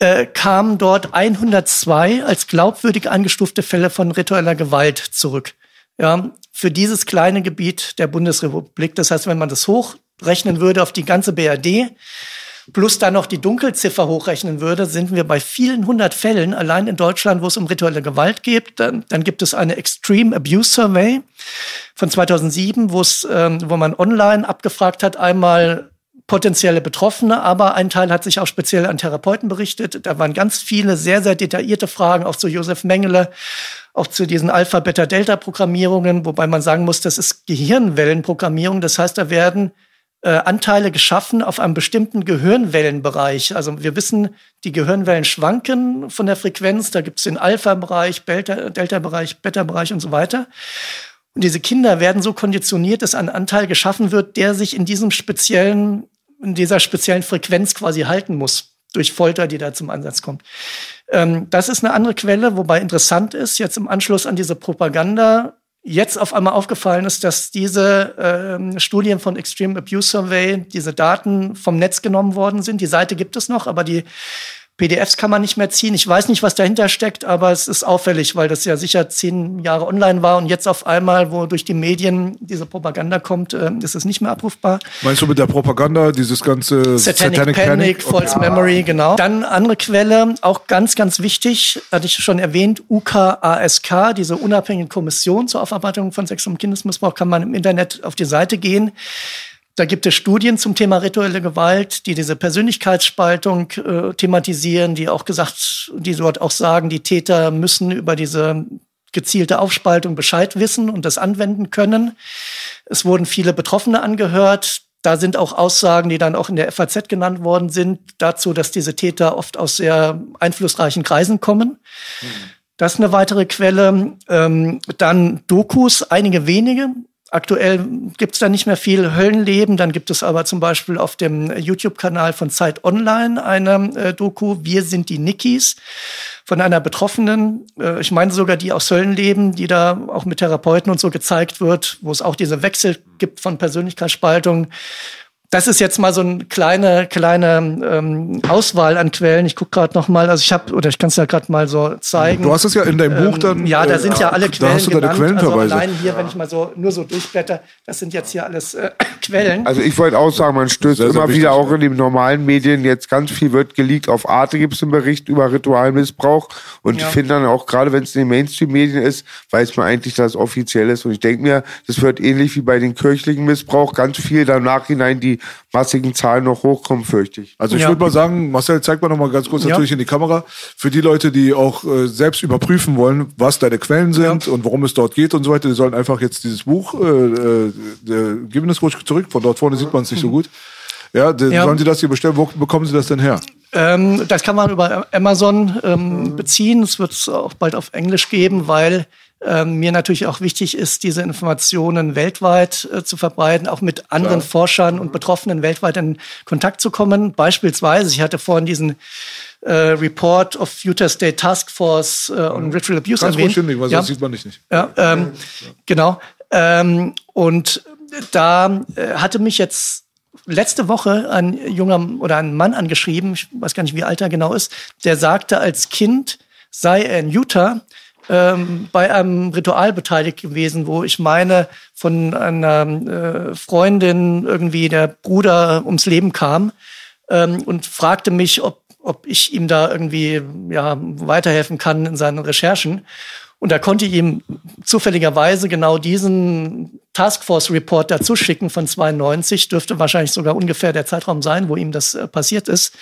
äh, kamen dort 102 als glaubwürdig eingestufte Fälle von ritueller Gewalt zurück. Ja, für dieses kleine Gebiet der Bundesrepublik. Das heißt, wenn man das hochrechnen würde auf die ganze BRD, plus dann noch die Dunkelziffer hochrechnen würde, sind wir bei vielen hundert Fällen allein in Deutschland, wo es um rituelle Gewalt geht. Dann, dann gibt es eine Extreme Abuse Survey von 2007, wo es, ähm, wo man online abgefragt hat, einmal potenzielle Betroffene, aber ein Teil hat sich auch speziell an Therapeuten berichtet. Da waren ganz viele sehr, sehr detaillierte Fragen, auch zu Josef Mengele, auch zu diesen Alpha-Beta-Delta-Programmierungen, wobei man sagen muss, das ist Gehirnwellenprogrammierung. Das heißt, da werden äh, Anteile geschaffen auf einem bestimmten Gehirnwellenbereich. Also wir wissen, die Gehirnwellen schwanken von der Frequenz. Da gibt es den Alpha-Bereich, Delta-Bereich, Beta-Bereich und so weiter. Und diese Kinder werden so konditioniert, dass ein Anteil geschaffen wird, der sich in diesem speziellen, in dieser speziellen Frequenz quasi halten muss. Durch Folter, die da zum Einsatz kommt. Ähm, das ist eine andere Quelle, wobei interessant ist, jetzt im Anschluss an diese Propaganda jetzt auf einmal aufgefallen ist, dass diese ähm, Studien von Extreme Abuse Survey, diese Daten vom Netz genommen worden sind. Die Seite gibt es noch, aber die PDFs kann man nicht mehr ziehen. Ich weiß nicht, was dahinter steckt, aber es ist auffällig, weil das ja sicher zehn Jahre online war und jetzt auf einmal, wo durch die Medien diese Propaganda kommt, äh, ist es nicht mehr abrufbar. Meinst du mit der Propaganda dieses ganze Satanic, Satanic Panic, Panic False okay. Memory, genau. Dann andere Quelle, auch ganz, ganz wichtig, hatte ich schon erwähnt, UKASK, diese unabhängige Kommission zur Aufarbeitung von Sex- und Kindesmissbrauch, kann man im Internet auf die Seite gehen. Da gibt es Studien zum Thema rituelle Gewalt, die diese Persönlichkeitsspaltung äh, thematisieren, die auch gesagt, die dort auch sagen, die Täter müssen über diese gezielte Aufspaltung Bescheid wissen und das anwenden können. Es wurden viele Betroffene angehört. Da sind auch Aussagen, die dann auch in der FAZ genannt worden sind, dazu, dass diese Täter oft aus sehr einflussreichen Kreisen kommen. Mhm. Das ist eine weitere Quelle. Ähm, dann Dokus, einige wenige, Aktuell gibt es da nicht mehr viel Höllenleben. Dann gibt es aber zum Beispiel auf dem YouTube-Kanal von Zeit Online eine äh, Doku, Wir sind die Nikis, von einer Betroffenen. Äh, ich meine sogar die aus Höllenleben, die da auch mit Therapeuten und so gezeigt wird, wo es auch diese Wechsel gibt von Persönlichkeitsspaltung das ist jetzt mal so eine kleine, kleine ähm, Auswahl an Quellen. Ich gucke gerade noch mal, also ich habe, oder ich kann es ja gerade mal so zeigen. Du hast es ja in deinem Buch ähm, dann. ja, da sind ja alle äh, Quellen. Da hast du deine genannt. Quellenverweise. Also allein hier, wenn ich mal so nur so durchblätter, das sind jetzt hier alles äh, Quellen. Also ich wollte auch sagen, man stößt sehr, immer wieder auch in den normalen Medien, jetzt ganz viel wird geleakt. Auf Arte gibt es einen Bericht über Ritualmissbrauch. Und ja. ich finde dann auch, gerade wenn es in den Mainstream-Medien ist, weiß man eigentlich, dass es offiziell ist. Und ich denke mir, das wird ähnlich wie bei den kirchlichen Missbrauch, ganz viel da im Nachhinein die massigen Zahlen noch hochkommen, fürchte ich. Also ich ja. würde mal sagen, Marcel, zeig mal noch mal ganz kurz ja. natürlich in die Kamera. Für die Leute, die auch äh, selbst überprüfen wollen, was deine Quellen sind ja. und worum es dort geht und so weiter, die sollen einfach jetzt dieses Buch, äh, äh, geben es ruhig zurück, von dort vorne sieht man es nicht so gut. Ja, sollen Sie das hier bestellen? Wo bekommen Sie das denn her? Ähm, das kann man über Amazon ähm, beziehen. Es wird es auch bald auf Englisch geben, weil ähm, mir natürlich auch wichtig ist, diese Informationen weltweit äh, zu verbreiten, auch mit anderen Klar. Forschern und Betroffenen weltweit in Kontakt zu kommen. Beispielsweise, ich hatte vorhin diesen äh, Report of Utah State Task Force äh, on Ritual Abuse Ganz erwähnt. Ganz weil ja. sonst sieht man nicht. nicht. Ja, ähm, genau. Ähm, und da äh, hatte mich jetzt letzte Woche ein junger oder ein Mann angeschrieben, ich weiß gar nicht, wie alt er genau ist, der sagte, als Kind sei er in Utah ähm, bei einem Ritual beteiligt gewesen, wo ich meine, von einer äh, Freundin irgendwie der Bruder ums Leben kam ähm, und fragte mich, ob, ob ich ihm da irgendwie ja, weiterhelfen kann in seinen Recherchen. Und da konnte ich ihm zufälligerweise genau diesen Taskforce Report dazu schicken von 92, dürfte wahrscheinlich sogar ungefähr der Zeitraum sein, wo ihm das äh, passiert ist.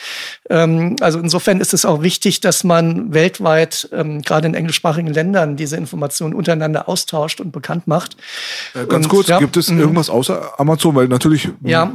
Ähm, also insofern ist es auch wichtig, dass man weltweit, ähm, gerade in englischsprachigen Ländern, diese Informationen untereinander austauscht und bekannt macht. Äh, ganz und, kurz, ja, gibt es mhm. irgendwas außer Amazon? Weil natürlich ja.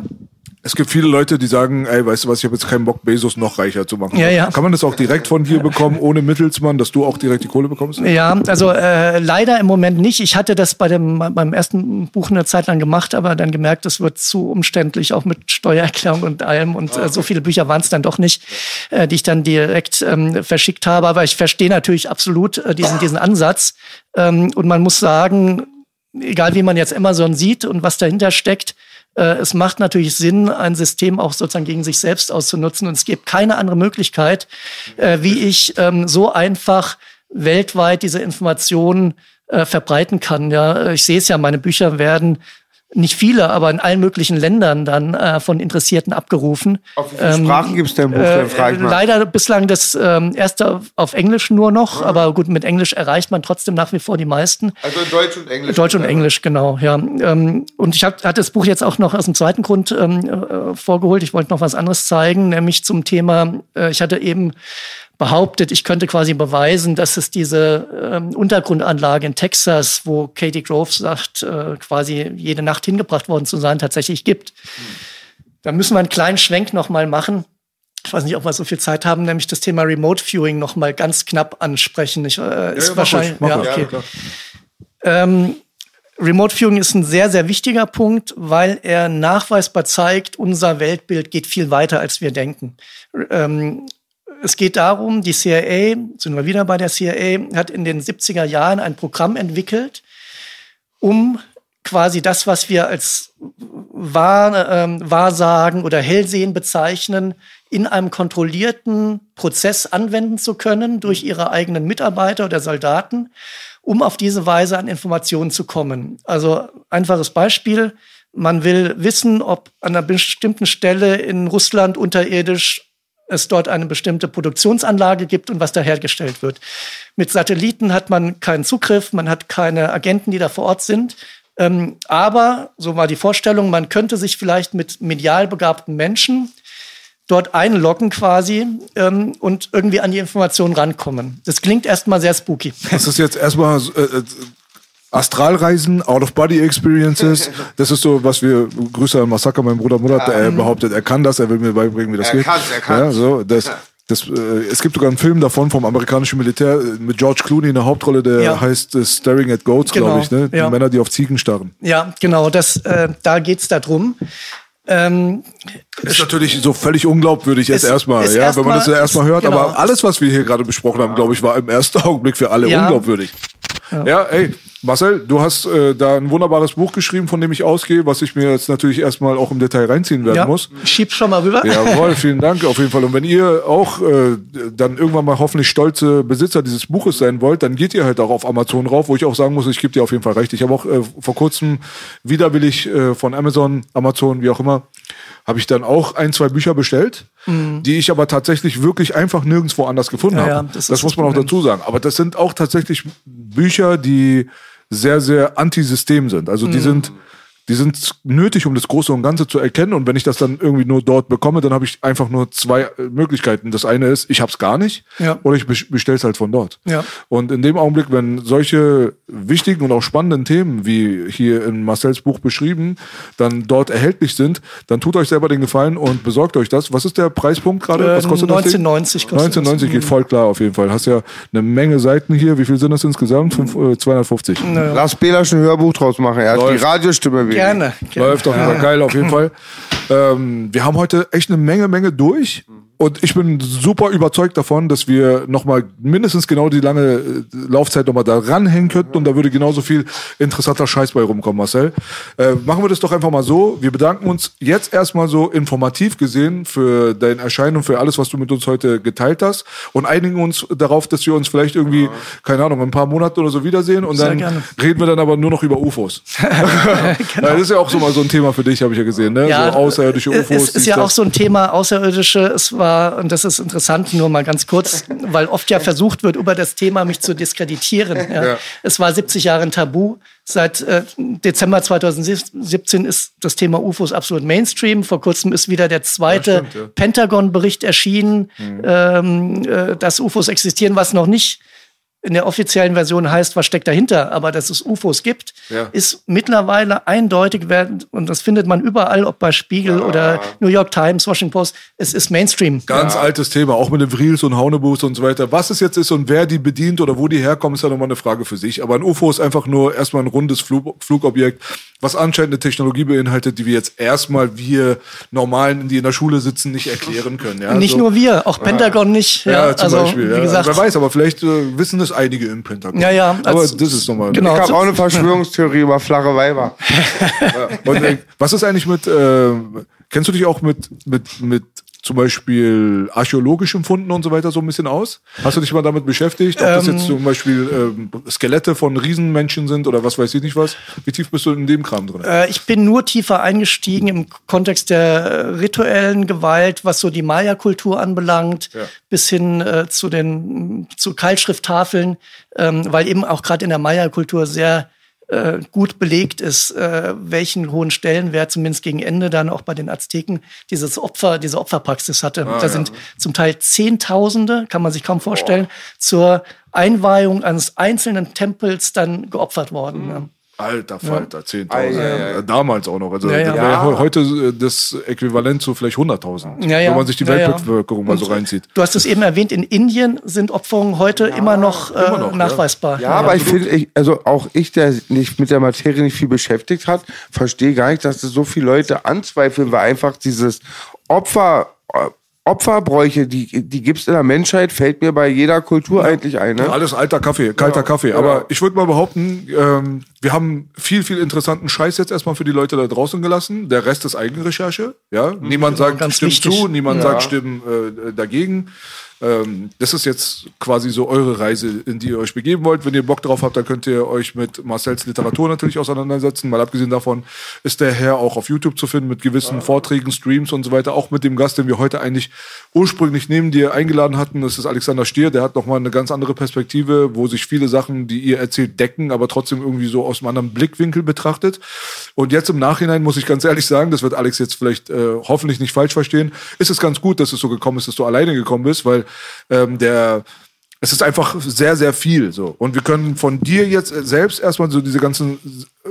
Es gibt viele Leute, die sagen, ey, weißt du was, ich habe jetzt keinen Bock, Bezos noch reicher zu machen. Ja, ja. Kann man das auch direkt von dir bekommen, ohne Mittelsmann, dass du auch direkt die Kohle bekommst? Ja, also äh, leider im Moment nicht. Ich hatte das bei dem beim ersten Buch eine Zeit lang gemacht, aber dann gemerkt, es wird zu umständlich, auch mit Steuererklärung und allem. Und äh, so viele Bücher waren es dann doch nicht, äh, die ich dann direkt ähm, verschickt habe. Aber ich verstehe natürlich absolut äh, diesen, diesen Ansatz. Ähm, und man muss sagen, egal wie man jetzt Amazon sieht und was dahinter steckt, es macht natürlich Sinn, ein System auch sozusagen gegen sich selbst auszunutzen. Und es gibt keine andere Möglichkeit, äh, wie ich ähm, so einfach weltweit diese Informationen äh, verbreiten kann. Ja, ich sehe es ja, meine Bücher werden nicht viele, aber in allen möglichen Ländern dann äh, von Interessierten abgerufen. Auf wie viele ähm, Sprachen gibt es denn Buch? Äh, leider bislang das ähm, erste auf Englisch nur noch, mhm. aber gut, mit Englisch erreicht man trotzdem nach wie vor die meisten. Also in Deutsch und Englisch. Deutsch und Englisch, genau, ja. Ähm, und ich hab, hatte das Buch jetzt auch noch aus dem zweiten Grund ähm, äh, vorgeholt. Ich wollte noch was anderes zeigen, nämlich zum Thema, äh, ich hatte eben behauptet, ich könnte quasi beweisen, dass es diese ähm, Untergrundanlage in Texas, wo Katie Grove sagt, äh, quasi jede Nacht hingebracht worden zu sein, tatsächlich gibt. Da müssen wir einen kleinen Schwenk nochmal machen. Ich weiß nicht, ob wir so viel Zeit haben, nämlich das Thema Remote Viewing nochmal ganz knapp ansprechen. Ich, äh, ist ja, wahrscheinlich, ja, okay. Ja, ähm, Remote Viewing ist ein sehr, sehr wichtiger Punkt, weil er nachweisbar zeigt, unser Weltbild geht viel weiter, als wir denken. Ähm, es geht darum, die CIA, sind wir wieder bei der CIA, hat in den 70er Jahren ein Programm entwickelt, um quasi das, was wir als Wahr, ähm, Wahrsagen oder Hellsehen bezeichnen, in einem kontrollierten Prozess anwenden zu können durch ihre eigenen Mitarbeiter oder Soldaten, um auf diese Weise an Informationen zu kommen. Also einfaches Beispiel. Man will wissen, ob an einer bestimmten Stelle in Russland unterirdisch es dort eine bestimmte Produktionsanlage gibt und was da hergestellt wird. Mit Satelliten hat man keinen Zugriff, man hat keine Agenten, die da vor Ort sind. Ähm, aber, so war die Vorstellung, man könnte sich vielleicht mit medial begabten Menschen dort einloggen quasi ähm, und irgendwie an die Informationen rankommen. Das klingt erstmal sehr spooky. Das ist jetzt erstmal äh, äh Astralreisen, Out-of-Body-Experiences, das ist so, was wir, Grüße an Masaka, mein Bruder Murat, er behauptet, er kann das, er will mir beibringen, wie das Er geht. kann's, er kann's. Ja, so, das, das, äh, es gibt sogar einen Film davon vom amerikanischen Militär äh, mit George Clooney in der Hauptrolle, der Ja. heißt äh, Staring at Goats, Genau, glaube ich, ne? Die ja. Männer, die auf Ziegen starren. Ja, genau, das, äh, da geht's darum. Ähm, Ist natürlich so völlig unglaubwürdig jetzt erstmal, ja, wenn man das erstmal- erstmal hört. genau. Aber alles, was wir hier gerade besprochen haben, glaube ich, war im ersten Augenblick für alle Ja. unglaubwürdig. Ja. ey, Marcel, du hast äh, da ein wunderbares Buch geschrieben, von dem ich ausgehe, was ich mir jetzt natürlich erstmal auch im Detail reinziehen werden ja, muss. schieb schon mal rüber. Jawohl, vielen Dank auf jeden Fall. Und wenn ihr auch äh, dann irgendwann mal hoffentlich stolze Besitzer dieses Buches sein wollt, dann geht ihr halt auch auf Amazon rauf, wo ich auch sagen muss, ich gebe dir auf jeden Fall recht. Ich habe auch äh, vor kurzem widerwillig äh, von Amazon, Amazon, wie auch immer, habe ich dann auch ein, zwei Bücher bestellt, die ich aber tatsächlich wirklich einfach nirgendwo anders gefunden Mhm. Ja, habe. ja, das das muss man auch dazu sagen. Aber das sind auch tatsächlich Bücher, die sehr, sehr antisystem sind. Also Mhm. die sind die sind nötig, um das Große und Ganze zu erkennen. Und wenn ich das dann irgendwie nur dort bekomme, dann habe ich einfach nur zwei äh, Möglichkeiten. Das eine ist, ich habe es gar nicht, Ja. oder ich bestelle es halt von dort. Ja. Und in dem Augenblick, wenn solche wichtigen und auch spannenden Themen, wie hier in Marcells Buch beschrieben, dann dort erhältlich sind, dann tut euch selber den Gefallen und besorgt euch das. Was ist der Preispunkt gerade? Äh, Was kostet das? Ding? 19,90 kostet 19,90 geht voll klar auf jeden Fall. Hast ja eine Menge Seiten hier. Wie viel sind das insgesamt? Fünf, äh, 250. Lass Bela schon ein Hörbuch draus machen. Er hat Läuft. die Radiostimme wieder. Gerne. gerne. Läuft auf jeden Fall geil, auf jeden Fall. Ähm, wir haben heute echt eine Menge, Menge durch. Und ich bin super überzeugt davon, dass wir nochmal mindestens genau die lange äh, Laufzeit nochmal da ranhängen könnten und da würde genauso viel interessanter Scheiß bei rumkommen, Marcel. Äh, machen wir das doch einfach mal so. Wir bedanken uns jetzt erstmal so informativ gesehen für dein Erscheinen und für alles, was du mit uns heute geteilt hast und einigen uns darauf, dass wir uns vielleicht irgendwie, keine Ahnung, in ein paar Monaten oder so wiedersehen und Sehr dann gerne. reden wir dann aber nur noch über UFOs. Ja, Das ist ja auch so mal so ein Thema für dich, habe ich ja gesehen, ne? so außerirdische UFOs. Es ist ja auch so ein Thema Außerirdische. Es war, und das ist interessant, nur mal ganz kurz, weil oft ja versucht wird, über das Thema mich zu diskreditieren. Ja. Ja. Es war 70 Jahre ein Tabu. Seit äh, Dezember 2017 ist das Thema UFOs absolut Mainstream. Vor kurzem ist wieder der zweite Ja. Pentagon-Bericht erschienen, ähm, äh, dass UFOs existieren, was noch nicht in der offiziellen Version heißt, was steckt dahinter, aber dass es UFOs gibt, Ja. ist mittlerweile eindeutig werden und das findet man überall, ob bei Spiegel oder New York Times, Washington Post. Es ist Mainstream. Ganz altes Thema, auch mit den Vrils und Haunebus und so weiter. Was es jetzt ist und wer die bedient oder wo die herkommen, ist ja nochmal eine Frage für sich. Aber ein UFO ist einfach nur erstmal ein rundes Flug, Flugobjekt, was anscheinend eine Technologie beinhaltet, die wir jetzt erstmal wir Normalen, die in der Schule sitzen, nicht erklären können. Ja? Nicht so. nur wir, auch Pentagon nicht. Ja, Ja, zum also, Beispiel. Wie Ja. gesagt, Wer weiß, aber vielleicht äh, wissen das einige im Pentagon. Ja, ja, Aber das ist nochmal. genau. Ich habe auch eine Verschwörungstheorie über flache Weiber. Und, äh, was ist eigentlich mit, äh, kennst du dich auch mit, mit, mit zum Beispiel archäologischen Funden und so weiter so ein bisschen aus? Hast du dich mal damit beschäftigt? Ob das jetzt zum Beispiel ähm, Skelette von Riesenmenschen sind oder was weiß ich nicht was? Wie tief bist du in dem Kram drin? Äh, ich bin nur tiefer eingestiegen im Kontext der äh, rituellen Gewalt, was so die Maya-Kultur anbelangt, Ja. bis hin äh, zu den zu Keilschrifttafeln, ähm, weil eben auch gerade in der Maya-Kultur sehr äh, gut belegt ist, äh, welchen hohen Stellenwert zumindest gegen Ende dann auch bei den Azteken dieses Opfer, diese Opferpraxis hatte. da sind zum Teil Zehntausende, kann man sich kaum vorstellen, zur Einweihung eines einzelnen Tempels dann geopfert worden. Ja. Alter Falter, 10.000. Ei, ei, Äh, Damals auch noch. Also Ja, ja. das wäre he- heute äh, das Äquivalent zu vielleicht 100.000. Ja, ja. Wenn man sich die Ja, ja. Weltbevölkerung mal so reinzieht. Du hast es eben erwähnt, in Indien sind Opferungen heute immer noch, äh, immer noch, ja. nachweisbar. Ja, aber ich finde, also auch ich, der sich nicht mit der Materie nicht viel beschäftigt hat, verstehe gar nicht, dass das so viele Leute anzweifeln, weil einfach dieses Opfer, äh, Opferbräuche, die, die gibt's in der Menschheit, fällt mir bei jeder Kultur eigentlich ein. Ne? Alles alter Kaffee, kalter Kaffee. Aber ich würde mal behaupten, ähm, wir haben viel, viel interessanten Scheiß jetzt erstmal für die Leute da draußen gelassen. Der Rest ist Eigenrecherche. Ja? Niemand genau, sagt, stimmt zu, niemand Ja. sagt, stimmt äh, dagegen. Ähm, das ist jetzt quasi so eure Reise, in die ihr euch begeben wollt. Wenn ihr Bock drauf habt, dann könnt ihr euch mit Marcells Literatur natürlich auseinandersetzen. Mal abgesehen davon ist der Herr auch auf YouTube zu finden mit gewissen Vorträgen, Streams und so weiter. Auch mit dem Gast, den wir heute eigentlich ursprünglich neben dir eingeladen hatten. Das ist Alexander Stier. Der hat nochmal eine ganz andere Perspektive, wo sich viele Sachen, die ihr erzählt, decken, aber trotzdem irgendwie so aus einem anderen Blickwinkel betrachtet. Und jetzt im Nachhinein muss ich ganz ehrlich sagen, das wird Alex jetzt vielleicht äh, hoffentlich nicht falsch verstehen, ist es ganz gut, dass es so gekommen ist, dass du alleine gekommen bist, weil ähm, der es ist einfach sehr, sehr viel so. Und wir können von dir jetzt selbst erstmal so diese ganzen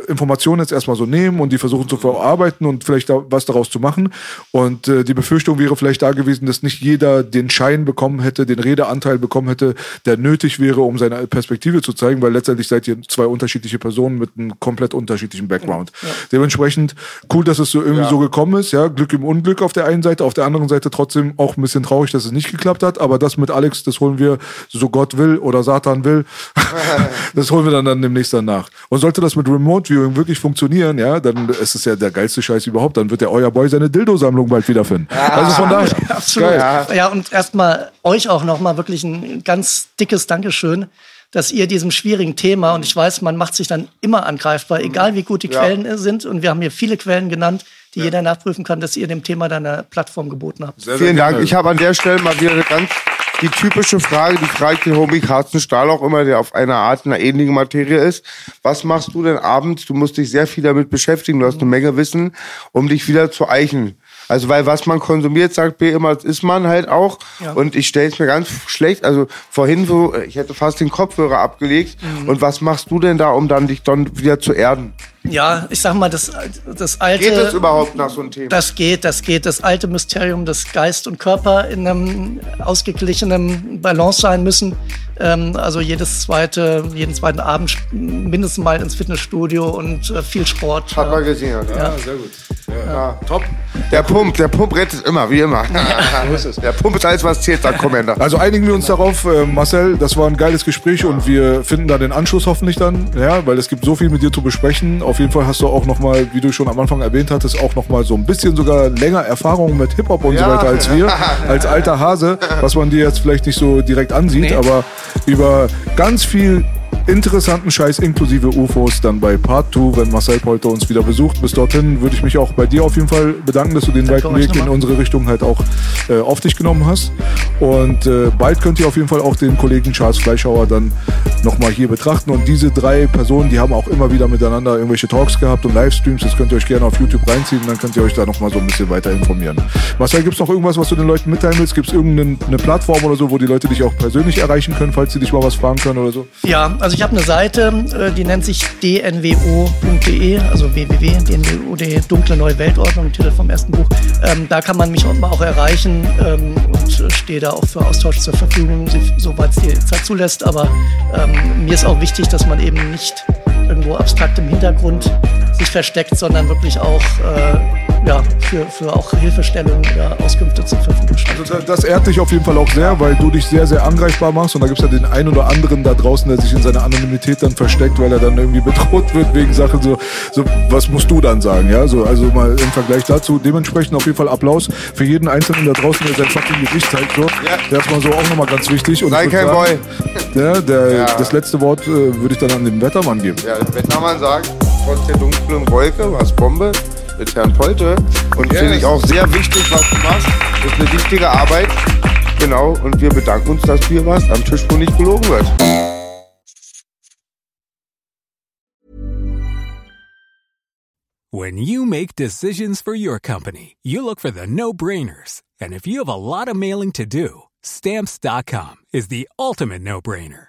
Informationen jetzt erstmal so nehmen und die versuchen zu verarbeiten und vielleicht da was daraus zu machen. Und äh, die Befürchtung wäre vielleicht da gewesen, dass nicht jeder den Schein bekommen hätte, den Redeanteil bekommen hätte, der nötig wäre, um seine Perspektive zu zeigen, weil letztendlich seid ihr zwei unterschiedliche Personen mit einem komplett unterschiedlichen Background. Dementsprechend cool, dass es so irgendwie so gekommen ist. Ja, Glück im Unglück auf der einen Seite, auf der anderen Seite trotzdem auch ein bisschen traurig, dass es nicht geklappt hat. Aber das mit Alex, das holen wir, so Gott will oder Satan will, das holen wir dann, dann demnächst danach. Und sollte das mit Remote Viewing wirklich funktionieren, ja, dann ist es ja der geilste Scheiß überhaupt. Dann wird der euer Boy seine Dildo-Sammlung bald wiederfinden. Also von daher, Absolut. geil. Ja, und erstmal euch auch nochmal wirklich ein ganz dickes Dankeschön, dass ihr diesem schwierigen Thema, und ich weiß, man macht sich dann immer angreifbar, egal wie gut die Quellen sind, und wir haben hier viele Quellen genannt, die jeder nachprüfen kann, dass ihr dem Thema dann eine Plattform geboten habt. Sehr, sehr Vielen Dank. gerne. Ich habe an der Stelle mal wieder eine ganz die typische Frage, die fragt den Homie Carsten Stahl auch immer, der auf einer Art einer ähnlichen Materie ist. Was machst du denn abends? Du musst dich sehr viel damit beschäftigen, du hast eine Menge Wissen, um dich wieder zu eichen. Also weil was man konsumiert, sagt B immer, das ist man halt auch. Ja. Und ich stelle es mir ganz schlecht. Also vorhin so, ich hätte fast den Kopfhörer abgelegt. Mhm. Und was machst du denn da, um dann dich dann wieder zu erden? Ja, ich sag mal, das, das alte. Geht es überhaupt nach so einem Thema? Das geht, das geht. Das alte Mysterium, dass Geist und Körper in einem ausgeglichenen Balance sein müssen. Ähm, also jedes zweite, jeden zweiten Abend mindestens mal ins Fitnessstudio und äh, viel Sport. Hat man gesehen. Ja. Ja, sehr gut. Ja. Top. Der Pump, der Pump rettet immer, wie immer. Der Pump ist alles, was zählt, sagt Commander. Also einigen wir uns darauf, äh, Marcel, das war ein geiles Gespräch und wir finden da den Anschluss hoffentlich dann, ja, weil es gibt so viel mit dir zu besprechen. Auf jeden Fall hast du auch nochmal, wie du schon am Anfang erwähnt hattest, auch nochmal so ein bisschen sogar länger Erfahrung mit Hip-Hop und so Ja. weiter als wir, als alter Hase, was man dir jetzt vielleicht nicht so direkt ansieht, Nee. aber über ganz viel interessanten Scheiß inklusive UFOs dann bei Part 2, wenn Marcel Polter uns wieder besucht. Bis dorthin würde ich mich auch bei dir auf jeden Fall bedanken, dass du den weiten Weg in unsere Richtung halt auch äh, auf dich genommen hast. Und äh, bald könnt ihr auf jeden Fall auch den Kollegen Charles Fleischhauer dann nochmal hier betrachten. Und diese drei Personen, die haben auch immer wieder miteinander irgendwelche Talks gehabt und Livestreams. Das könnt ihr euch gerne auf YouTube reinziehen und dann könnt ihr euch da nochmal so ein bisschen weiter informieren. Marcel, gibt es noch irgendwas, was du den Leuten mitteilen willst? Gibt es irgendeine eine Plattform oder so, wo die Leute dich auch persönlich erreichen können, falls sie dich mal was fragen können oder so? Ja, also ich habe eine Seite, äh, die nennt sich dnwo.de, also www.dnwo.de, Dunkle Neue Weltordnung, Titel vom ersten Buch. Ähm, da kann man mich auch, erreichen ähm, und äh, stehe da auch für Austausch zur Verfügung, soweit es die Zeit zulässt. Aber ähm, mir ist auch wichtig, dass man eben nicht irgendwo abstrakt im Hintergrund sich versteckt, sondern wirklich auch äh, ja, für, für auch Hilfestellungen oder Auskünfte zur Verfügung steht. Also da- das ehrt dich auf jeden Fall auch sehr, weil du dich sehr, sehr angreifbar machst. Und da gibt es ja den einen oder anderen da draußen, der sich in seiner Anonymität dann versteckt, weil er dann irgendwie bedroht wird wegen Sachen so, so was musst du dann sagen? Ja, so, also mal im Vergleich dazu. Dementsprechend auf jeden Fall Applaus für jeden Einzelnen da draußen, der sein fucking Gesicht zeigt. So. Der ist mal so auch nochmal ganz wichtig. Und Sei kein sagen, Der, der, Ja. Das letzte Wort äh, würde ich dann an den Wettermann geben. Ja, der Wettermann sagt, trotz der dunklen Wolke, was Bombe mit Herrn Polte. Und Yes. finde ich auch sehr wichtig, was du machst. Das ist eine wichtige Arbeit. Genau, und wir bedanken uns, dass du hier warst, am Tisch, wo nicht gelogen wird. When you make decisions for your company, you look for the no brainers. And if you have a lot of mailing to do, stamps.com is the ultimate no brainer.